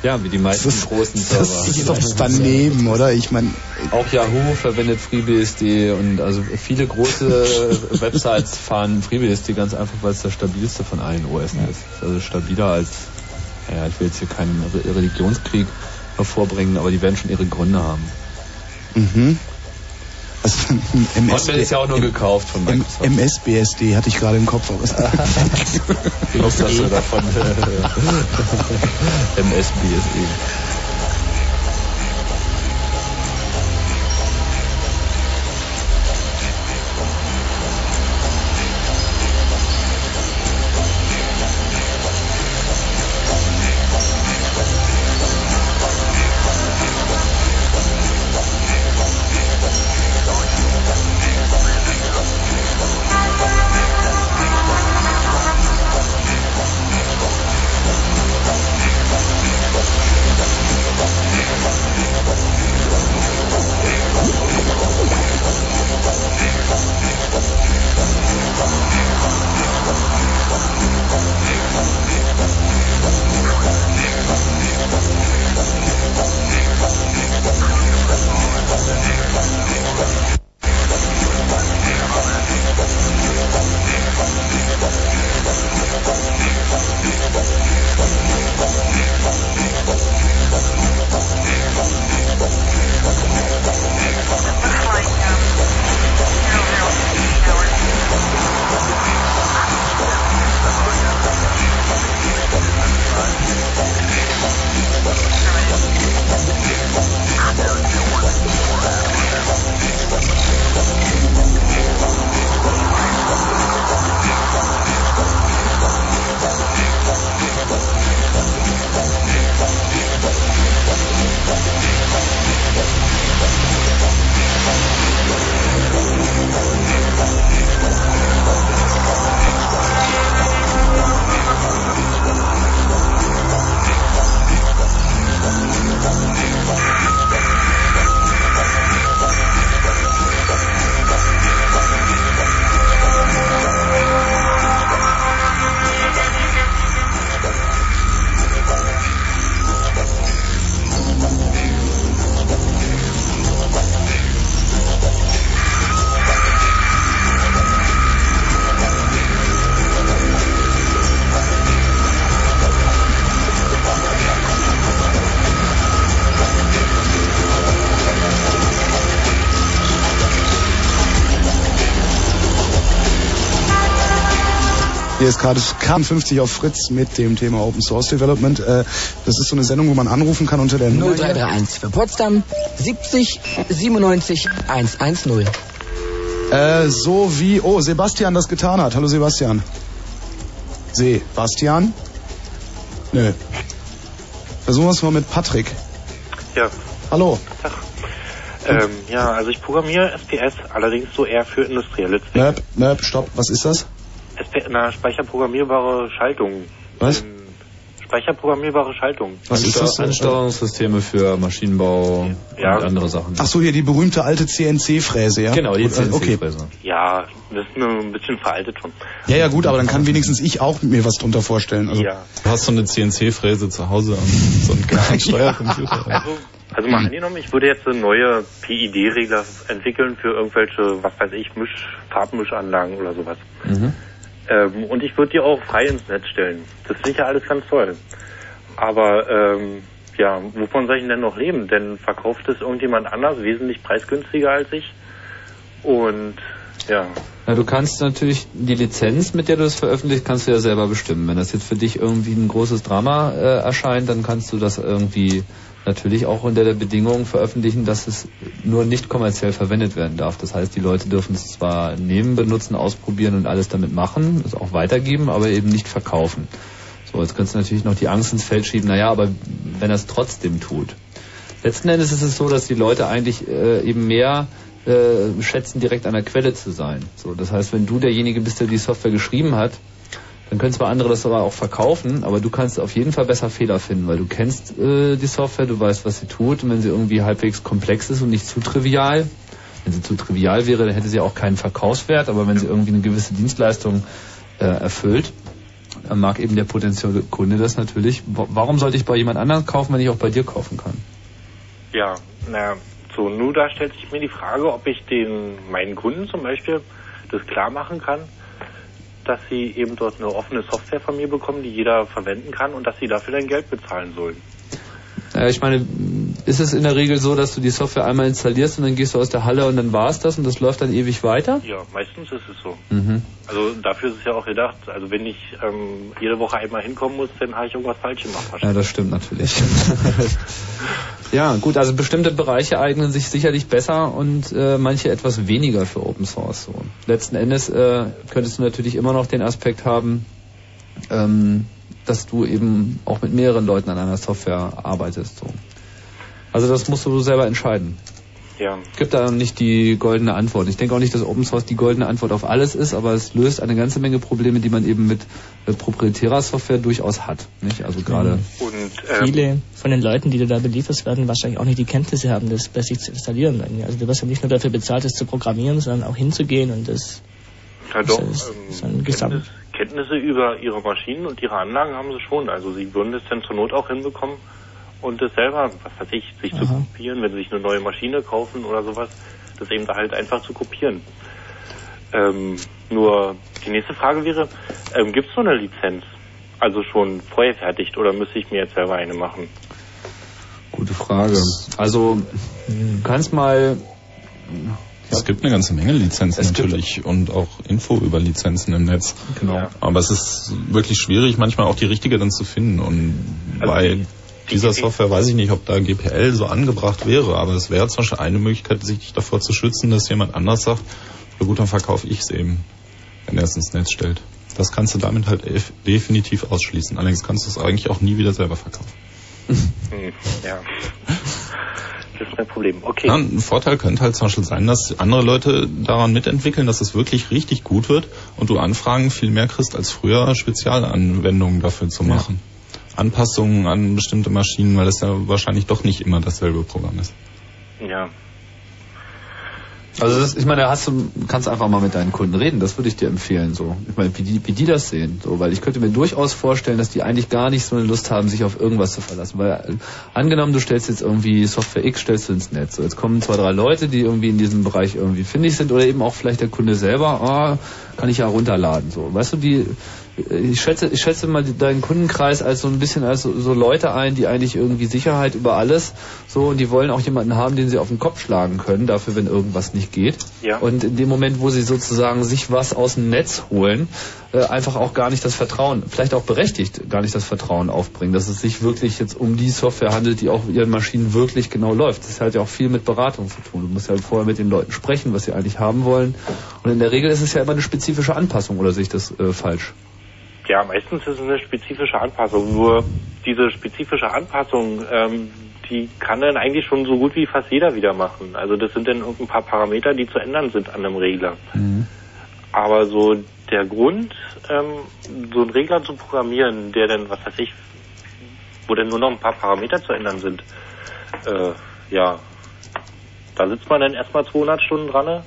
Ja, wie die meisten Das- großen Server. Das ist doch daneben, oder? Ich meine, Auch Yahoo verwendet FreeBSD und also viele große Websites fahren FreeBSD ganz einfach, weil es das stabilste von allen OS ist. Also stabiler als, naja, ich will jetzt hier keinen Re- Religionskrieg hervorbringen, aber die werden schon ihre Gründe haben. mhm. Also, Hotmail ist ja auch nur gekauft von Microsoft. MSBSD hatte ich gerade im Kopf. aber- Die Hauptsache davon MSBSD. Ist gerade K50 auf Fritz mit dem Thema Open Source Development. Äh, das ist so eine Sendung, wo man anrufen kann unter der Nummer. 0331 für Potsdam 70 97 110. Äh, so wie, oh, Sebastian das getan hat. Hallo Sebastian. Sebastian? Nö. Versuchen wir es mal mit Patrick. Ja, Hallo. ähm, ja, also ich programmiere SPS, allerdings so eher für industrielle Zwecke. Möp, Möp, stopp. Was ist das? Na, speicherprogrammierbare Schaltung. Was? Ähm, speicherprogrammierbare Schaltung. Was ist das? Ansteuerungssysteme für Maschinenbau Ja. und andere Sachen. Ach so, hier die berühmte alte CNC-Fräse, ja? Genau, die äh, Okay. CNC-Fräse. Ja, das ist nur ein bisschen veraltet schon. Ja, ja, gut, aber dann kann wenigstens ich auch mir was drunter vorstellen. Also, Ja. Du hast so eine CNC-Fräse zu Hause und so einen kleinen Steuercomputer. Also, also mal angenommen, ich würde jetzt eine neue PID-Regler entwickeln für irgendwelche, was weiß ich, Misch, Farbmischanlagen oder sowas. Mhm. Ähm, und ich würde die auch frei ins Netz stellen. Das finde ich ja alles ganz toll. Aber ähm, ja, wovon soll ich denn noch leben? Denn verkauft es irgendjemand anders, wesentlich preisgünstiger als ich. Und Ja. Na, du kannst natürlich die Lizenz, mit der du es veröffentlicht, kannst du ja selber bestimmen. Wenn das jetzt für dich irgendwie ein großes Drama äh, erscheint, dann kannst du das irgendwie natürlich auch unter der Bedingung veröffentlichen, dass es nur nicht kommerziell verwendet werden darf. Das heißt, die Leute dürfen es zwar nehmen, benutzen, ausprobieren und alles damit machen, es auch weitergeben, aber eben nicht verkaufen. So, jetzt kannst du natürlich noch die Angst ins Feld schieben, naja, aber wenn er es trotzdem tut. Letzten Endes ist es so, dass die Leute eigentlich äh, eben mehr äh, schätzen, direkt an der Quelle zu sein. So, das heißt, wenn du derjenige bist, der die Software geschrieben hat, dann können zwar andere das aber auch verkaufen, aber du kannst auf jeden Fall besser Fehler finden, weil du kennst äh, die Software, du weißt, was sie tut und wenn sie irgendwie halbwegs komplex ist und nicht zu trivial, wenn sie zu trivial wäre, dann hätte sie auch keinen Verkaufswert, aber wenn sie irgendwie eine gewisse Dienstleistung äh, erfüllt, dann mag eben der potenzielle Kunde das natürlich. Warum sollte ich bei jemand anderem kaufen, wenn ich auch bei dir kaufen kann? Ja, na, so, nur da stellt sich mir die Frage, ob ich den meinen Kunden zum Beispiel das klar machen kann, dass sie eben dort eine offene Software von mir bekommen, die jeder verwenden kann und dass sie dafür dann Geld bezahlen sollen. Ja, ich meine, ist es in der Regel so, dass du die Software einmal installierst und dann gehst du aus der Halle und dann war es das und das läuft dann ewig weiter? Ja, meistens ist es so. Mhm. Also dafür ist es ja auch gedacht. Also wenn ich ähm, jede Woche einmal hinkommen muss, dann habe ich irgendwas falsch gemacht. Ja, das stimmt natürlich. ja, gut, also bestimmte Bereiche eignen sich sicherlich besser und äh, manche etwas weniger für Open Source. So. Letzten Endes äh, könntest du natürlich immer noch den Aspekt haben, ähm, dass du eben auch mit mehreren Leuten an einer Software arbeitest. So. Also das musst du selber entscheiden. Ja. Gibt da nicht die goldene Antwort. Ich denke auch nicht, dass Open Source die goldene Antwort auf alles ist, aber es löst eine ganze Menge Probleme, die man eben mit äh, proprietärer Software durchaus hat. Nicht? Also gerade ähm, viele von den Leuten, die du da belieferst, werden wahrscheinlich auch nicht die Kenntnisse haben, das bei sich zu installieren. Also du wirst ja nicht nur dafür bezahlt, das zu programmieren, sondern auch hinzugehen und das. Ja, doch. Das ist, ähm, ist ein Gesamt. Kenntnisse über ihre Maschinen und ihre Anlagen haben sie schon. Also sie würden es dann zur Not auch hinbekommen und das selber, was weiß ich, sich zu Aha. kopieren, wenn sie sich eine neue Maschine kaufen oder sowas, das eben da halt einfach zu kopieren. Ähm, nur die nächste Frage wäre, ähm, gibt es so eine Lizenz? Also schon vorgefertigt oder müsste ich mir jetzt selber eine machen? Gute Frage. Also du kannst mal Es gibt eine ganze Menge Lizenzen natürlich und auch Info über Lizenzen im Netz. Genau. Aber es ist wirklich schwierig, manchmal auch die richtige dann zu finden. Und bei dieser Software weiß ich nicht, ob da GPL so angebracht wäre, aber es wäre zum Beispiel eine Möglichkeit, sich davor zu schützen, dass jemand anders sagt, ja gut, dann verkaufe ich es eben, wenn er es ins Netz stellt. Das kannst du damit halt def- definitiv ausschließen. Allerdings kannst du es eigentlich auch nie wieder selber verkaufen. Ja. Das ist ein Problem. Okay. Ja, ein Vorteil könnte halt zum Beispiel sein, dass andere Leute daran mitentwickeln, dass es wirklich richtig gut wird und du Anfragen viel mehr kriegst als früher, Spezialanwendungen dafür zu machen. Anpassungen an bestimmte Maschinen, weil es ja wahrscheinlich doch nicht immer dasselbe Programm ist. Ja. Also das, ich meine, da hast du, kannst einfach mal mit deinen Kunden reden, das würde ich dir empfehlen, so. Ich meine, wie die, wie die das sehen, so, weil ich könnte mir durchaus vorstellen, dass die eigentlich gar nicht so eine Lust haben, sich auf irgendwas zu verlassen, weil äh, angenommen, du stellst jetzt irgendwie Software X, stellst du ins Netz, so, jetzt kommen zwei, drei Leute, die irgendwie in diesem Bereich irgendwie findig sind oder eben auch vielleicht der Kunde selber, ah, kann ich ja runterladen, so. Weißt du, die, ich schätze, ich schätze mal deinen Kundenkreis als so ein bisschen als so, so Leute ein, die eigentlich irgendwie Sicherheit über alles so und die wollen auch jemanden haben, den sie auf den Kopf schlagen können, dafür, wenn irgendwas nicht geht. Ja. Und in dem Moment, wo sie sozusagen sich was aus dem Netz holen, äh, einfach auch gar nicht das Vertrauen, vielleicht auch berechtigt, gar nicht das Vertrauen aufbringen, dass es sich wirklich jetzt um die Software handelt, die auf ihren Maschinen wirklich genau läuft. Das hat ja auch viel mit Beratung zu tun. Du musst ja vorher mit den Leuten sprechen, was sie eigentlich haben wollen. Und in der Regel ist es ja immer eine spezifische Anpassung, oder sehe ich das äh, falsch? Ja, meistens ist es eine spezifische Anpassung. Nur diese spezifische Anpassung, ähm, die kann dann eigentlich schon so gut wie fast jeder wieder machen. Also das sind dann irgendein paar Parameter, die zu ändern sind an einem Regler. Aber so der Grund, ähm, so einen Regler zu programmieren, der dann, was weiß ich, wo dann nur noch ein paar Parameter zu ändern sind, äh, ja, da sitzt man dann erstmal 200 Stunden dran. ne?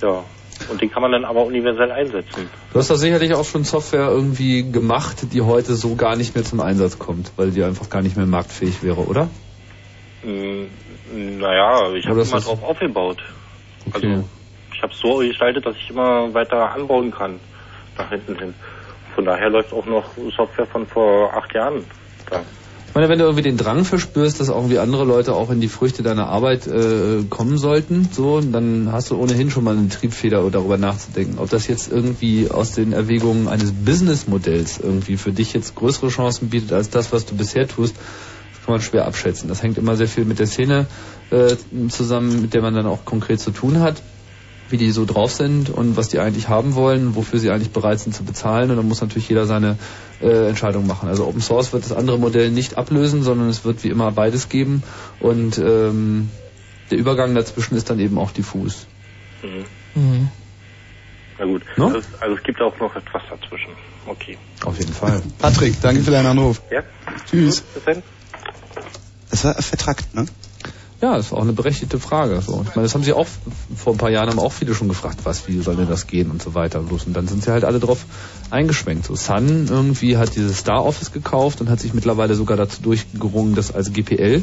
Ja, und den kann man dann aber universell einsetzen. Du hast da sicherlich auch schon Software irgendwie gemacht, die heute so gar nicht mehr zum Einsatz kommt, weil die einfach gar nicht mehr marktfähig wäre, oder? Mm, Naja, ich habe immer drauf aufgebaut. Okay. Also ich habe es so gestaltet, dass ich immer weiter anbauen kann nach hinten hin. Von daher läuft auch noch Software von vor acht Jahren. Da. Ich meine, wenn du irgendwie den Drang verspürst, dass irgendwie andere Leute auch in die Früchte deiner Arbeit äh, kommen sollten, so, dann hast du ohnehin schon mal eine Triebfeder darüber nachzudenken, ob das jetzt irgendwie aus den Erwägungen eines Businessmodells irgendwie für dich jetzt größere Chancen bietet als das, was du bisher tust, kann man schwer abschätzen. Das hängt immer sehr viel mit der Szene äh, zusammen, mit der man dann auch konkret zu tun hat wie die so drauf sind und was die eigentlich haben wollen, wofür sie eigentlich bereit sind zu bezahlen. Und dann muss natürlich jeder seine äh, Entscheidung machen. Also Open Source wird das andere Modell nicht ablösen, sondern es wird wie immer beides geben. Und ähm, der Übergang dazwischen ist dann eben auch diffus. Mhm. Mhm. Na gut. No? Also, es- also es gibt auch noch etwas dazwischen. Okay. Auf jeden Fall. Patrick, danke für deinen Anruf. Ja? Tschüss. Gut, bis dann. Das war vertrackt, ne? Ja, war auch eine berechtigte Frage. So. Ich meine, das haben sie auch vor ein paar Jahren haben auch viele schon gefragt, was, wie soll denn das gehen und so weiter. Bloß. Und dann sind sie halt alle drauf eingeschwenkt. So Sun irgendwie hat dieses Star Office gekauft und hat sich mittlerweile sogar dazu durchgerungen, das als GPL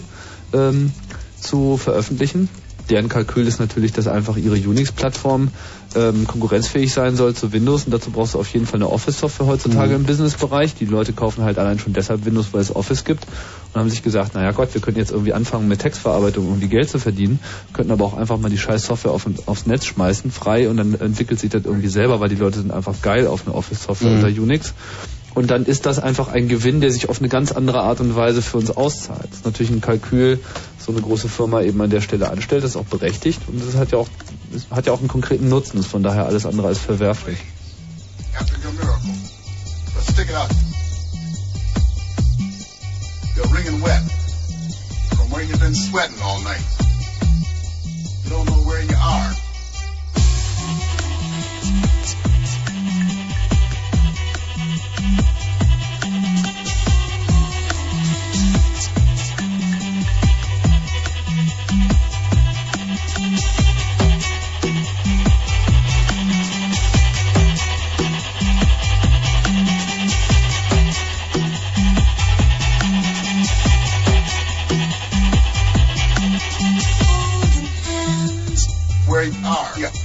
ähm, zu veröffentlichen. Deren Kalkül ist natürlich, dass einfach ihre Unix-Plattform ähm, konkurrenzfähig sein soll zu Windows und dazu brauchst du auf jeden Fall eine Office-Software heutzutage Mhm. im Business-Bereich. Die Leute kaufen halt allein schon deshalb Windows, weil es Office gibt und haben sich gesagt, naja Gott, wir könnten jetzt irgendwie anfangen mit Textverarbeitung, um irgendwie Geld zu verdienen, könnten aber auch einfach mal die scheiß Software auf, aufs Netz schmeißen, frei und dann entwickelt sich das irgendwie selber, weil die Leute sind einfach geil auf eine Office-Software Mhm. unter Unix. Und dann ist das einfach ein Gewinn, der sich auf eine ganz andere Art und Weise für uns auszahlt. Das ist natürlich ein Kalkül, so eine große Firma eben an der Stelle anstellt, das ist auch berechtigt und das hat ja auch, das hat ja auch einen konkreten Nutzen, ist von daher alles andere als verwerflich. You don't know where you are. Where you are. Yeah.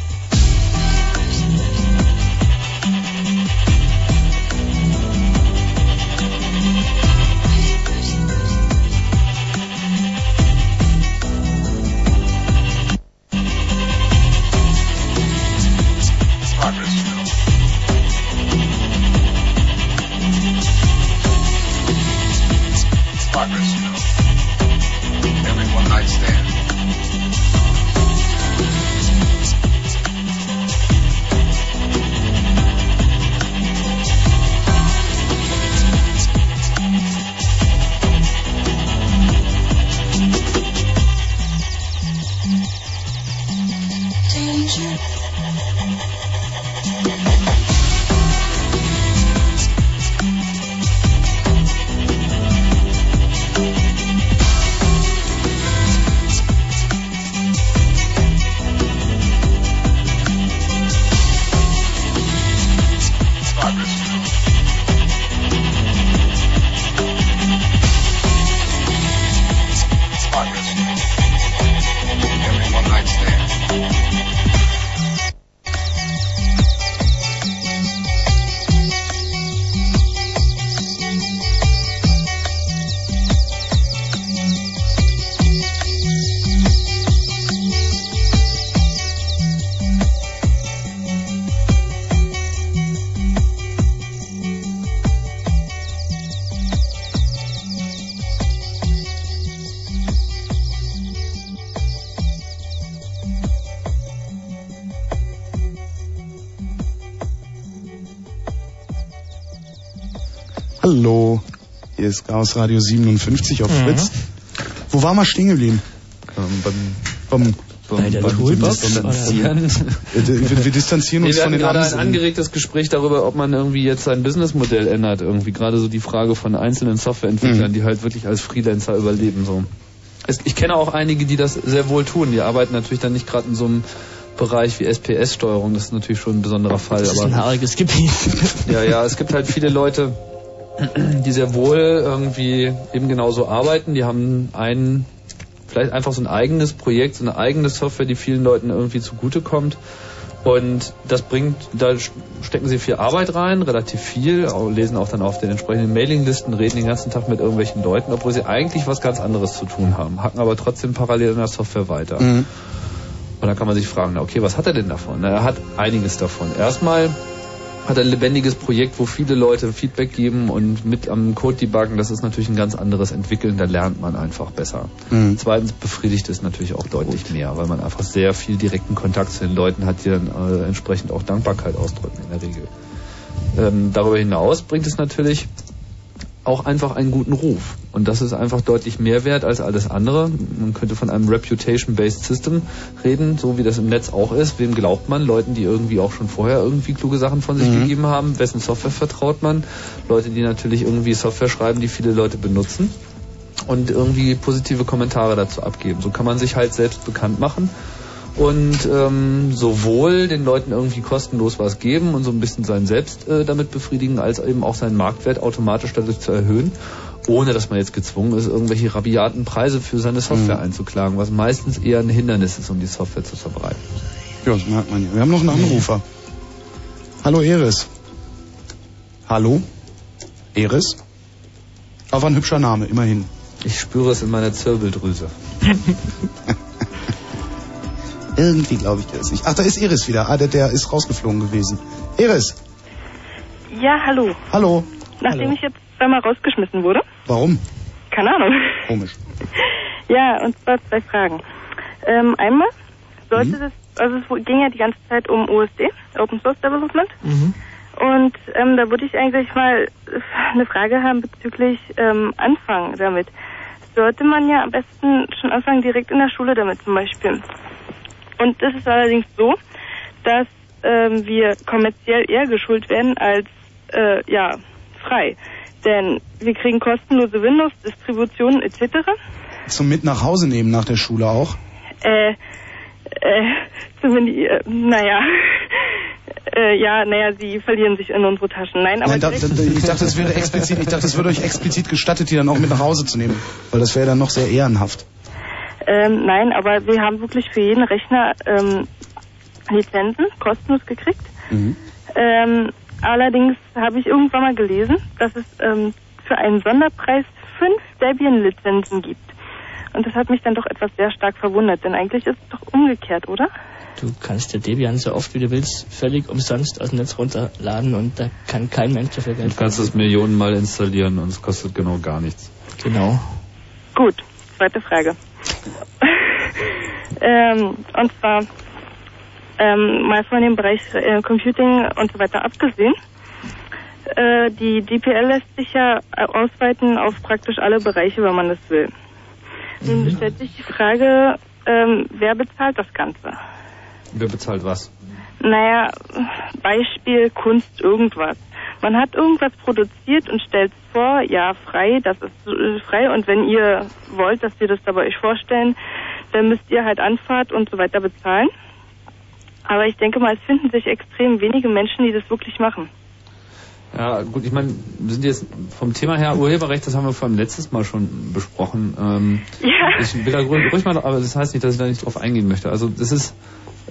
Hier ist Chaos Radio 57 auf Mhm. Fritz. Wo waren wir stehen geblieben? Ähm, beim, beim, Bei der beim Toolbox, Distanzieren. oder? Wir, wir distanzieren Nee, uns wir von hatten den gerade ein Amseln. angeregtes Gespräch darüber, ob man irgendwie jetzt sein Businessmodell ändert. Irgendwie gerade so die Frage von einzelnen Softwareentwicklern, Mhm. die halt wirklich als Freelancer überleben. So. Es, ich kenne auch einige, die das sehr wohl tun. Die arbeiten natürlich dann nicht gerade in so einem Bereich wie SPS-Steuerung. Das ist natürlich schon ein besonderer Fall. Das ist aber ein haariges Gebiet. ja, ja, es gibt halt viele Leute, die sehr wohl irgendwie eben genauso arbeiten. Die haben einen, vielleicht einfach so ein eigenes Projekt, so eine eigene Software, die vielen Leuten irgendwie zugutekommt. Und das bringt, da stecken sie viel Arbeit rein, relativ viel, lesen auch dann auf den entsprechenden Mailinglisten, reden den ganzen Tag mit irgendwelchen Leuten, obwohl sie eigentlich was ganz anderes zu tun haben, hacken aber trotzdem parallel in der Software weiter. Mhm. Und dann kann man sich fragen, okay, was hat er denn davon? Na, er hat einiges davon. Erstmal hat ein lebendiges Projekt, wo viele Leute Feedback geben und mit am Code debuggen, das ist natürlich ein ganz anderes Entwickeln, da lernt man einfach besser. Mhm. Zweitens befriedigt es natürlich auch deutlich mehr, weil man einfach sehr viel direkten Kontakt zu den Leuten hat, die dann äh, entsprechend auch Dankbarkeit ausdrücken in der Regel. Ähm, darüber hinaus bringt es natürlich auch einfach einen guten Ruf. Und das ist einfach deutlich mehr wert als alles andere. Man könnte von einem Reputation-Based System reden, so wie das im Netz auch ist. Wem glaubt man? Leuten, die irgendwie auch schon vorher irgendwie kluge Sachen von sich Mhm. gegeben haben. Wessen Software vertraut man? Leute, die natürlich irgendwie Software schreiben, die viele Leute benutzen. Und irgendwie positive Kommentare dazu abgeben. So kann man sich halt selbst bekannt machen und ähm, sowohl den Leuten irgendwie kostenlos was geben und so ein bisschen sein Selbst äh, damit befriedigen, als eben auch seinen Marktwert automatisch dadurch zu erhöhen, ohne dass man jetzt gezwungen ist, irgendwelche rabiaten Preise für seine Software Mhm. einzuklagen, was meistens eher ein Hindernis ist, um die Software zu verbreiten. Ja, das merkt man ja. Wir haben noch einen Anrufer. Hallo Eris. Hallo? Eris? Aber ein hübscher Name, immerhin. Ich spüre es in meiner Zirbeldrüse. Irgendwie glaube ich, ist nicht. Ach, da ist Eris wieder. Ah, der, der ist rausgeflogen gewesen. Eris, Ja, hallo. hallo. Nachdem Hallo. ich jetzt zweimal rausgeschmissen wurde, Warum? keine Ahnung. Komisch. Ja, und zwar zwei Fragen. Ähm, einmal sollte Mhm. das, also es ging ja die ganze Zeit um OSD, Open Source Development. Mhm. Und ähm, da würde ich eigentlich mal eine Frage haben bezüglich ähm, Anfang damit. Sollte man ja am besten schon anfangen direkt in der Schule damit zum Beispiel. Und das ist allerdings so, dass ähm, wir kommerziell eher geschult werden als äh, ja frei. Denn wir kriegen kostenlose Windows-Distributionen etc. Zum mit nach Hause nehmen nach der Schule auch. Äh, äh, zumindest, äh, naja, äh, ja, naja, sie verlieren sich in unsere Taschen. Nein, aber Nein, da, da, ich dachte, es wäre explizit, ich dachte, es würde euch explizit gestattet, die dann auch mit nach Hause zu nehmen. Weil das wäre dann noch sehr ehrenhaft. Ähm, nein, aber wir haben wirklich für jeden Rechner ähm, Lizenzen kostenlos gekriegt. Ähm, allerdings habe ich irgendwann mal gelesen, dass es ähm, für einen Sonderpreis fünf Debian-Lizenzen gibt. Und das hat mich dann doch etwas sehr stark verwundert, denn eigentlich ist es doch umgekehrt, oder? Du kannst dir Debian so oft wie du willst völlig umsonst aus dem Netz runterladen und da kann kein Mensch dafür Geld Du kannst es Millionen Mal installieren und es kostet genau gar nichts. Genau. Gut, zweite Frage. ähm, und zwar ähm, mal von dem Bereich äh, Computing und so weiter abgesehen. Äh, die DPL lässt sich ja äh, ausweiten auf praktisch alle Bereiche, wenn man das will. Nun stellt sich die Frage, ähm, wer bezahlt das Ganze? Wer bezahlt was? Naja, Beispiel Kunst irgendwas. Man hat irgendwas produziert und stellt es vor, ja, frei, das ist äh, frei und wenn ihr wollt, dass wir das da bei euch vorstellen, dann müsst ihr halt Anfahrt und so weiter bezahlen. Aber ich denke mal, es finden sich extrem wenige Menschen, die das wirklich machen. Ja, gut, ich meine, wir sind jetzt vom Thema her Urheberrecht, das haben wir vor allem letztes Mal schon besprochen. Ähm, Ja. Ich will da ruhig mal, aber das heißt nicht, dass ich da nicht drauf eingehen möchte. Also das ist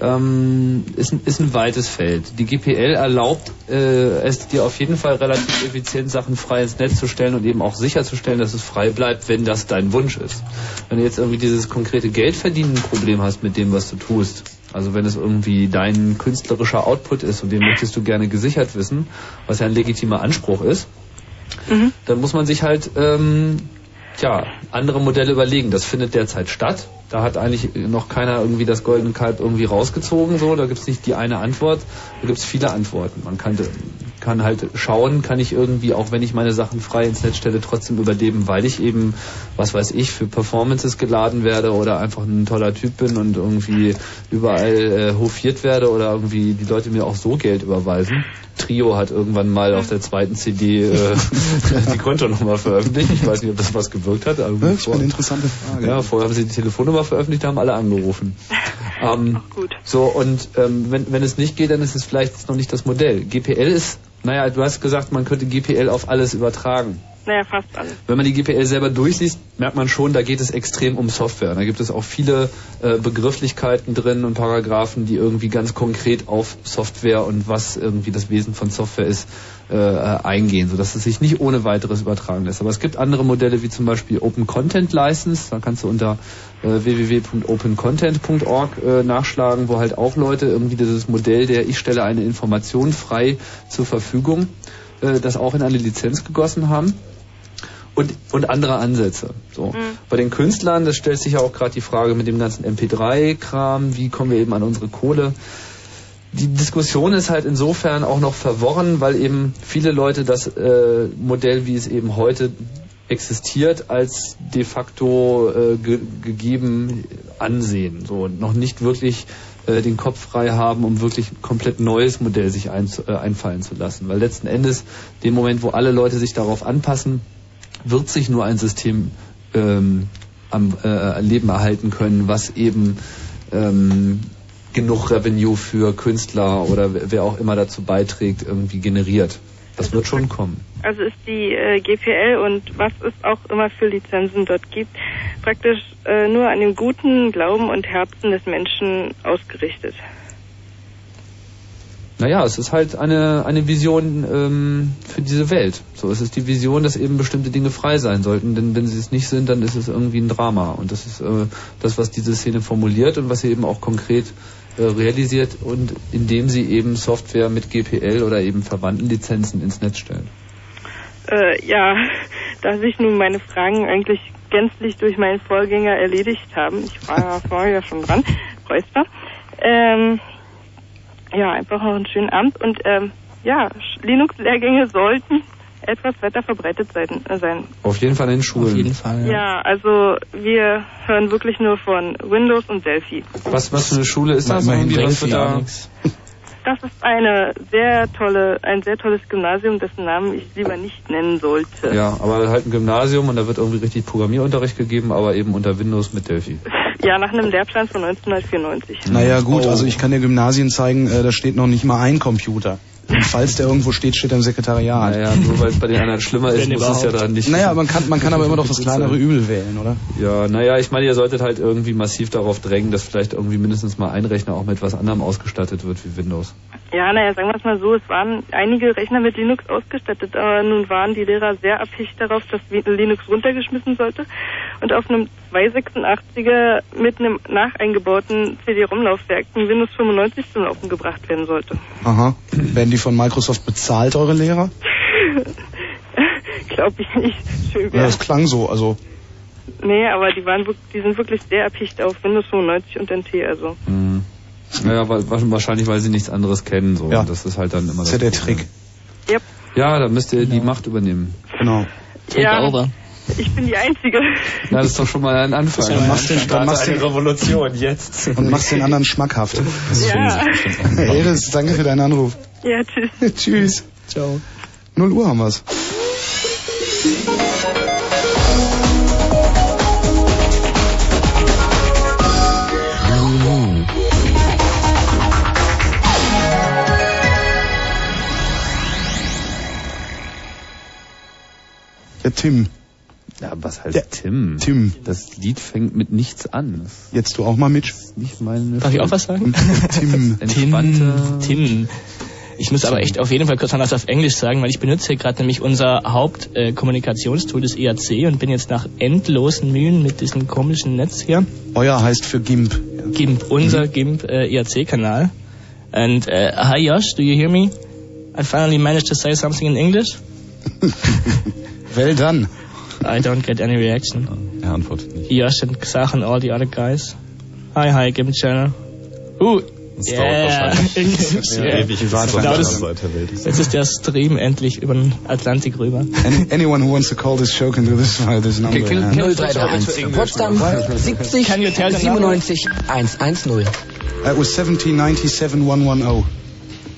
ähm, ist, ein- ist ein weites Feld. Die GPL erlaubt äh, es dir auf jeden Fall relativ effizient Sachen frei ins Netz zu stellen und eben auch sicherzustellen, dass es frei bleibt, wenn das dein Wunsch ist. Wenn du jetzt irgendwie dieses konkrete Geldverdienen-Problem hast mit dem, was du tust, also wenn es irgendwie dein künstlerischer Output ist und den möchtest du gerne gesichert wissen, was ja ein legitimer Anspruch ist, dann muss man sich halt ähm, tja, andere Modelle überlegen. Das findet derzeit statt. Da hat eigentlich noch keiner irgendwie das goldene Kalb irgendwie rausgezogen. So, da gibt es nicht die eine Antwort. Da gibt es viele Antworten. Man kann, kann halt schauen, kann ich irgendwie, auch wenn ich meine Sachen frei ins Netz stelle, trotzdem überleben, weil ich eben, was weiß ich, für Performances geladen werde oder einfach ein toller Typ bin und irgendwie überall äh, hofiert werde oder irgendwie die Leute mir auch so Geld überweisen. Trio hat irgendwann mal auf der zweiten CD äh, die Kontonummer veröffentlicht. Ich weiß nicht, ob das was gewirkt hat. Aber Das ist eine interessante Frage. ja, vorher haben sie die Telefonnummer veröffentlicht, da haben alle angerufen. Ähm, gut. So, und ähm, wenn, wenn es nicht geht, dann ist es vielleicht noch nicht das Modell. GPL ist, naja, du hast gesagt, man könnte GPL auf alles übertragen. Naja, fast alles. Wenn man die GPL selber durchliest, merkt man schon, da geht es extrem um Software. Da gibt es auch viele äh, Begrifflichkeiten drin und Paragraphen, die irgendwie ganz konkret auf Software und was irgendwie das Wesen von Software ist, äh, eingehen, sodass es sich nicht ohne weiteres übertragen lässt. Aber es gibt andere Modelle wie zum Beispiel Open Content License, da kannst du unter äh, www.opencontent.org äh, nachschlagen, wo halt auch Leute irgendwie dieses Modell der ich stelle eine Information frei zur Verfügung, äh, das auch in eine Lizenz gegossen haben und, und andere Ansätze. So. Mhm. Bei den Künstlern, das stellt sich ja auch gerade die Frage mit dem ganzen MP3-Kram, wie kommen wir eben an unsere Kohle? Die Diskussion ist halt insofern auch noch verworren, weil eben viele Leute das äh, Modell, wie es eben heute existiert, als de facto äh, ge gegeben ansehen. So und noch nicht wirklich äh, den Kopf frei haben, um wirklich ein komplett neues Modell sich ein, äh, einfallen zu lassen. Weil letzten Endes, dem Moment, wo alle Leute sich darauf anpassen, wird sich nur ein System ähm, am äh, Leben erhalten können, was eben ähm, genug Revenue für Künstler oder wer- auch immer dazu beiträgt, irgendwie generiert. Das wird schon kommen. Also ist die äh, GPL und was es auch immer für Lizenzen dort gibt, praktisch äh, nur an dem guten Glauben und Herzen des Menschen ausgerichtet. Naja, es ist halt eine, eine Vision ähm, für diese Welt. So, es ist die Vision, dass eben bestimmte Dinge frei sein sollten, denn wenn sie es nicht sind, dann ist es irgendwie ein Drama. Und das ist äh, das, was diese Szene formuliert und was sie eben auch konkret äh, realisiert und indem sie eben Software mit GPL oder eben verwandten Lizenzen ins Netz stellen. Äh, ja, da sich nun meine Fragen eigentlich gänzlich durch meinen Vorgänger erledigt haben, ich war ja vorher schon dran, Räusper, ähm, ja, einfach noch einen schönen Abend und ähm, ja, Sch- Linux-Lehrgänge sollten etwas weiter verbreitet sein. Äh, sein. Auf jeden Fall in den Schulen. Auf jeden Fall. Ja. also wir hören wirklich nur von Windows und Delphi. Was, was für eine Schule ist das? Immerhin Irgendwie, was Delphi, wird da? Das ist eine sehr tolle, ein sehr tolles Gymnasium, dessen Namen ich lieber nicht nennen sollte. Ja, aber halt ein Gymnasium und da wird irgendwie richtig Programmierunterricht gegeben, aber eben unter Windows mit Delphi. Ja, nach einem Lehrplan von 1994. Naja gut, Oh. also ich kann dir Gymnasien zeigen, äh, da steht noch nicht mal ein Computer. Und falls der irgendwo steht, steht er im Sekretariat. Naja, nur weil es bei den anderen schlimmer ist, muss es ja dann nicht. Naja, man kann, man kann aber immer doch das kleinere Übel wählen, oder? Ja, naja, ich meine, ihr solltet halt irgendwie massiv darauf drängen, dass vielleicht irgendwie mindestens mal ein Rechner auch mit was anderem ausgestattet wird wie Windows. Ja, naja, sagen wir es mal so, es waren einige Rechner mit Linux ausgestattet, aber nun waren die Lehrer sehr abhängig darauf, dass Linux runtergeschmissen sollte und auf einem 286er mit einem nacheingebauten CD-ROM-Laufwerk ein Windows 95 zum Laufen gebracht werden sollte. Aha. Werden die von Microsoft bezahlt, eure Lehrer? Glaube ich nicht. Schön Ja, das klang so, also. Nee, aber die waren die sind wirklich sehr erpicht auf Windows 95 und NT, also. Hm. Naja, wahrscheinlich, weil sie nichts anderes kennen. So. Ja. Das ist halt dann immer Das ist ja der Problem. Trick. Yep. Ja, da müsst ihr die Macht übernehmen. Genau. Take Ja. over. Ich bin die Einzige. Na, das ist doch schon mal ein Anfang. Dann machst du den, dann machst du den, Revolution jetzt. und machst den anderen schmackhaft. Ja. Eris, danke für deinen Anruf. Ja, tschüss. Tschüss. Ciao. 0 Uhr haben wir's. Der Tim. Ja, was heißt Der- Tim? Tim. Das Lied fängt mit nichts an. Jetzt du auch mal mit. ist nicht meine. Darf ich auch was sagen? Tim. Entspannte. Tim. Ich muss aber echt auf jeden Fall kurz noch was auf Englisch sagen, weil ich benutze hier gerade nämlich unser Hauptkommunikationstool, das ERC, und bin jetzt nach endlosen Mühen mit diesem komischen Netz hier, Euer heißt für GIMP. GIMP, unser GIMP äh, ERC-Kanal. And uh, hi Josh, do you hear me? I finally managed to say something in English. Well done. I don't get any reaction. Er antwortet nicht. Josh and Xach and all the other guys. Hi, hi, GIMP Channel. Uh, Das dauert wahrscheinlich yeah. ewig, das- der Welt ist. Jetzt ist der Stream endlich über den Atlantik rüber. Any, anyone who wants to call this show can do this via this number. Okay, yeah. 0331 Potsdam 70 Can you tell the number? 97 110. That was 1797 110.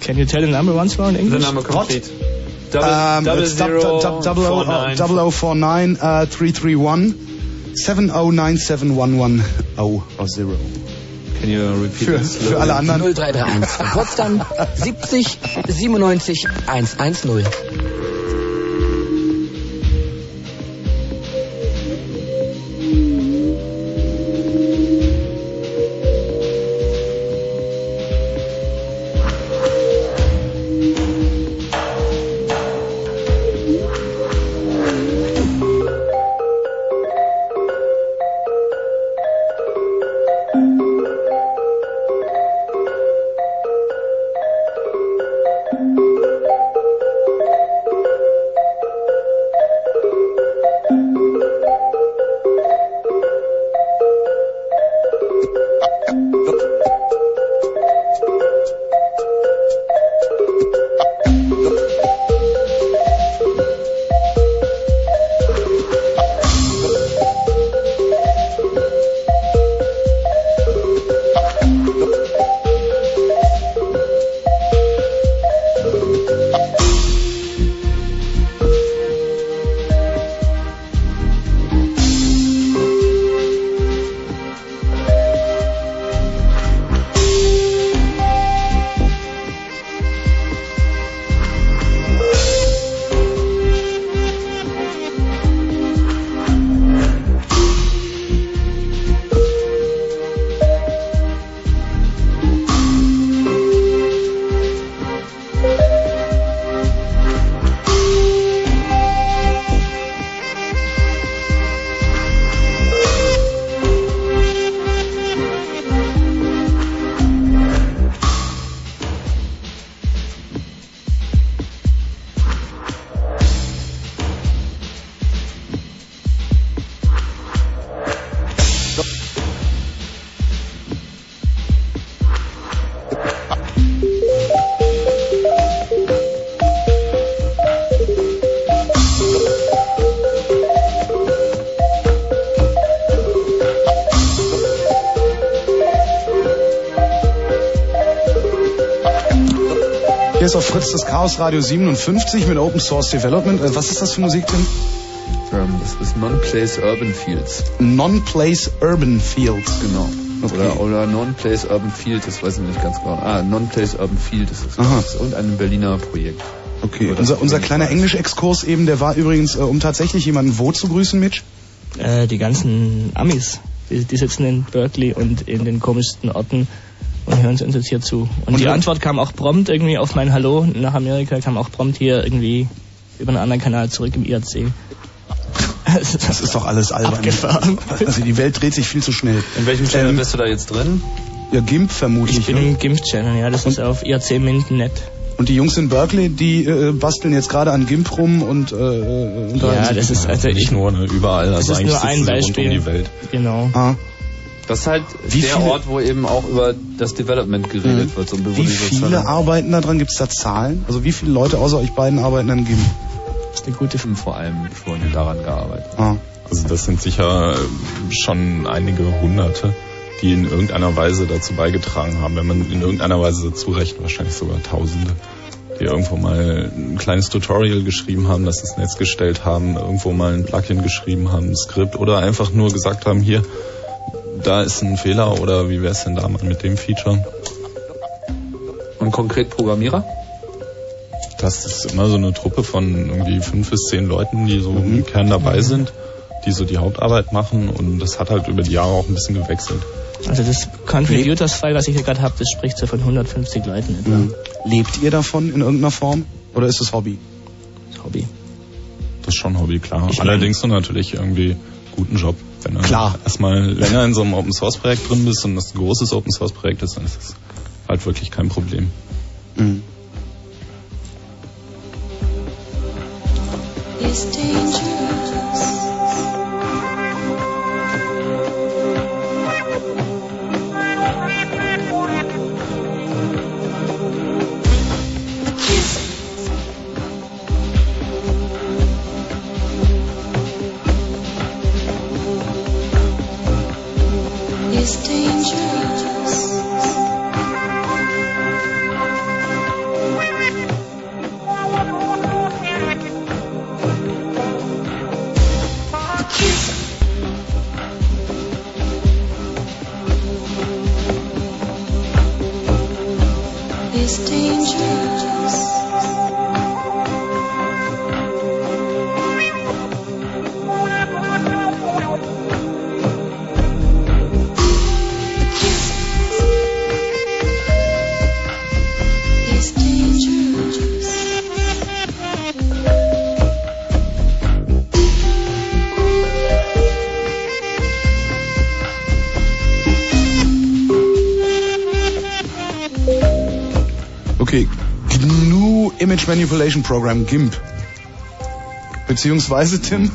Can you tell the number once more in The English? number complete. Double, Um, double it's zero, double o four nine uh, three three one seven o nine seven one one o or zero. Can you repeat Für, für alle anderen. 0331 Potsdam 70 97 110. Chaos Radio 57 mit Open Source Development. Äh, Was ist das für Musik, Tim? Ähm, das ist Non-Place Urban Fields. Non-Place Urban Fields. Genau. Okay. Oder, oder Non-Place Urban Field, das weiß ich nicht ganz genau. Ah, Non-Place Urban Field, das ist, das ist irgendein Berliner Projekt. Okay, Oder unser, unser kleiner. Englisch-Exkurs eben, der war übrigens, äh, um tatsächlich jemanden wo zu grüßen, Mitch? Äh, die ganzen Amis, die, die sitzen in Berkeley und in den komischsten Orten und hören uns jetzt hier zu. Und, Und die Antwort kam auch prompt irgendwie auf mein Hallo nach Amerika, kam auch prompt hier irgendwie über einen anderen Kanal zurück im IRC. Das ist doch alles albern. Abgefahren. Also die Welt dreht sich viel zu schnell. In welchem Channel Ähm, bist du da jetzt drin? Ja, GIMP vermutlich. Ich bin ne? im GIMP-Channel, ja, das ist auf IRC-Mint.net. Und die Jungs in Berkeley, die äh, basteln jetzt gerade an GIMP rum und äh, äh, unterhalten Ja, das ist also nicht ich, nur, ne, überall. das Also ist eigentlich nur ein sie Beispiel. um die Welt. Genau. Ah, Das ist halt Wie der viele- Ort, wo eben auch über das Development geredet Mhm. wird. So, wie viele arbeiten da dran? Gibt es da Zahlen? Also wie viele Leute außer euch beiden arbeiten an GIMP? Das ist eine gute haben vor allem schon daran gearbeitet. Ah. Also das sind sicher äh, schon einige Hunderte, die in irgendeiner Weise dazu beigetragen haben. Wenn man in irgendeiner Weise dazu rechnet, wahrscheinlich sogar Tausende, die irgendwo mal ein kleines Tutorial geschrieben haben, das ins Netz gestellt haben, irgendwo mal ein Plugin geschrieben haben, ein Skript oder einfach nur gesagt haben, hier, da ist ein Fehler oder wie wäre es denn da mal mit dem Feature? Und konkret Programmierer? Das ist immer so eine Truppe von irgendwie fünf bis zehn Leuten, die so im Kern dabei sind, die so die Hauptarbeit machen und das hat halt über die Jahre auch ein bisschen gewechselt. Also das Contributors-File, was ich hier gerade habe, das spricht so von 150 Leuten etwa. Mhm. Lebt ihr davon in irgendeiner Form? Oder ist es Hobby? Das Hobby. Das ist schon Hobby, klar. Ich mein- Allerdings so natürlich irgendwie guten Job. Wenn du Klar. erstmal länger in so einem Open Source Projekt drin bist und das ein großes Open Source Projekt ist, dann ist das halt wirklich kein Problem. Mhm. is dangerous. Image Manipulation Program, GIMP. Beziehungsweise, Tim?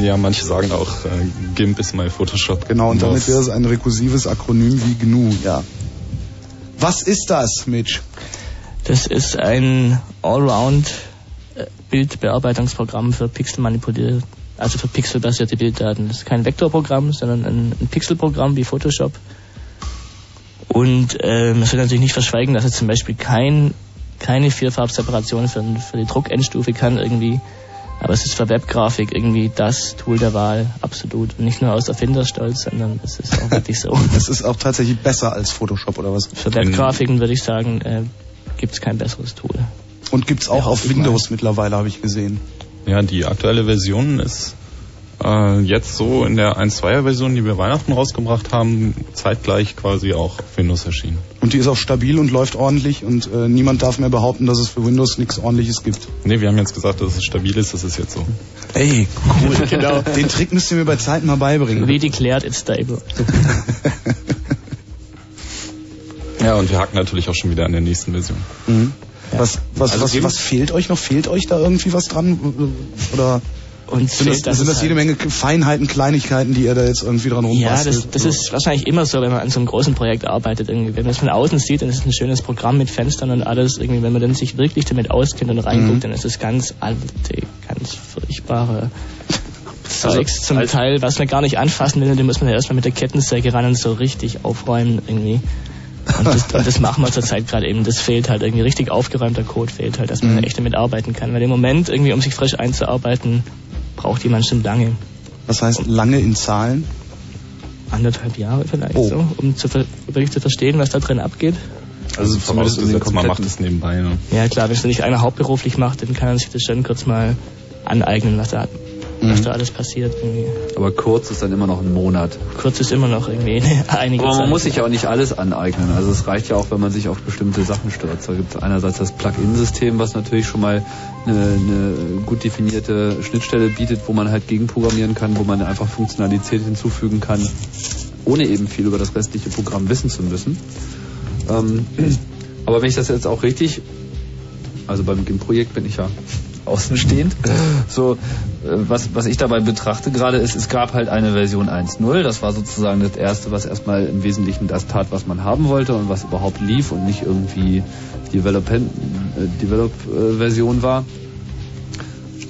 Ja, manche sagen auch, äh, GIMP ist mal Photoshop. genau, und damit wäre es ein rekursives Akronym wie GNU, ja. Was ist das, Mitch? Das ist ein Allround äh, Bildbearbeitungsprogramm für Pixel manipuliert, also für pixelbasierte Bilddaten. Das ist kein Vektorprogramm, sondern ein, ein Pixelprogramm wie Photoshop. Und ähm, man soll natürlich nicht verschweigen, dass es zum Beispiel kein, keine Vierfarbseparation für, für die Druckendstufe kann irgendwie. Aber es ist für Webgrafik irgendwie das Tool der Wahl, absolut. Und nicht nur aus Erfinderstolz, sondern es ist auch wirklich so. Es ist auch tatsächlich besser als Photoshop oder was? Für Webgrafiken würde ich sagen, äh, gibt es kein besseres Tool. Und gibt's auch Ja, auf Windows mittlerweile, habe ich gesehen. Ja, die aktuelle Version ist äh, jetzt so in der 1.2er Version, die wir Weihnachten rausgebracht haben, zeitgleich quasi auch auf Windows erschienen. Und die ist auch stabil und läuft ordentlich und äh, niemand darf mehr behaupten, dass es für Windows nichts ordentliches gibt. Nee, wir haben jetzt gesagt, dass es stabil ist, das ist jetzt so. Ey, cool. Genau. Den Trick müsst ihr mir bei Zeiten mal beibringen. Wie declared it's stable. Ja, und wir hacken natürlich auch schon wieder an der nächsten Version. Mhm. Was, was, Also was, was fehlt euch noch? Fehlt euch da irgendwie was dran? Oder Uns sind das, dass sind das jede halt- Menge Feinheiten, Kleinigkeiten, die ihr da jetzt irgendwie dran Ja, rumbastelt? das, das ist wahrscheinlich immer so, wenn man an so einem großen Projekt arbeitet. Irgendwie. Wenn man es von außen sieht, dann ist es ein schönes Programm mit Fenstern und alles. Irgendwie, wenn man dann sich wirklich damit auskennt und reinguckt, Mhm. dann ist es ganz alte, ganz furchtbare Also, Zeugs zum als- Teil, was man gar nicht anfassen will. Und dann muss man ja erstmal mit der Kettensäge ran und so richtig aufräumen irgendwie. Und das, und das machen wir zurzeit gerade eben. Das fehlt halt irgendwie richtig aufgeräumter Code fehlt halt, dass man Mhm. echt damit arbeiten kann. Weil im Moment irgendwie, um sich frisch einzuarbeiten, braucht jemand schon lange. Was heißt lange in Zahlen? Anderthalb Jahre vielleicht Oh. so, um zu, wirklich zu verstehen, was da drin abgeht. Also zumindest in den vorausgesetzt, man macht es nebenbei. Ne? Ja klar, wenn es nicht einer hauptberuflich macht, dann kann er sich das schon kurz mal aneignen, was da, was da alles passiert. Irgendwie. Aber kurz ist dann immer noch ein Monat. Kurz ist immer noch irgendwie einige Aber man Zeit. muss sich ja auch nicht alles aneignen. Also es reicht ja auch, wenn man sich auf bestimmte Sachen stürzt. Da gibt es einerseits das Plugin-System, was natürlich schon mal eine, eine gut definierte Schnittstelle bietet, wo man halt gegenprogrammieren kann, wo man einfach Funktionalität hinzufügen kann, ohne eben viel über das restliche Programm wissen zu müssen. Ähm, aber wenn ich das jetzt auch richtig, also beim GIMP-Projekt bin ich ja außenstehend, so äh, was, was ich dabei betrachte gerade ist, es gab halt eine Version 1.0, das war sozusagen das erste, was erstmal im Wesentlichen das tat, was man haben wollte und was überhaupt lief und nicht irgendwie Develop-Version äh, äh, war.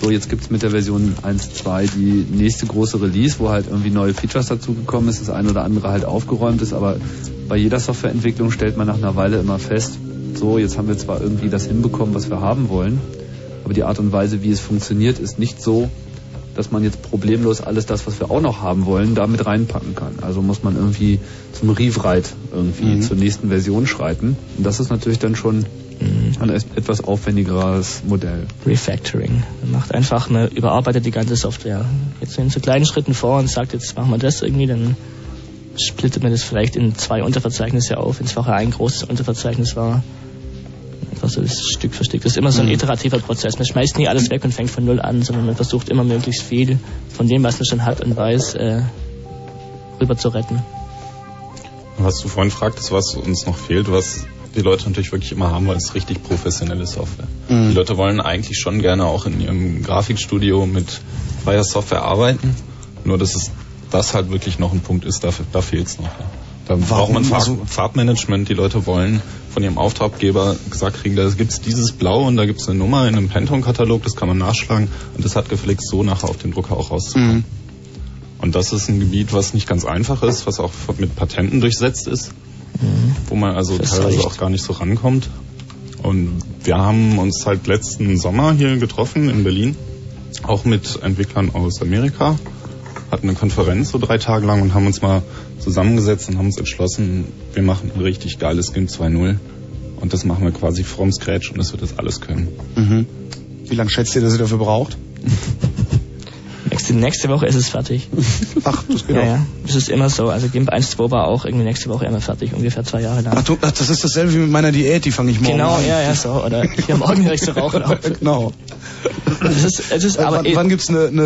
So, jetzt gibt's mit der Version 1.2 die nächste große Release, wo halt irgendwie neue Features dazugekommen ist, das eine oder andere halt aufgeräumt ist, aber bei jeder Softwareentwicklung stellt man nach einer Weile immer fest, so, jetzt haben wir zwar irgendwie das hinbekommen, was wir haben wollen, aber die Art und Weise, wie es funktioniert, ist nicht so, dass man jetzt problemlos alles das, was wir auch noch haben wollen, da mit reinpacken kann. Also muss man irgendwie zum Rewrite irgendwie Mhm. zur nächsten Version schreiten. Und das ist natürlich dann schon ein es- etwas aufwendigeres Modell. Refactoring. Man macht einfach eine, überarbeitet die ganze Software. Jetzt in so kleinen Schritten vor und sagt, jetzt machen wir das irgendwie, dann splittet man das vielleicht in zwei Unterverzeichnisse auf, wenn es vorher ein großes Unterverzeichnis war. Einfach so das Stück für Stück. Das ist immer so ein Mhm. iterativer Prozess. Man schmeißt nie alles weg und fängt von null an, sondern man versucht immer möglichst viel von dem, was man schon hat und weiß, äh, rüber zu retten. Was du vorhin fragtest, was uns noch fehlt, was die Leute natürlich wirklich immer haben wollen, ist richtig professionelle Software. Mhm. Die Leute wollen eigentlich schon gerne auch in ihrem Grafikstudio mit freier Software arbeiten, nur dass es das halt wirklich noch ein Punkt ist, da, da fehlt es noch. Ja. Da braucht man Farb, Also- Farbmanagement, die Leute wollen von ihrem Auftraggeber gesagt kriegen, da gibt's dieses Blau und da gibt's eine Nummer in einem Pantone-Katalog, das kann man nachschlagen und das hat gefälligst so nachher auf dem Drucker auch rauszukommen. Mhm. Und das ist ein Gebiet, was nicht ganz einfach ist, was auch mit Patenten durchsetzt ist, wo man also Das teilweise reicht. auch gar nicht so rankommt. Und wir haben uns halt letzten Sommer hier getroffen in Berlin, auch mit Entwicklern aus Amerika, hatten eine Konferenz so drei Tage lang und haben uns mal zusammengesetzt und haben uns entschlossen, wir machen ein richtig geiles GIMP 2.0 und das machen wir quasi from scratch und das wird das alles können. Mhm. Wie lange schätzt ihr, dass ihr dafür braucht? Nächste, nächste Woche ist es fertig. Ach, das geht Ja, auch. ja. Das ist immer so. Also GIMP 1.2 war auch irgendwie nächste Woche immer fertig, ungefähr zwei Jahre lang. Ach, du, ach, das ist dasselbe wie mit meiner Diät, die fange ich morgen Genau, an. ja, ja, so. Oder hier morgen höre ich zu rauchen auf. genau. Das ist, es ist Äh, aber wann, eh- wann gibt's eine, eine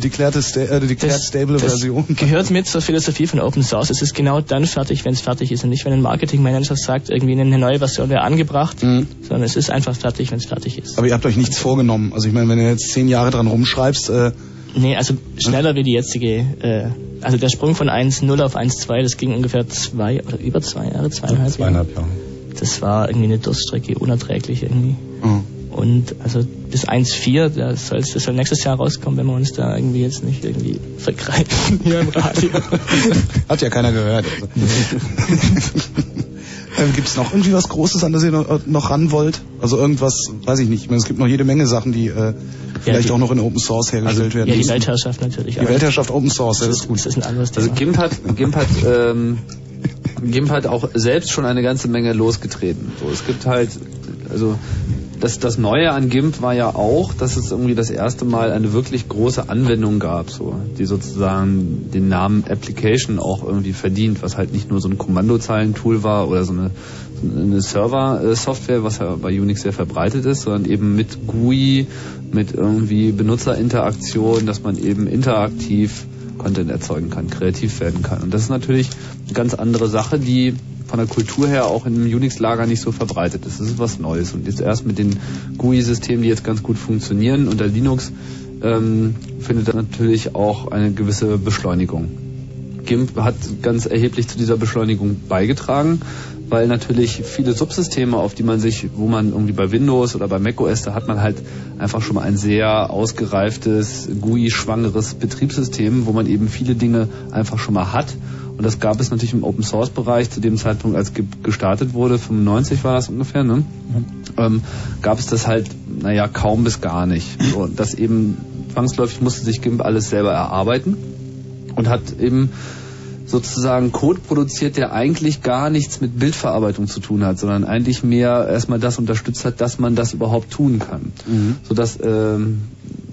äh, sta äh, declared stable das Version? gehört mit zur Philosophie von Open Source. Es ist genau dann fertig, wenn es fertig ist und nicht, wenn ein Marketingmanager sagt, irgendwie eine neue Version wäre angebracht, Mhm. sondern es ist einfach fertig, wenn es fertig ist. Aber ihr habt euch nichts vorgenommen. Also ich meine, wenn du jetzt zehn Jahre dran rumschreibst, äh, Nee, also schneller wie die jetzige, äh, also der Sprung von 1.0 auf 1.2, das ging ungefähr zwei oder über zwei Jahre, zweieinhalb, Zweieinhalb Jahre. Das war irgendwie eine Durststrecke, unerträglich irgendwie. Mhm. Und also bis 1.4, das soll, das soll nächstes Jahr rauskommen, wenn wir uns da irgendwie jetzt nicht irgendwie vergreifen hier im Radio. hat ja keiner gehört. Also. Gibt es noch irgendwie was Großes, an das ihr noch, noch ran wollt? Also irgendwas, weiß ich nicht. Ich meine, es gibt noch jede Menge Sachen, die äh, vielleicht die- auch noch in Open Source hergestellt werden. ja, die müssen. Weltherrschaft natürlich. Die Weltherrschaft Open Source, ja, das, das ist gut. das ist ein anderes Also Thema. GIMP hat, GIMP hat, ähm, GIMP hat auch selbst schon eine ganze Menge losgetreten. So, es gibt halt, also das, das Neue an GIMP war ja auch, dass es irgendwie das erste Mal eine wirklich große Anwendung gab, so, die sozusagen den Namen Application auch irgendwie verdient, was halt nicht nur so ein Kommandozeilentool war oder so eine, so eine Server-Software, was ja bei Unix sehr verbreitet ist, sondern eben mit GUI, mit irgendwie Benutzerinteraktion, dass man eben interaktiv Content erzeugen kann, kreativ werden kann. Und das ist natürlich eine ganz andere Sache, die von der Kultur her auch einem Unix-Lager nicht so verbreitet ist. Das ist was Neues. Und jetzt erst mit den GUI-Systemen, die jetzt ganz gut funktionieren unter Linux, ähm, findet dann natürlich auch eine gewisse Beschleunigung. GIMP hat ganz erheblich zu dieser Beschleunigung beigetragen, weil natürlich viele Subsysteme, auf die man sich, wo man irgendwie bei Windows oder bei macOS, da hat man halt einfach schon mal ein sehr ausgereiftes, GUI-schwangeres Betriebssystem, wo man eben viele Dinge einfach schon mal hat Und das gab es natürlich im Open Source Bereich zu dem Zeitpunkt, als ge gestartet wurde, 95 war das ungefähr, ne? Mhm. Ähm, gab es das halt, naja, kaum bis gar nicht. So, das eben zwangsläufig musste sich GIMP alles selber erarbeiten und hat eben sozusagen Code produziert, der eigentlich gar nichts mit Bildverarbeitung zu tun hat, sondern eigentlich mehr erstmal das unterstützt hat, dass man das überhaupt tun kann. Mhm. Sodass ähm,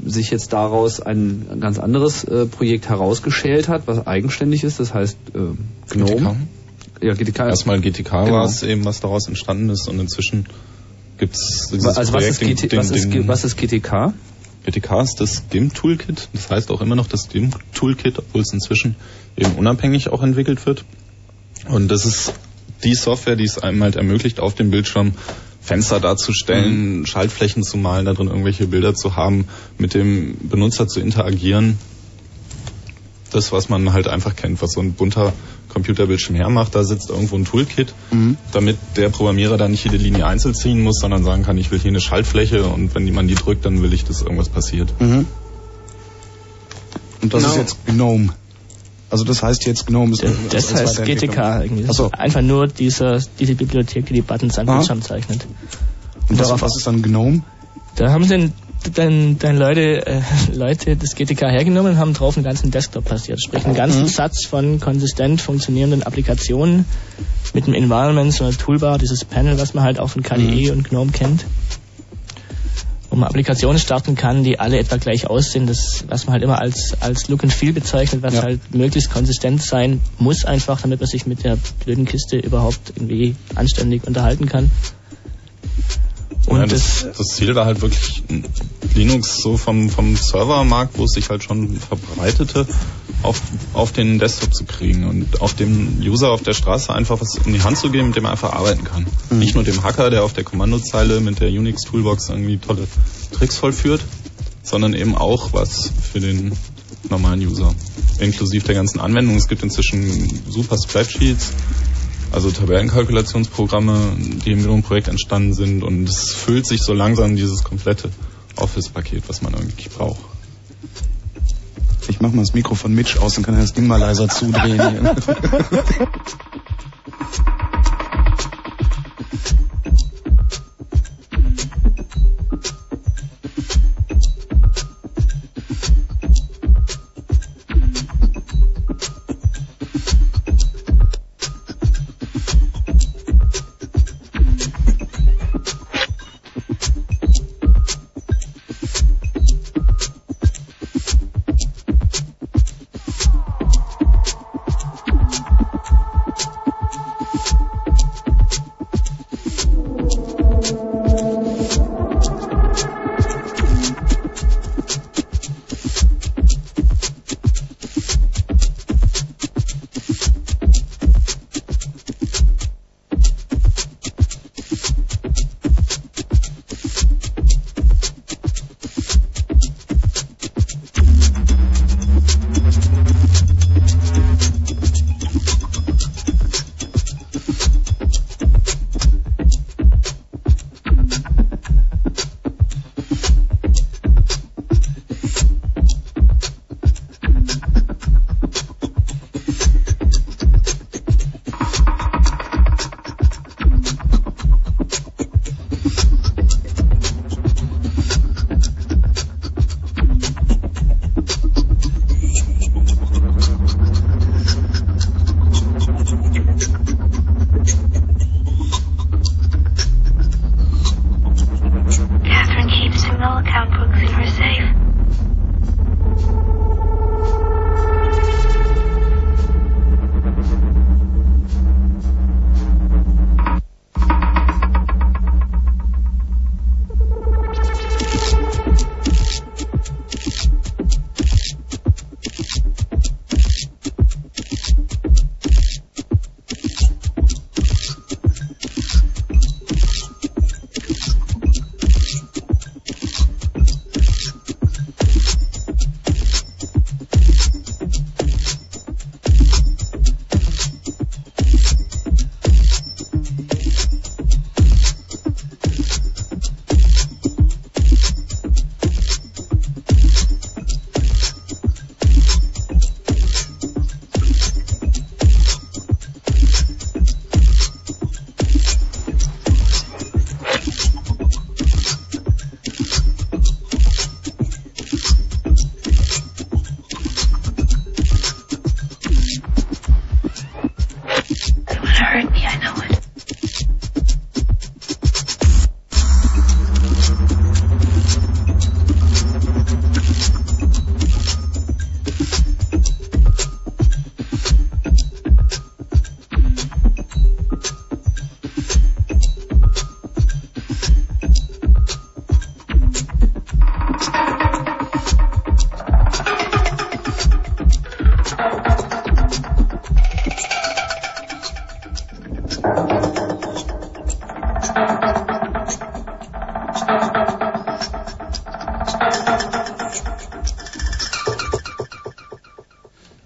sich jetzt daraus ein ganz anderes äh, Projekt herausgeschält hat, was eigenständig ist, das heißt äh, GNOME. Ja, GTK. Erstmal GTK Genau. war es eben, was daraus entstanden ist und inzwischen gibt es dieses Also was ist, GT, den- was, ist, den- was ist GTK? GTK ist das GIMP-Toolkit, das heißt auch immer noch das GIMP-Toolkit, obwohl es inzwischen eben unabhängig auch entwickelt wird. Und das ist die Software, die es einem halt ermöglicht, auf dem Bildschirm Fenster darzustellen, Schaltflächen zu malen, da drin irgendwelche Bilder zu haben, mit dem Benutzer zu interagieren. Das, was man halt einfach kennt, was so ein bunter Computerbildschirm hermacht, da sitzt irgendwo ein Toolkit, damit der Programmierer da nicht jede Linie einzeln ziehen muss, sondern sagen kann, ich will hier eine Schaltfläche und wenn jemand die drückt, dann will ich, dass irgendwas passiert. Mhm. Und das Genau. ist jetzt GNOME. Also das heißt jetzt GNOME ist Das heißt. GTK irgendwie. Das Ach so. ist einfach nur dieser, diese Bibliothek, die die Buttons an Aha. Bildschirm zeichnet. Und was, darauf- was ist dann GNOME? Da haben sie dann, dann Leute, äh, Leute das GTK hergenommen und haben drauf einen ganzen Desktop passiert. Sprich einen ganzen Mhm. Satz von konsistent funktionierenden Applikationen mit einem Environment, so einer Toolbar, dieses Panel, was man halt auch von KDE und GNOME kennt. Wo man Applikationen starten kann, die alle etwa gleich aussehen, das, was man halt immer als, als Look and Feel bezeichnet, was Ja. halt möglichst konsistent sein muss einfach, damit man sich mit der blöden Kiste überhaupt irgendwie anständig unterhalten kann. Und ja, das, das Ziel war halt wirklich Linux so vom, vom Servermarkt, wo es sich halt schon verbreitete, auf, auf den Desktop zu kriegen und auf dem User auf der Straße einfach was in die Hand zu geben, mit dem er einfach arbeiten kann. Nicht nur dem Hacker, der auf der Kommandozeile mit der Unix-Toolbox irgendwie tolle Tricks vollführt, sondern eben auch was für den normalen User. Inklusive der ganzen Anwendungen. Es gibt inzwischen super Spreadsheets, also Tabellenkalkulationsprogramme, die im GNOME-Projekt entstanden sind und es füllt sich so langsam dieses komplette Office-Paket, was man eigentlich braucht. Ich mach mal das Mikro von Mitch aus, dann kann er das Ding mal leiser zudrehen.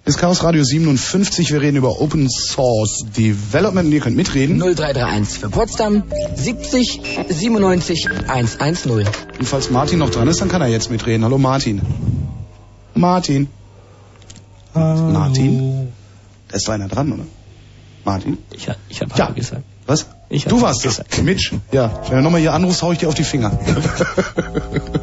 Ist Chaos Radio 57. Wir reden über Open Source Development. Ihr könnt mitreden. 0331 für Potsdam 70 97 110. Und falls Martin noch dran ist, dann kann er jetzt mitreden. Hallo Martin. Martin. Hallo. Martin. Da ist einer dran, oder? Martin? Ich, ich habe ja. gesagt. Was? Ich du warst gesagt. Mitch. Ja. Wenn du nochmal hier anrufst, hau ich dir auf die Finger.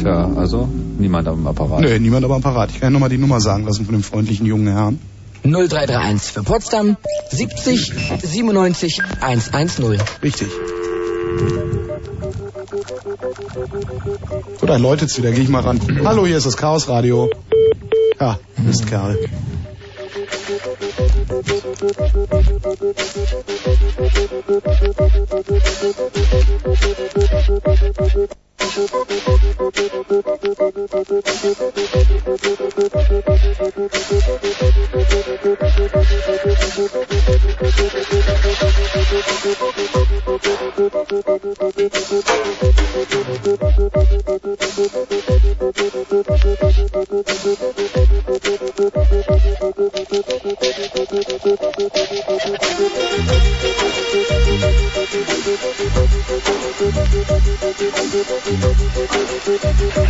Tja, also niemand am Apparat. Nö, niemand aber am Parat. Ich kann ja nochmal die Nummer sagen lassen von dem freundlichen jungen Herrn. 0331 für Potsdam 70 97 110. Richtig. So, da läutet's wieder. Geh ich mal ran. Hallo, hier ist das Chaos Radio. Ja, Mistkerl. Where you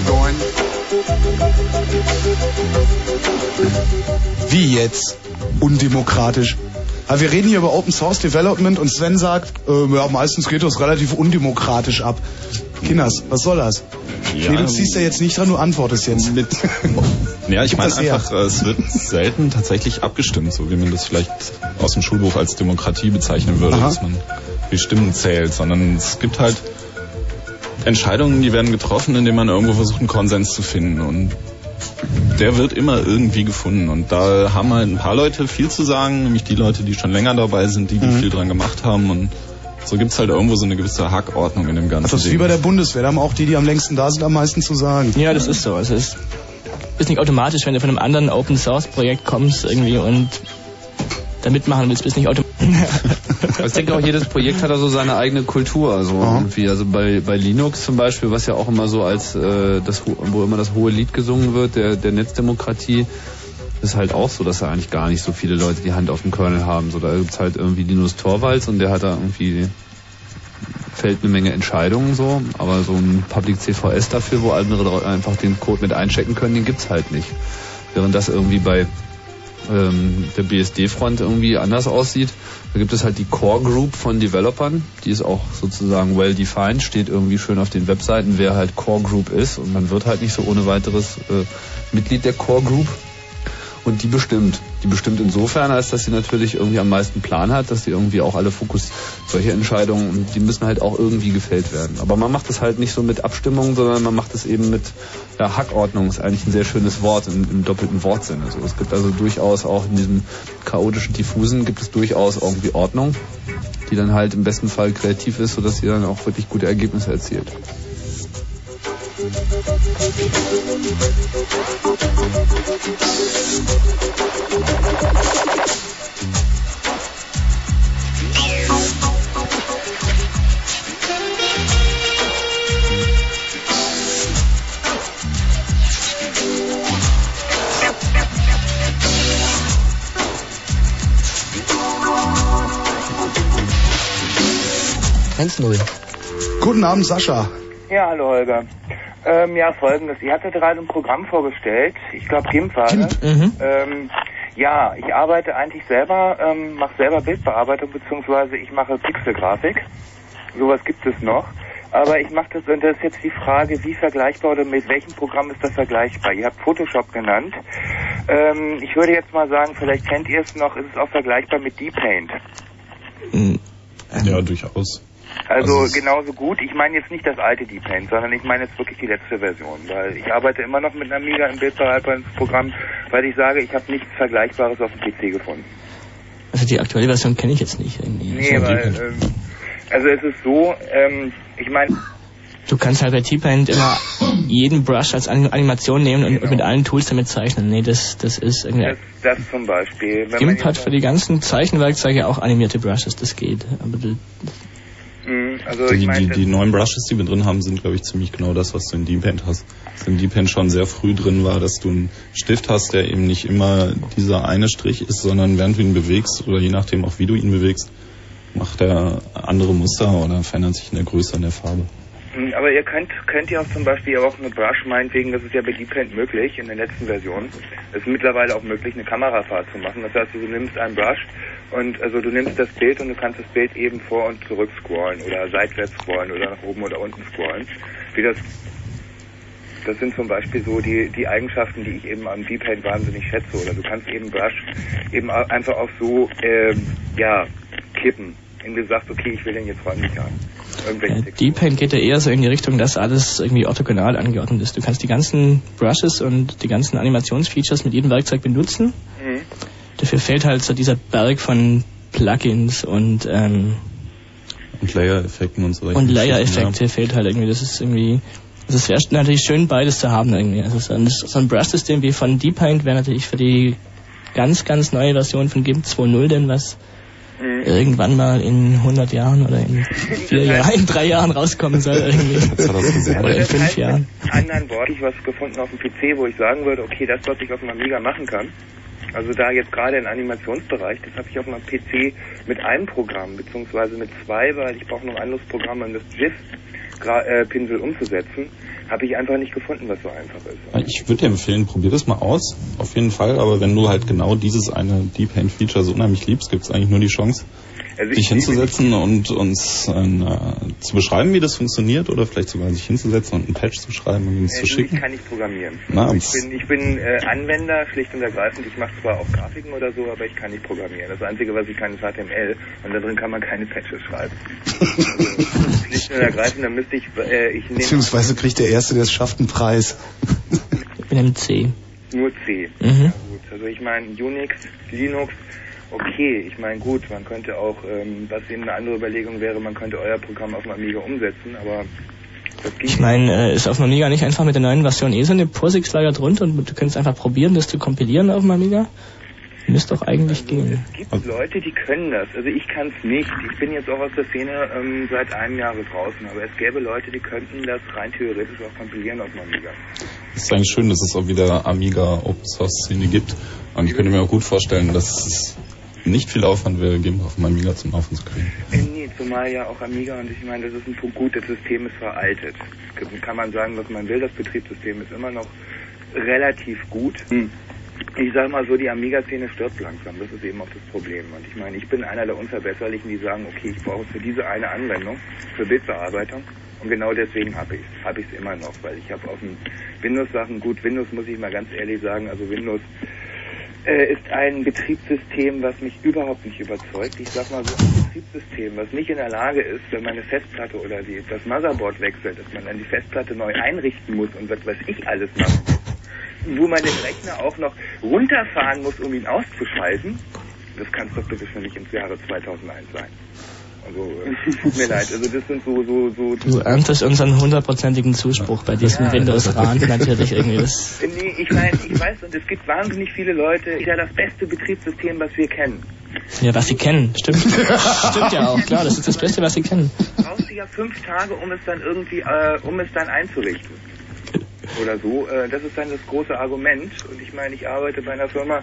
going? Wie jetzt? Undemokratisch. Aber wir reden hier über Open Source Development und Sven sagt, äh, ja, meistens geht das relativ undemokratisch ab. Kinders, was soll das? Ja, nee, du ziehst ja jetzt nicht dran, du antwortest jetzt. Mit Ja, ich meine einfach, äh, es wird selten tatsächlich abgestimmt, so wie man das vielleicht aus dem Schulbuch als Demokratie bezeichnen würde, Aha. dass man die Stimmen zählt, sondern es gibt halt Entscheidungen, die werden getroffen, indem man irgendwo versucht, einen Konsens zu finden und der wird immer irgendwie gefunden und da haben halt ein paar Leute viel zu sagen, nämlich die Leute, die schon länger dabei sind, die, die Mhm. viel dran gemacht haben und so gibt's halt irgendwo so eine gewisse Hackordnung in dem ganzen Das ist wie bei der Bundeswehr, da haben auch die, die am längsten da sind, am meisten zu sagen. Ja, das ist so. Es ist, ist nicht automatisch, wenn du von einem anderen Open Source Projekt kommst irgendwie und da mitmachen willst, bist nicht automatisch. Ich denke auch, jedes Projekt hat da so seine eigene Kultur. Also irgendwie, also bei, bei Linux zum Beispiel, was ja auch immer so als äh, das wo immer das hohe Lied gesungen wird, der, der Netzdemokratie, ist halt auch so, dass da eigentlich gar nicht so viele Leute die Hand auf dem Kernel haben. So, da gibt's halt irgendwie Linus Torvalds und der hat da irgendwie fällt eine Menge Entscheidungen so, aber so ein Public CVS dafür, wo andere einfach den Code mit einchecken können, den gibt's halt nicht. Während das irgendwie bei ähm, der BSD-Front irgendwie anders aussieht. Da gibt es halt die Core Group von Developern, die ist auch sozusagen well defined, steht irgendwie schön auf den Webseiten, wer halt Core Group ist und man wird halt nicht so ohne weiteres äh, Mitglied der Core Group. Und die bestimmt. Die bestimmt insofern, als dass sie natürlich irgendwie am meisten Plan hat, dass sie irgendwie auch alle Fokus, solche Entscheidungen, die müssen halt auch irgendwie gefällt werden. Aber man macht es halt nicht so mit Abstimmung, sondern man macht es eben mit ja, Hackordnung, ist eigentlich ein sehr schönes Wort im, im doppelten Wortsinne. Also es gibt also durchaus auch in diesem chaotischen, diffusen, gibt es durchaus irgendwie Ordnung, die dann halt im besten Fall kreativ ist, sodass sie dann auch wirklich gute Ergebnisse erzielt. Guten Abend, Sascha. Ja, hallo Holger. Ähm, ja, folgendes. Ihr hattet gerade ein Programm vorgestellt. Ich glaube, war das. Ähm, ja, ich arbeite eigentlich selber, ähm, mache selber Bildbearbeitung, beziehungsweise ich mache Pixelgrafik. Sowas gibt es noch. Aber ich mache das, und das ist jetzt die Frage, wie vergleichbar oder mit welchem Programm ist das vergleichbar? Ihr habt Photoshop genannt. Ähm, ich würde jetzt mal sagen, vielleicht kennt ihr es noch, ist es auch vergleichbar mit Deep Paint. Ja, durchaus. Also, Also genauso gut. Ich meine jetzt nicht das alte Deep Paint, sondern ich meine jetzt wirklich die letzte Version, weil ich arbeite immer noch mit einem Amiga im Bildbearbeitungsprogramm, weil ich sage, ich habe nichts Vergleichbares auf dem PC gefunden. Also die aktuelle Version kenne ich jetzt nicht irgendwie. Nee, Also, weil, ähm, also es ist so, ähm, ich meine, Du kannst halt bei T-Paint immer jeden Brush als Anim- Animation nehmen und, und mit allen Tools damit zeichnen. Nee, das, das ist irgendwie... das, das zum Beispiel, GIMP hat für die ganzen Zeichenwerkzeuge auch animierte Brushes, das geht. Aber Mhm, also die, ich meine, die, die neuen Brushes, die wir drin haben, sind, glaube ich, ziemlich genau das, was du in Deep-Paint hast. Was in Deep-Paint schon sehr früh drin war, dass du einen Stift hast, der eben nicht immer dieser eine Strich ist, sondern während du ihn bewegst oder je nachdem auch wie du ihn bewegst, macht er andere Muster oder verändert sich in der Größe und der Farbe. Mhm, Aber ihr könnt, könnt ihr auch zum Beispiel auch eine Brush meinetwegen, das ist ja bei Deep Paint möglich in der letzten Version. Es ist mittlerweile auch möglich, eine Kamerafahrt zu machen. Das heißt, du nimmst einen Brush und also du nimmst das Bild und du kannst das Bild eben vor und zurück scrollen oder seitwärts scrollen oder nach oben oder unten scrollen. Wie das das sind zum Beispiel so die, die Eigenschaften, die ich eben am Deep Paint wahnsinnig schätze. Oder du kannst eben Brush eben einfach auch so, ähm, ja, kippen. Wenn du sagst, okay, ich will den jetzt räumlich haben. Äh, Deep-Paint geht ja eher so in die Richtung, dass alles irgendwie orthogonal angeordnet ist. Du kannst die ganzen Brushes und die ganzen Animationsfeatures mit jedem Werkzeug benutzen. Mhm. Dafür fehlt halt so dieser Berg von Plugins und ähm, Und Layer-Effekten und so. und Layer-Effekte fehlt halt irgendwie. Das ist irgendwie, also es wäre natürlich schön, beides zu haben irgendwie. Also so ein, so ein Brush-System wie von Deep Paint wäre natürlich für die ganz, ganz neue Version von GIMP 2.0 denn was Mhm. irgendwann mal in 100 Jahren oder in vier Jahren, in drei Jahren rauskommen soll irgendwie. Oder in fünf Jahren. Mit anderen Worten, ich was gefunden auf dem PC, wo ich sagen würde, okay, das, was ich auf dem Amiga machen kann, also da jetzt gerade im Animationsbereich, das habe ich auf meinem PC mit einem Programm, beziehungsweise mit zwei, weil ich brauche noch ein anderes Programm, um das GIF-Pinsel umzusetzen, habe ich einfach nicht gefunden, was so einfach ist. Ich würde dir empfehlen, probier das mal aus, auf jeden Fall, aber wenn du halt genau dieses eine Deep Paint Feature so unheimlich liebst, gibt es eigentlich nur die Chance, Also dich ich- hinzusetzen und uns ein, äh, zu beschreiben, wie das funktioniert oder vielleicht sogar sich hinzusetzen und einen Patch zu schreiben und uns Äh, zu ich schicken. kann nicht programmieren. Na, ich das- bin, ich bin äh, Anwender, schlicht und ergreifend. Ich mache zwar auch Grafiken oder so, aber ich kann nicht programmieren. Das Einzige, was ich kann, ist HTML und da drin kann man keine Patches schreiben. also, schlicht und ergreifend, da müsste ich, äh, ich nehme Beziehungsweise kriegt der Erste, der es schafft, einen Preis. Ich bin im C. nur C. Mhm. Ja, gut. Also ich meine Unix, Linux, okay. Ich meine gut, man könnte auch, ähm, was eben eine andere Überlegung wäre, man könnte euer Programm auf dem Amiga umsetzen, aber das ging Ich meine, äh, ist auf dem Amiga nicht einfach mit der neuen Version eh so eine POSIX-Lager drunter und du könntest einfach probieren, das zu kompilieren auf dem Amiga? Müsste doch eigentlich gehen. Es gibt Leute, die können das. Also ich kann es nicht. Ich bin jetzt auch aus der Szene ähm, seit einem Jahr draußen, aber es gäbe Leute, die könnten das rein theoretisch auch kompilieren auf dem Amiga. Es ist eigentlich schön, dass es auch wieder Amiga Open Source Szene gibt. Und ich könnte mir auch gut vorstellen, dass es nicht viel Aufwand wäre, GIMP auf dem Amiga zum Laufen zu kriegen. Nee, zumal ja auch Amiga und ich meine, das ist ein Punkt gut, das System ist veraltet. Kann man sagen, was man will, das Betriebssystem ist immer noch relativ gut. Ich sag mal so, die Amiga-Szene stirbt langsam. Das ist eben auch das Problem. Und ich meine, ich bin einer der Unverbesserlichen, die sagen, okay, ich brauche für diese eine Anwendung, für Bildbearbeitung. Und genau deswegen habe ich es. Habe ich es immer noch, weil ich habe auf den Windows-Sachen, gut, Windows muss ich mal ganz ehrlich sagen, also Windows äh, ist ein Betriebssystem, was mich überhaupt nicht überzeugt. Ich sag mal so, ein Betriebssystem, was nicht in der Lage ist, wenn meine Festplatte oder die, das Motherboard wechselt, dass man dann die Festplatte neu einrichten muss und was weiß ich alles machen muss. Wo man den Rechner auch noch runterfahren muss, um ihn auszuschalten, das kann es doch bitte schon nicht ins Jahre 2001 sein. Also, äh, tut mir leid, also das sind so, so, so... Du erntest unseren hundertprozentigen Zuspruch bei diesem Ja. Windows-Rand natürlich irgendwie. Das Nee, ich meine, ich weiß, und es gibt wahnsinnig viele Leute, ist ja das beste Betriebssystem, was wir kennen. ja, was sie kennen, stimmt. stimmt ja auch, klar, das ist das Beste, was sie kennen. brauchst du ja fünf Tage, um es dann irgendwie, äh, um es dann einzurichten. Oder so. Äh, das ist dann das große Argument. Und ich meine, ich arbeite bei einer Firma,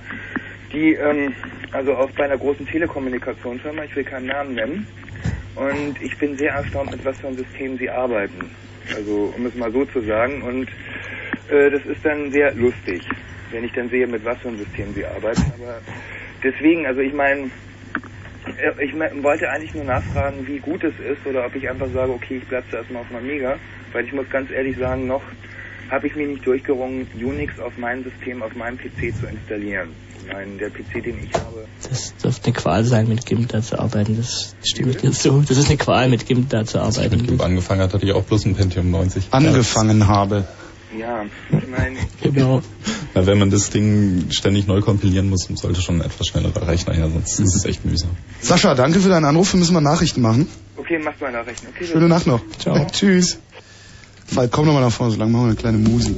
die, ähm, also auch bei einer großen Telekommunikationsfirma, ich will keinen Namen nennen. Und ich bin sehr erstaunt, mit was für einem System sie arbeiten. Also, um es mal so zu sagen. Und äh, das ist dann sehr lustig, wenn ich dann sehe, mit was für einem System sie arbeiten. Aber deswegen, also ich meine, Äh, Ich wollte eigentlich nur nachfragen, wie gut es ist oder ob ich einfach sage, okay, ich bleibe zuerst mal auf Amiga, weil ich muss ganz ehrlich sagen, noch habe ich mir nicht durchgerungen, Unix auf meinem System, auf meinem PC zu installieren. Nein, der PC, den ich habe, Das dürfte eine Qual sein, mit GIMP da zu arbeiten. Das stimme ich dir zu. Das ist eine Qual, mit GIMP da zu Als ich mit arbeiten. GIMP angefangen hat, hatte ich auch bloß ein Pentium 90. Angefangen habe. ja, ich meine, Genau. Na, wenn man das Ding ständig neu kompilieren muss, sollte schon ein etwas schnellerer Rechner her, sonst ist es echt mühsam. Sascha, danke für deinen Anruf. Wir müssen mal Nachrichten machen. okay, macht mal Nachrichten. Okay, Schöne Nacht noch. Ciao. Tschüss. Falk, komm noch mal nach vorne, solange machen wir eine kleine Musik.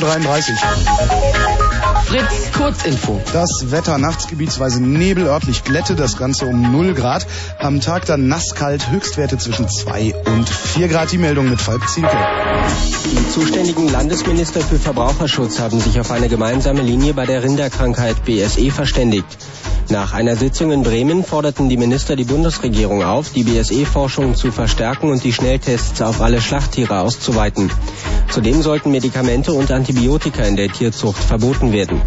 0.33 Uhr. Fritz, Kurzinfo. Das Wetter nachts gebietsweise Nebel, örtlich Glätte, das Ganze um 0 Grad. Am Tag dann nasskalt, Höchstwerte zwischen 2 und 4 Grad. Die Meldung mit Falk Zielke. Die zuständigen Landesminister für Verbraucherschutz haben sich auf eine gemeinsame Linie bei der Rinderkrankheit BSE verständigt. Nach einer Sitzung in Bremen forderten die Minister die Bundesregierung auf, die BSE-Forschung zu verstärken und die Schnelltests auf alle Schlachttiere auszuweiten. Zudem sollten Medikamente und Antibiotika in der Tierzucht verboten werden.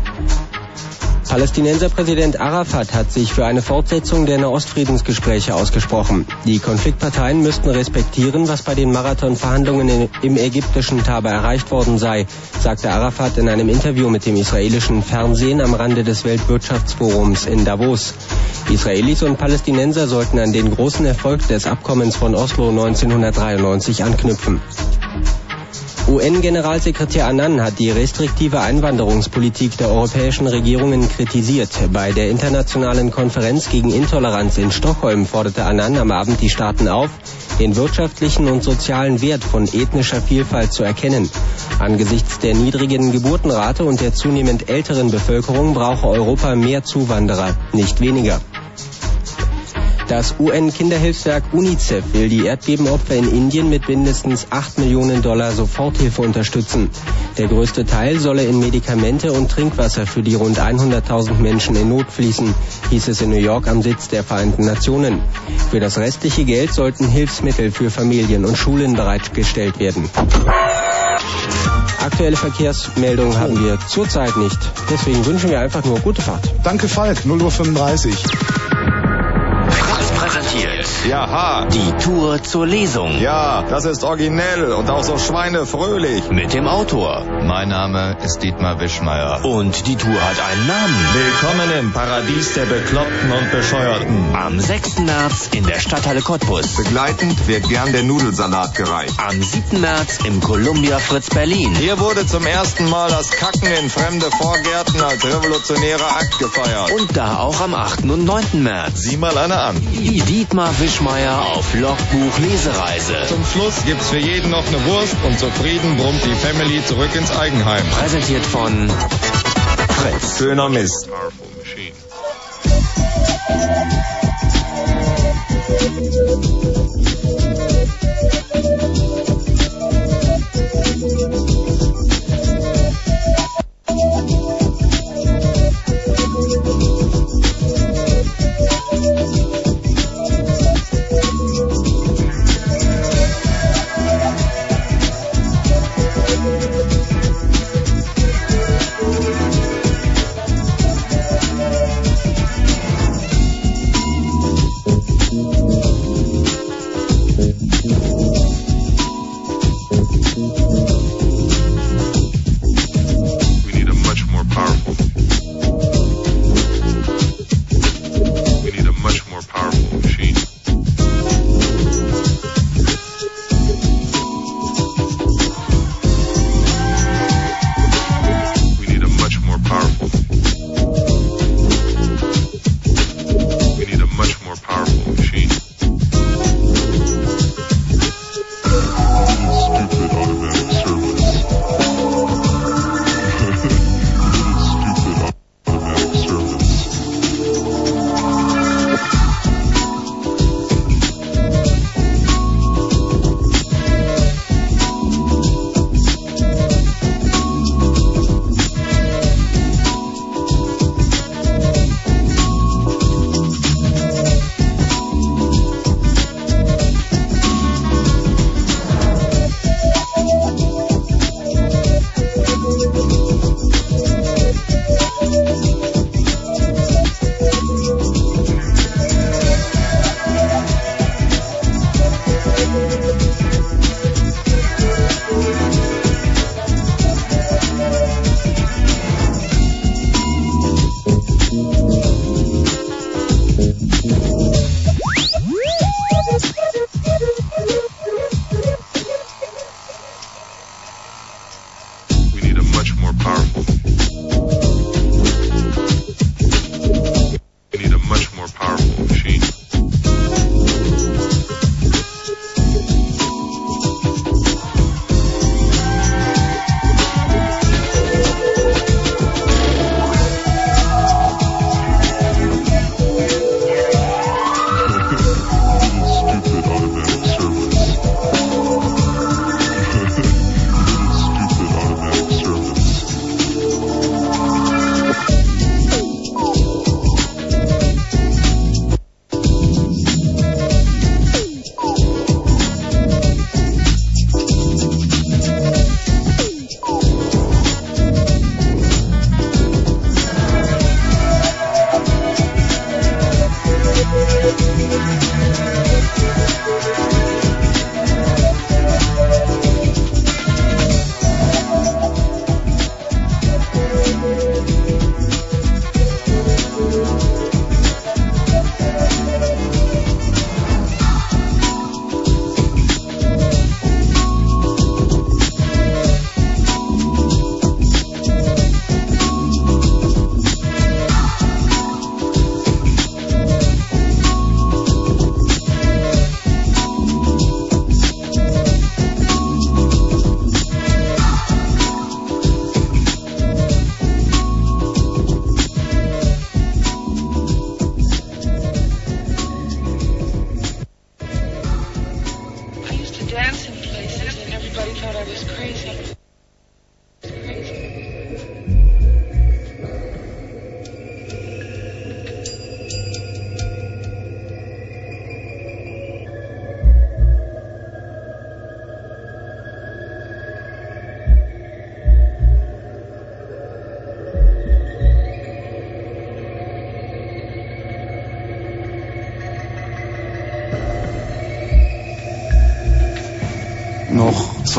Palästinenser Präsident Arafat hat sich für eine Fortsetzung der Nahostfriedensgespräche ausgesprochen. Die Konfliktparteien müssten respektieren, was bei den Marathonverhandlungen im ägyptischen Taba erreicht worden sei, sagte Arafat in einem Interview mit dem israelischen Fernsehen am Rande des Weltwirtschaftsforums in Davos. Israelis und Palästinenser sollten an den großen Erfolg des Abkommens von Oslo 1993 anknüpfen. UN-Generalsekretär Annan hat die restriktive Einwanderungspolitik der europäischen Regierungen kritisiert. Bei der internationalen Konferenz gegen Intoleranz in Stockholm forderte Annan am Abend die Staaten auf, den wirtschaftlichen und sozialen Wert von ethnischer Vielfalt zu erkennen. Angesichts der niedrigen Geburtenrate und der zunehmend älteren Bevölkerung brauche Europa mehr Zuwanderer, nicht weniger. Das UN-Kinderhilfswerk UNICEF will die Erdbebenopfer in Indien mit mindestens 8 Millionen Dollar Soforthilfe unterstützen. Der größte Teil solle in Medikamente und Trinkwasser für die rund 100.000 Menschen in Not fließen, hieß es in New York am Sitz der Vereinten Nationen. Für das restliche Geld sollten Hilfsmittel für Familien und Schulen bereitgestellt werden. Aktuelle Verkehrsmeldungen haben wir zurzeit nicht. Deswegen wünschen wir einfach nur gute Fahrt. Danke Falk, 0.35 Uhr. Jaha. die Tour zur Lesung Ja, das ist originell und auch so schweinefröhlich. mit dem Autor. Mein Name ist Dietmar Wischmeier. Und die Tour hat einen Namen. Willkommen im Paradies der Bekloppten und Bescheuerten. Am 6. März in der Stadthalle Cottbus. Begleitend wird gern der Nudelsalat gereicht. Am 7. März im Columbia Fritz Berlin. Hier wurde zum ersten Mal das Kacken in fremde Vorgärten als revolutionärer Akt gefeiert. Und da auch am 8. und 9. März. Sieh mal einer an. Die Dietmar Wischmeier Froschmeier auf Logbuch Lesereise. Zum Schluss gibt's für jeden noch eine Wurst und zufrieden brummt die Family zurück ins Eigenheim. Präsentiert von Fritz. Schöner Mist.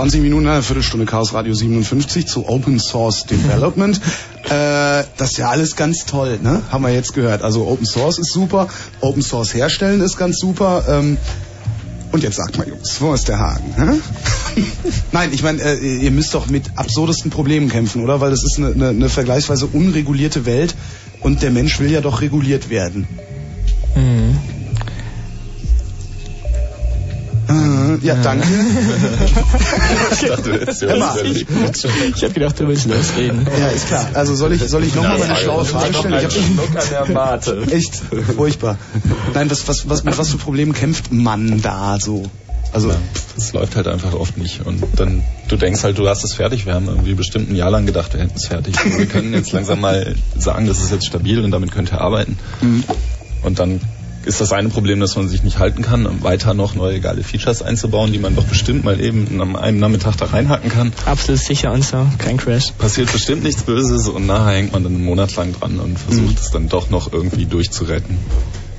20 Minuten, eine Viertelstunde Chaos Radio 57 zu Open Source Development. äh, das ist ja alles ganz toll, ne? Haben wir jetzt gehört. Also Open Source ist super, Open Source herstellen ist ganz super. Ähm, und jetzt sagt mal, Jungs, wo ist der Haken? Hä? Nein, ich meine, äh, ihr müsst doch mit absurdesten Problemen kämpfen, oder? Weil das ist eine, eine, eine vergleichsweise unregulierte Welt und der Mensch will ja doch reguliert werden. Mhm. Äh, ja, danke. ich dachte, du hättest was überlegt. Ich habe gedacht, du willst losreden. Ja, ist klar. Also soll ich, soll ich nochmal meine schlaue Frage stellen? Ich hab Schluck an der Mate. Echt furchtbar. Nein, was, was, was, mit was für Problemen kämpft man da so? Also, Das läuft halt einfach oft nicht. Und dann, du denkst halt, du hast es fertig. Wir haben irgendwie bestimmt ein Jahr lang gedacht, wir hätten es fertig. Und wir können jetzt langsam mal sagen, das ist jetzt stabil und damit könnt ihr arbeiten. Und dann ist das eine Problem, dass man sich nicht halten kann, weiter noch neue geile Features einzubauen, die man doch bestimmt mal eben an einem Nachmittag da reinhacken kann. Absolut sicher und so, kein Crash. Passiert bestimmt nichts Böses und nachher hängt man dann einen Monat lang dran und versucht Mhm. es dann doch noch irgendwie durchzuretten.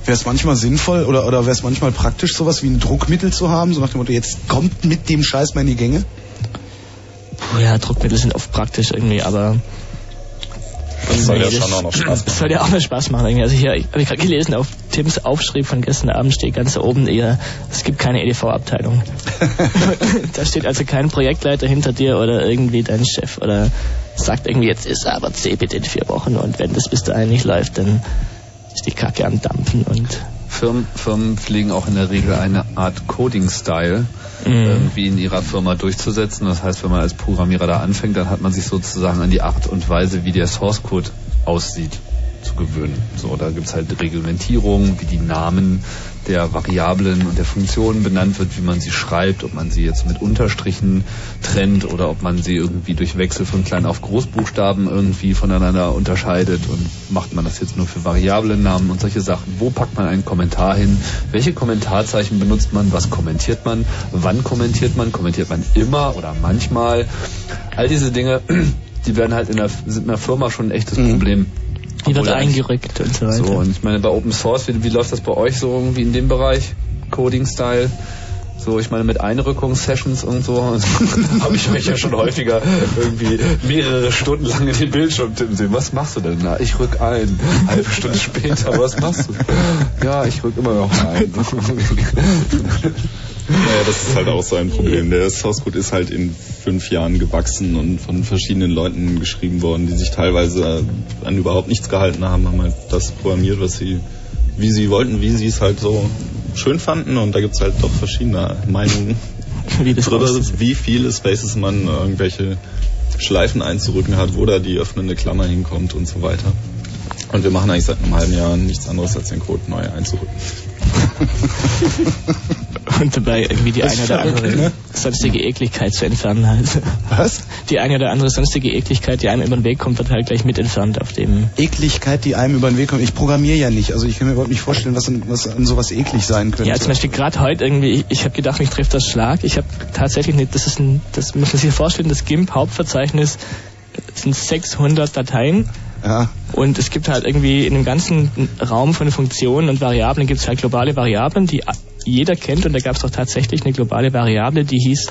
wäre es manchmal sinnvoll oder, oder wäre es manchmal praktisch, sowas wie ein Druckmittel zu haben? So nach dem Motto, jetzt kommt mit dem Scheiß mal in die Gänge? Puh, ja, Druckmittel sind oft praktisch irgendwie, aber Das soll ja schon auch noch Spaß Das machen. soll ja auch mal Spaß machen. irgendwie. Also hier habe ich gerade gelesen, auf Tims Aufschrieb von gestern Abend steht ganz oben, eher, es gibt keine EDV-Abteilung. da steht also kein Projektleiter hinter dir oder irgendwie dein Chef oder sagt irgendwie, jetzt ist aber CeBIT in vier Wochen und wenn das bis dahin nicht läuft, dann ist die Kacke am Dampfen und Firmen, Firmen pflegen auch in der Regel eine Art Coding-Style Mhm. irgendwie in ihrer Firma durchzusetzen. Das heißt, wenn man als Programmierer da anfängt, dann hat man sich sozusagen an die Art und Weise, wie der Source Code aussieht, zu gewöhnen. So, da gibt's halt Reglementierungen, wie die Namen der Variablen und der Funktionen benannt wird, wie man sie schreibt, ob man sie jetzt mit Unterstrichen trennt oder ob man sie irgendwie durch Wechsel von Klein auf Großbuchstaben irgendwie voneinander unterscheidet und macht man das jetzt nur für Variablennamen und solche Sachen. Wo packt man einen Kommentar hin? Welche Kommentarzeichen benutzt man? Was kommentiert man? Wann kommentiert man? Kommentiert man immer oder manchmal? All diese Dinge, die werden halt in der, sind in der Firma schon ein echtes Problem. Die wird eingerückt und so weiter. so, und ich meine, bei Open Source, wie, wie läuft das bei euch so irgendwie in dem Bereich? Coding-Style? So, ich meine, mit Einrückungssessions und so habe ich mich ja schon häufiger irgendwie mehrere Stunden lang in den Bildschirm tippen sehen. Was machst du denn? Na, ich rück ein. Halbe Stunde später, was machst du? Ja, ich rück immer noch ein. Naja, das ist halt auch so ein Problem. Der Source Code ist halt in fünf Jahren gewachsen und von verschiedenen Leuten geschrieben worden, die sich teilweise an überhaupt nichts gehalten haben, haben halt das programmiert, was sie, wie sie wollten, wie sie es halt so schön fanden und da gibt's halt doch verschiedene Meinungen wie drüber, wie viele Spaces man irgendwelche Schleifen einzurücken hat, wo da die öffnende Klammer hinkommt und so weiter. Und wir machen eigentlich seit einem halben Jahr nichts anderes, als den Code neu einzurücken. Und dabei irgendwie die eine oder andere ne? sonstige Ekligkeit zu entfernen halt. Was? Die eine oder andere sonstige Ekligkeit, die einem über den Weg kommt, wird halt gleich mit entfernt auf dem Ekligkeit, die einem über den Weg kommt. Ich programmiere ja nicht, also ich kann mir überhaupt nicht vorstellen, was an, was an sowas eklig sein könnte. Ja, zum Beispiel gerade heute irgendwie, ich, ich habe gedacht, mich trifft das Schlag. Ich habe tatsächlich nicht, das ist ein, das muss man sich vorstellen, das GIMP-Hauptverzeichnis sind 600 Dateien. Ja. Und es gibt halt irgendwie in dem ganzen Raum von Funktionen und Variablen gibt es halt globale Variablen, die jeder kennt. Und da gab es doch tatsächlich eine globale Variable, die hieß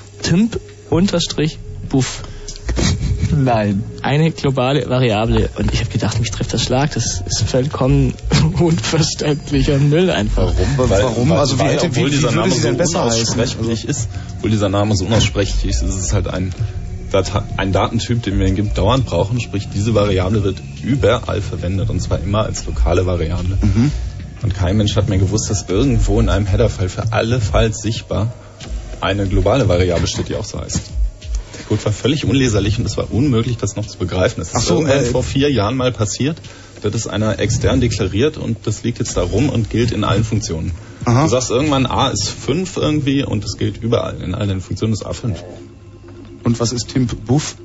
timp-buff. Nein. Eine globale Variable. Und ich habe gedacht, mich trifft das Schlag. Das ist vollkommen unverständlicher Müll einfach. Warum? Also wie hätte- obwohl wie- wie dieser würde Name so denn besser heißen? unaussprechlich ist, obwohl dieser Name so unaussprechlich ist, ist es halt ein, Data ein Datentyp, den wir in GIMP dauernd brauchen, sprich diese Variable wird überall verwendet und zwar immer als lokale Variable. Mhm. Und kein Mensch hat mir gewusst, dass irgendwo in einem Header-File für alle Files sichtbar eine globale Variable steht, die auch so heißt. Der Code war völlig unleserlich und es war unmöglich, das noch zu begreifen. Es ist Ach so, äh, vor vier Jahren mal passiert. Das ist einer extern deklariert und das liegt jetzt da rum und gilt in allen Funktionen. Du sagst irgendwann A ist 5 irgendwie und das gilt überall. In allen Funktionen ist A5. Und was ist Timp Buff?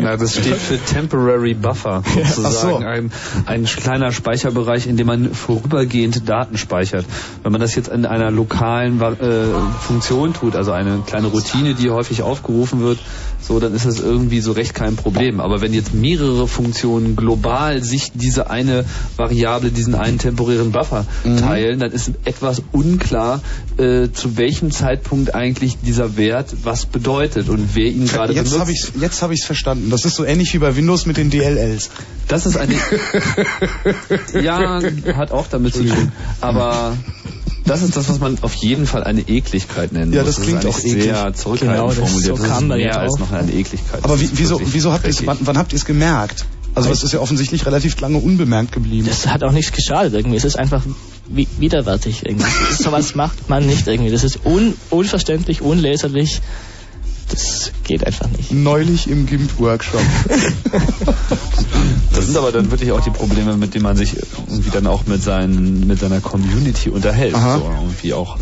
Na, das steht für Temporary Buffer, sozusagen. Ach so. Ein, ein kleiner Speicherbereich, in dem man vorübergehend Daten speichert. Wenn man das jetzt in einer lokalen äh, Funktion tut, also eine kleine Routine, die häufig aufgerufen wird, so, dann ist das irgendwie so recht kein Problem. Aber wenn jetzt mehrere Funktionen global sich diese eine Variable, diesen einen temporären Buffer Mhm. teilen, dann ist etwas unklar, äh, zu welchem Zeitpunkt eigentlich dieser Wert was bedeutet und wer ihn gerade Jetzt benutzt. habe ich jetzt habe ich es verstanden. Das ist so ähnlich wie bei Windows mit den DLLs. Das ist eine. ja, hat auch damit zu tun. Aber das ist das, was man auf jeden Fall eine Ekligkeit nennen Ja, muss. das klingt ist auch eklig. sehr zurückhaltend Genau, das- formuliert. so das kam ist mehr jetzt als noch eine Ekligkeit. Aber Das wie, wieso, wieso habt ihr es, wann, wann habt ihr es gemerkt? Also es ist ja offensichtlich relativ lange unbemerkt geblieben. Das hat auch nichts geschadet irgendwie. Es ist einfach wi widerwärtig irgendwie. Sowas macht man nicht irgendwie. Das ist un unverständlich, unleserlich. Das geht einfach nicht. Neulich im GIMP-Workshop. Das sind aber dann wirklich auch die Probleme, mit denen man sich irgendwie dann auch mit, seinen, mit seiner Community unterhält. Aha. So, irgendwie auch,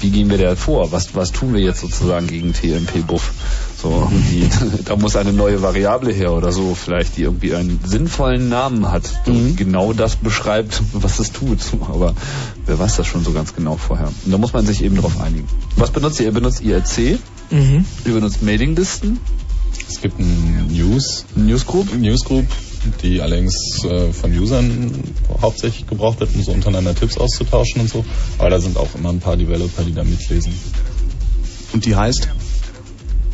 wie gehen wir da vor? Was, was tun wir jetzt sozusagen gegen TMP-Buff? So, da muss eine neue Variable her oder so, vielleicht, die irgendwie einen sinnvollen Namen hat, die genau das beschreibt, was es tut. Aber wer weiß das schon so ganz genau vorher? Und da muss man sich eben drauf einigen. Was benutzt ihr? Ihr benutzt IRC, Mhm. ihr benutzt Mailinglisten, Es gibt ein News, Newsgroup, Newsgroup, die allerdings äh, von Usern hauptsächlich gebraucht wird, um so untereinander Tipps auszutauschen und so. Aber da sind auch immer ein paar Developer, die da mitlesen. Und die heißt?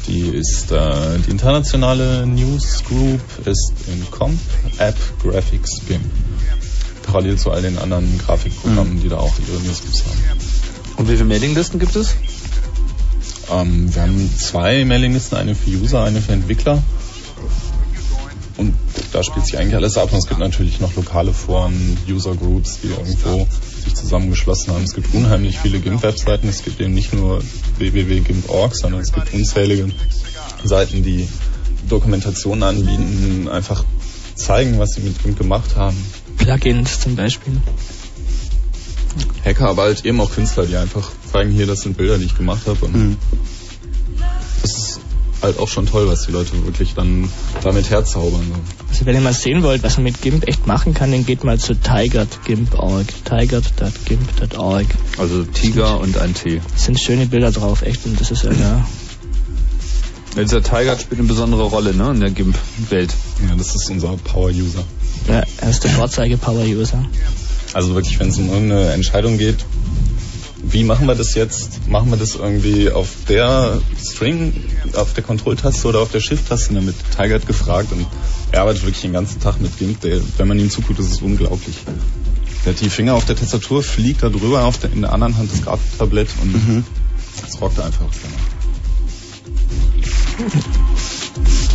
Die ist äh, die internationale Newsgroup ist in Comp App Graphics BIM. Parallel zu all den anderen Grafikprogrammen, die da auch ihre Newsgroups haben. Und wie viele Mailinglisten gibt es? Ähm, wir haben zwei Mailinglisten, eine für User, eine für Entwickler. Und da spielt sich eigentlich alles ab. Und es gibt natürlich noch lokale Foren, User Groups, die irgendwo sich zusammengeschlossen haben. Es gibt unheimlich viele GIMP-Webseiten. Es gibt eben nicht nur www.gimp.org, sondern es gibt unzählige Seiten, die Dokumentationen anbieten, einfach zeigen, was sie mit GIMP gemacht haben. Plugins zum Beispiel. Hacker, aber halt eben auch Künstler, die einfach zeigen, hier, das sind Bilder, die ich gemacht habe. Und das ist halt auch schon toll, was die Leute wirklich dann damit herzaubern. Also wenn ihr mal sehen wollt, was man mit GIMP echt machen kann, dann geht mal zu tigert.gimp.org. tigert.gimp.org. Also Tiger und ein T. Es sind schöne Bilder drauf, echt. Und das ist ja, ja Ja, dieser Tiger spielt eine besondere Rolle ne, in der GIMP-Welt. Ja, das ist unser Power-User. ja, er ist der Vorzeige-Power-User. Also wirklich, wenn es um irgendeine Entscheidung geht, wie machen wir das jetzt? Machen wir das irgendwie auf der String, auf der Kontrolltaste oder auf der Shift-Taste? Damit Tiger hat gefragt und er arbeitet wirklich den ganzen Tag mit GIMP. Der, wenn man ihm zuguckt, ist es unglaublich. Der hat die Finger auf der Tastatur, fliegt da drüber, auf der, in der anderen Hand das Grafiktablett und es rockt einfach. Not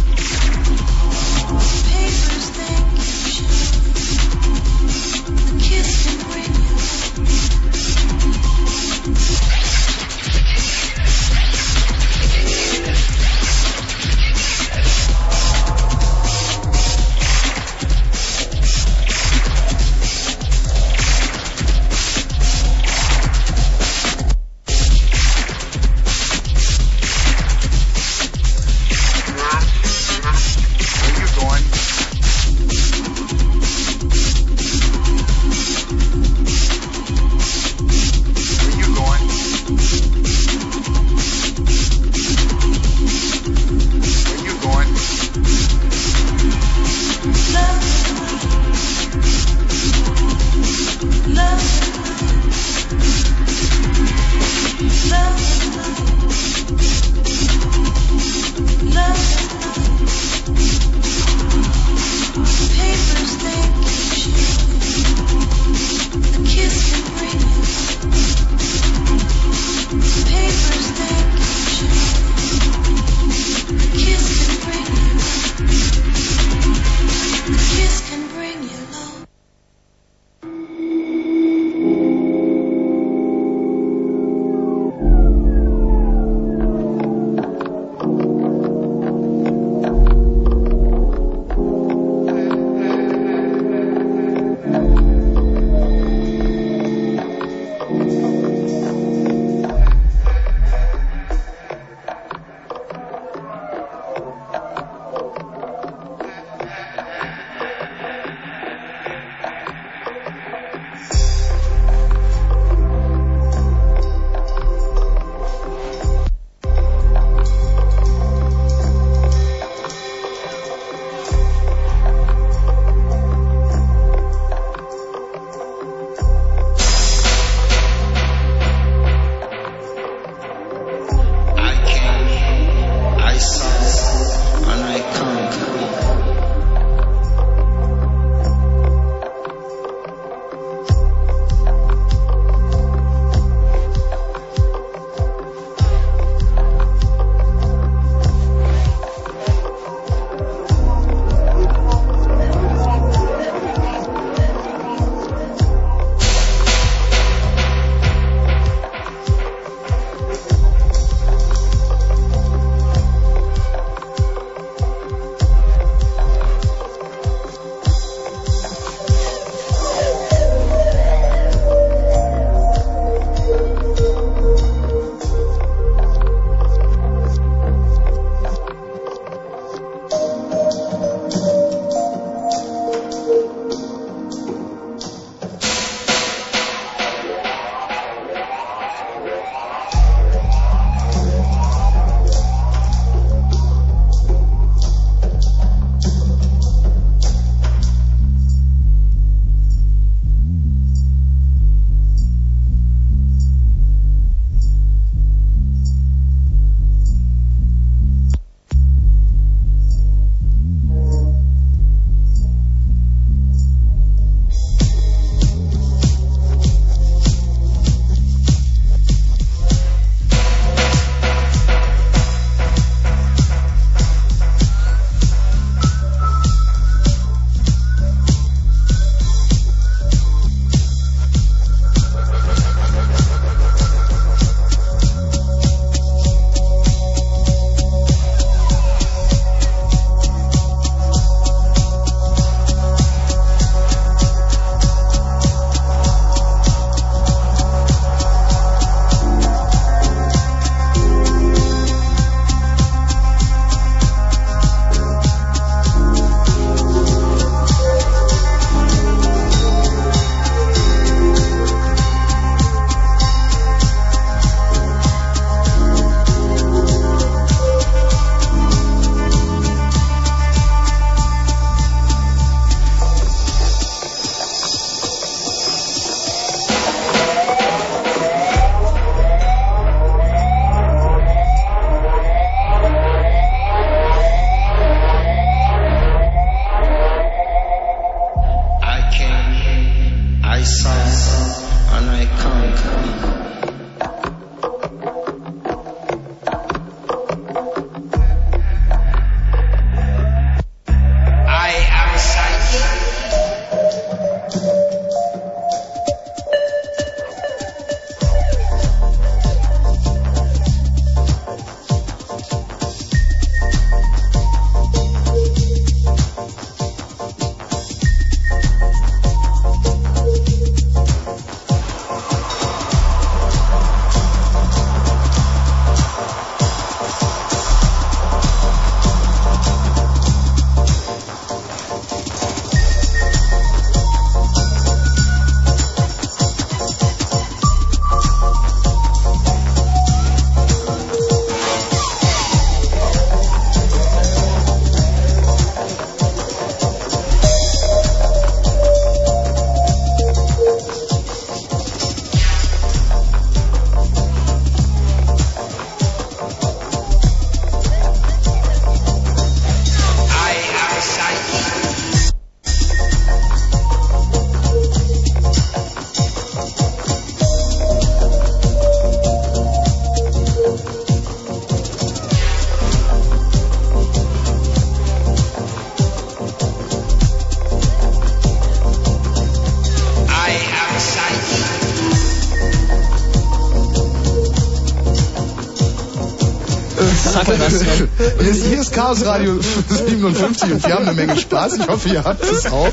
Was dran. Hier ist, hier ist Chaos Radio 57 und wir haben eine Menge Spaß. Ich hoffe, ihr habt es auch.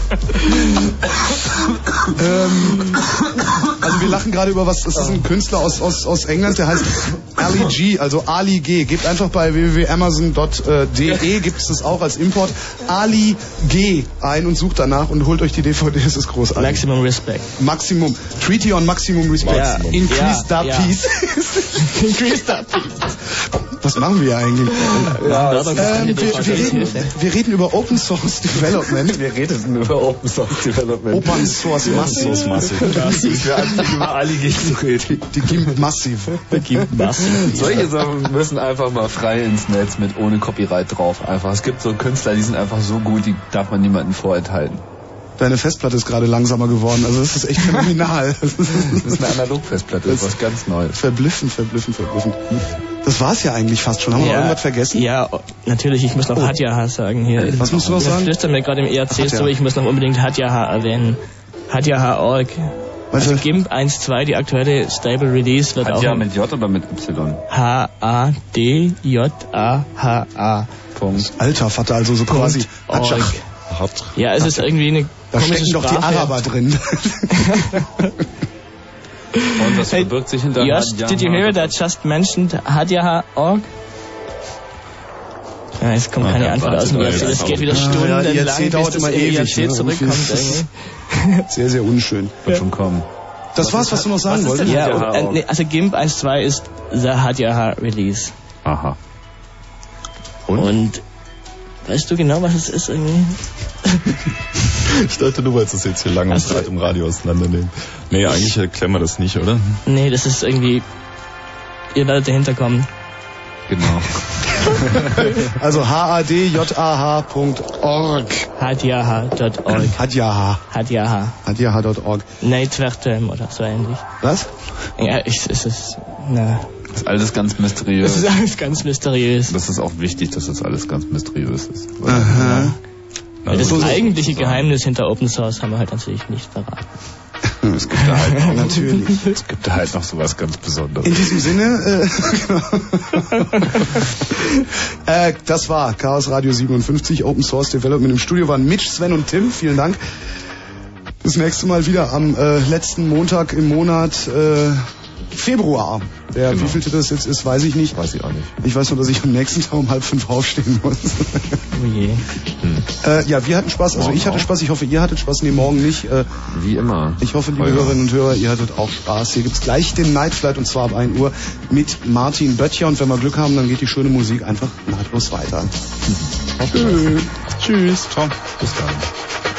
ähm, also wir lachen gerade über was, das ist ein Künstler aus, aus, aus England, der heißt Ali G, also Ali G. Gebt einfach bei www.amazon.de, gibt es das auch als Import, Ali G ein und sucht danach und holt euch die DVD, es ist großartig. Maximum Respect. Maximum. Treaty on Maximum Respect. Ja. Increase Ja, the ja. peace. Increase the peace. Was machen wir eigentlich? Ja, ähm, wir, wir, reden, wir reden über Open Source Development. Wir reden über Open Source Development. Open Source Massive. Ich wäre einfach über Ali gegen zu reden. Die gibt Massive. Gibt Massive. Solche Sachen müssen einfach mal frei ins Netz mit ohne Copyright drauf. Einfach. Es gibt so Künstler, die sind einfach so gut, die darf man niemandem vorenthalten. Deine Festplatte ist gerade langsamer geworden. Also das ist echt phänomenal. Das ist eine Analogfestplatte, das ist was ganz Neues. Verblüffend, verblüffend, verblüffend. Das war's ja eigentlich fast schon. Haben wir noch irgendwas vergessen? Ja, natürlich, ich muss noch Oh. Hadjaha sagen hier. Was musst du noch Wir sagen? flüstern mir gerade im ERC Hadjaha. so, ich muss noch unbedingt Hadjaha erwähnen. Hadjaha.org. Also GIMP 1.2, die aktuelle Stable Release wird Hat auch ja mit J oder mit Y? H-A-D-J-A-H-A. Punkt. Alter Vater, also so quasi. Org. Hatschach. Ja, es ist irgendwie eine Da komische stecken doch die. Araber drin. Und was Hey, verbirgt sich hinter Josh, did you hear that just mentioned Hadjaha.org? Ja, es kommt keine ja, Antwort aus dem ja, IRC. ja, Das geht wieder ja, stundenlang, IRC bis dauert das immer ewig, IRC ne? zurückkommt. Sehr, sehr unschön. Wird schon kommen. Das war's, was du noch sagen wolltest? Ja, und, äh, also GIMP 1.2 ist the Hadjaha Release. Aha. Und? weißt du genau, was es ist irgendwie? Ich dachte, du wolltest das jetzt hier lang und breit im Radio auseinandernehmen. Nee, eigentlich erklären wir das nicht, oder? Nee, das ist irgendwie... Ihr werdet dahinter kommen. Genau. Also hadjah.org. Hadjaha.org. Hadjaha. Hadjaha. Hadjaha.org. Neitwertem oder so ähnlich. Was? Ja, ich, es ist... Na, Das ist alles ganz mysteriös. es ist alles ganz mysteriös. Das ist auch wichtig, dass das alles ganz mysteriös ist. Aha. Weil das Also, eigentliche Geheimnis hinter Open Source haben wir halt natürlich nicht verraten. Es gibt da halt noch, Natürlich. es gibt da halt noch sowas ganz Besonderes. In diesem Sinne, äh, äh, das war Chaos Radio 57, Open Source Development. Im Studio waren Mitch, Sven und Tim. Vielen Dank. Das nächste Mal wieder am äh, letzten Montag im Monat äh, Februar. Der Genau. wievielte das jetzt ist, weiß ich nicht. Weiß ich auch nicht. Ich weiß nur, dass ich am nächsten Tag um halb fünf aufstehen muss. Oh je. äh, ja, wir hatten Spaß. Also Morgen ich hatte auch. Spaß. Ich hoffe, ihr hattet Spaß. Nee, morgen nicht. Äh, Wie immer. ich hoffe, liebe Heuer. Hörerinnen und Hörer, ihr hattet auch Spaß. Hier gibt's gleich den Night Flight und zwar ab 1 Uhr mit Martin Böttcher. Und wenn wir Glück haben, dann geht die schöne Musik einfach nahtlos weiter. Tschüss. Tschüss. Ciao. Bis dann.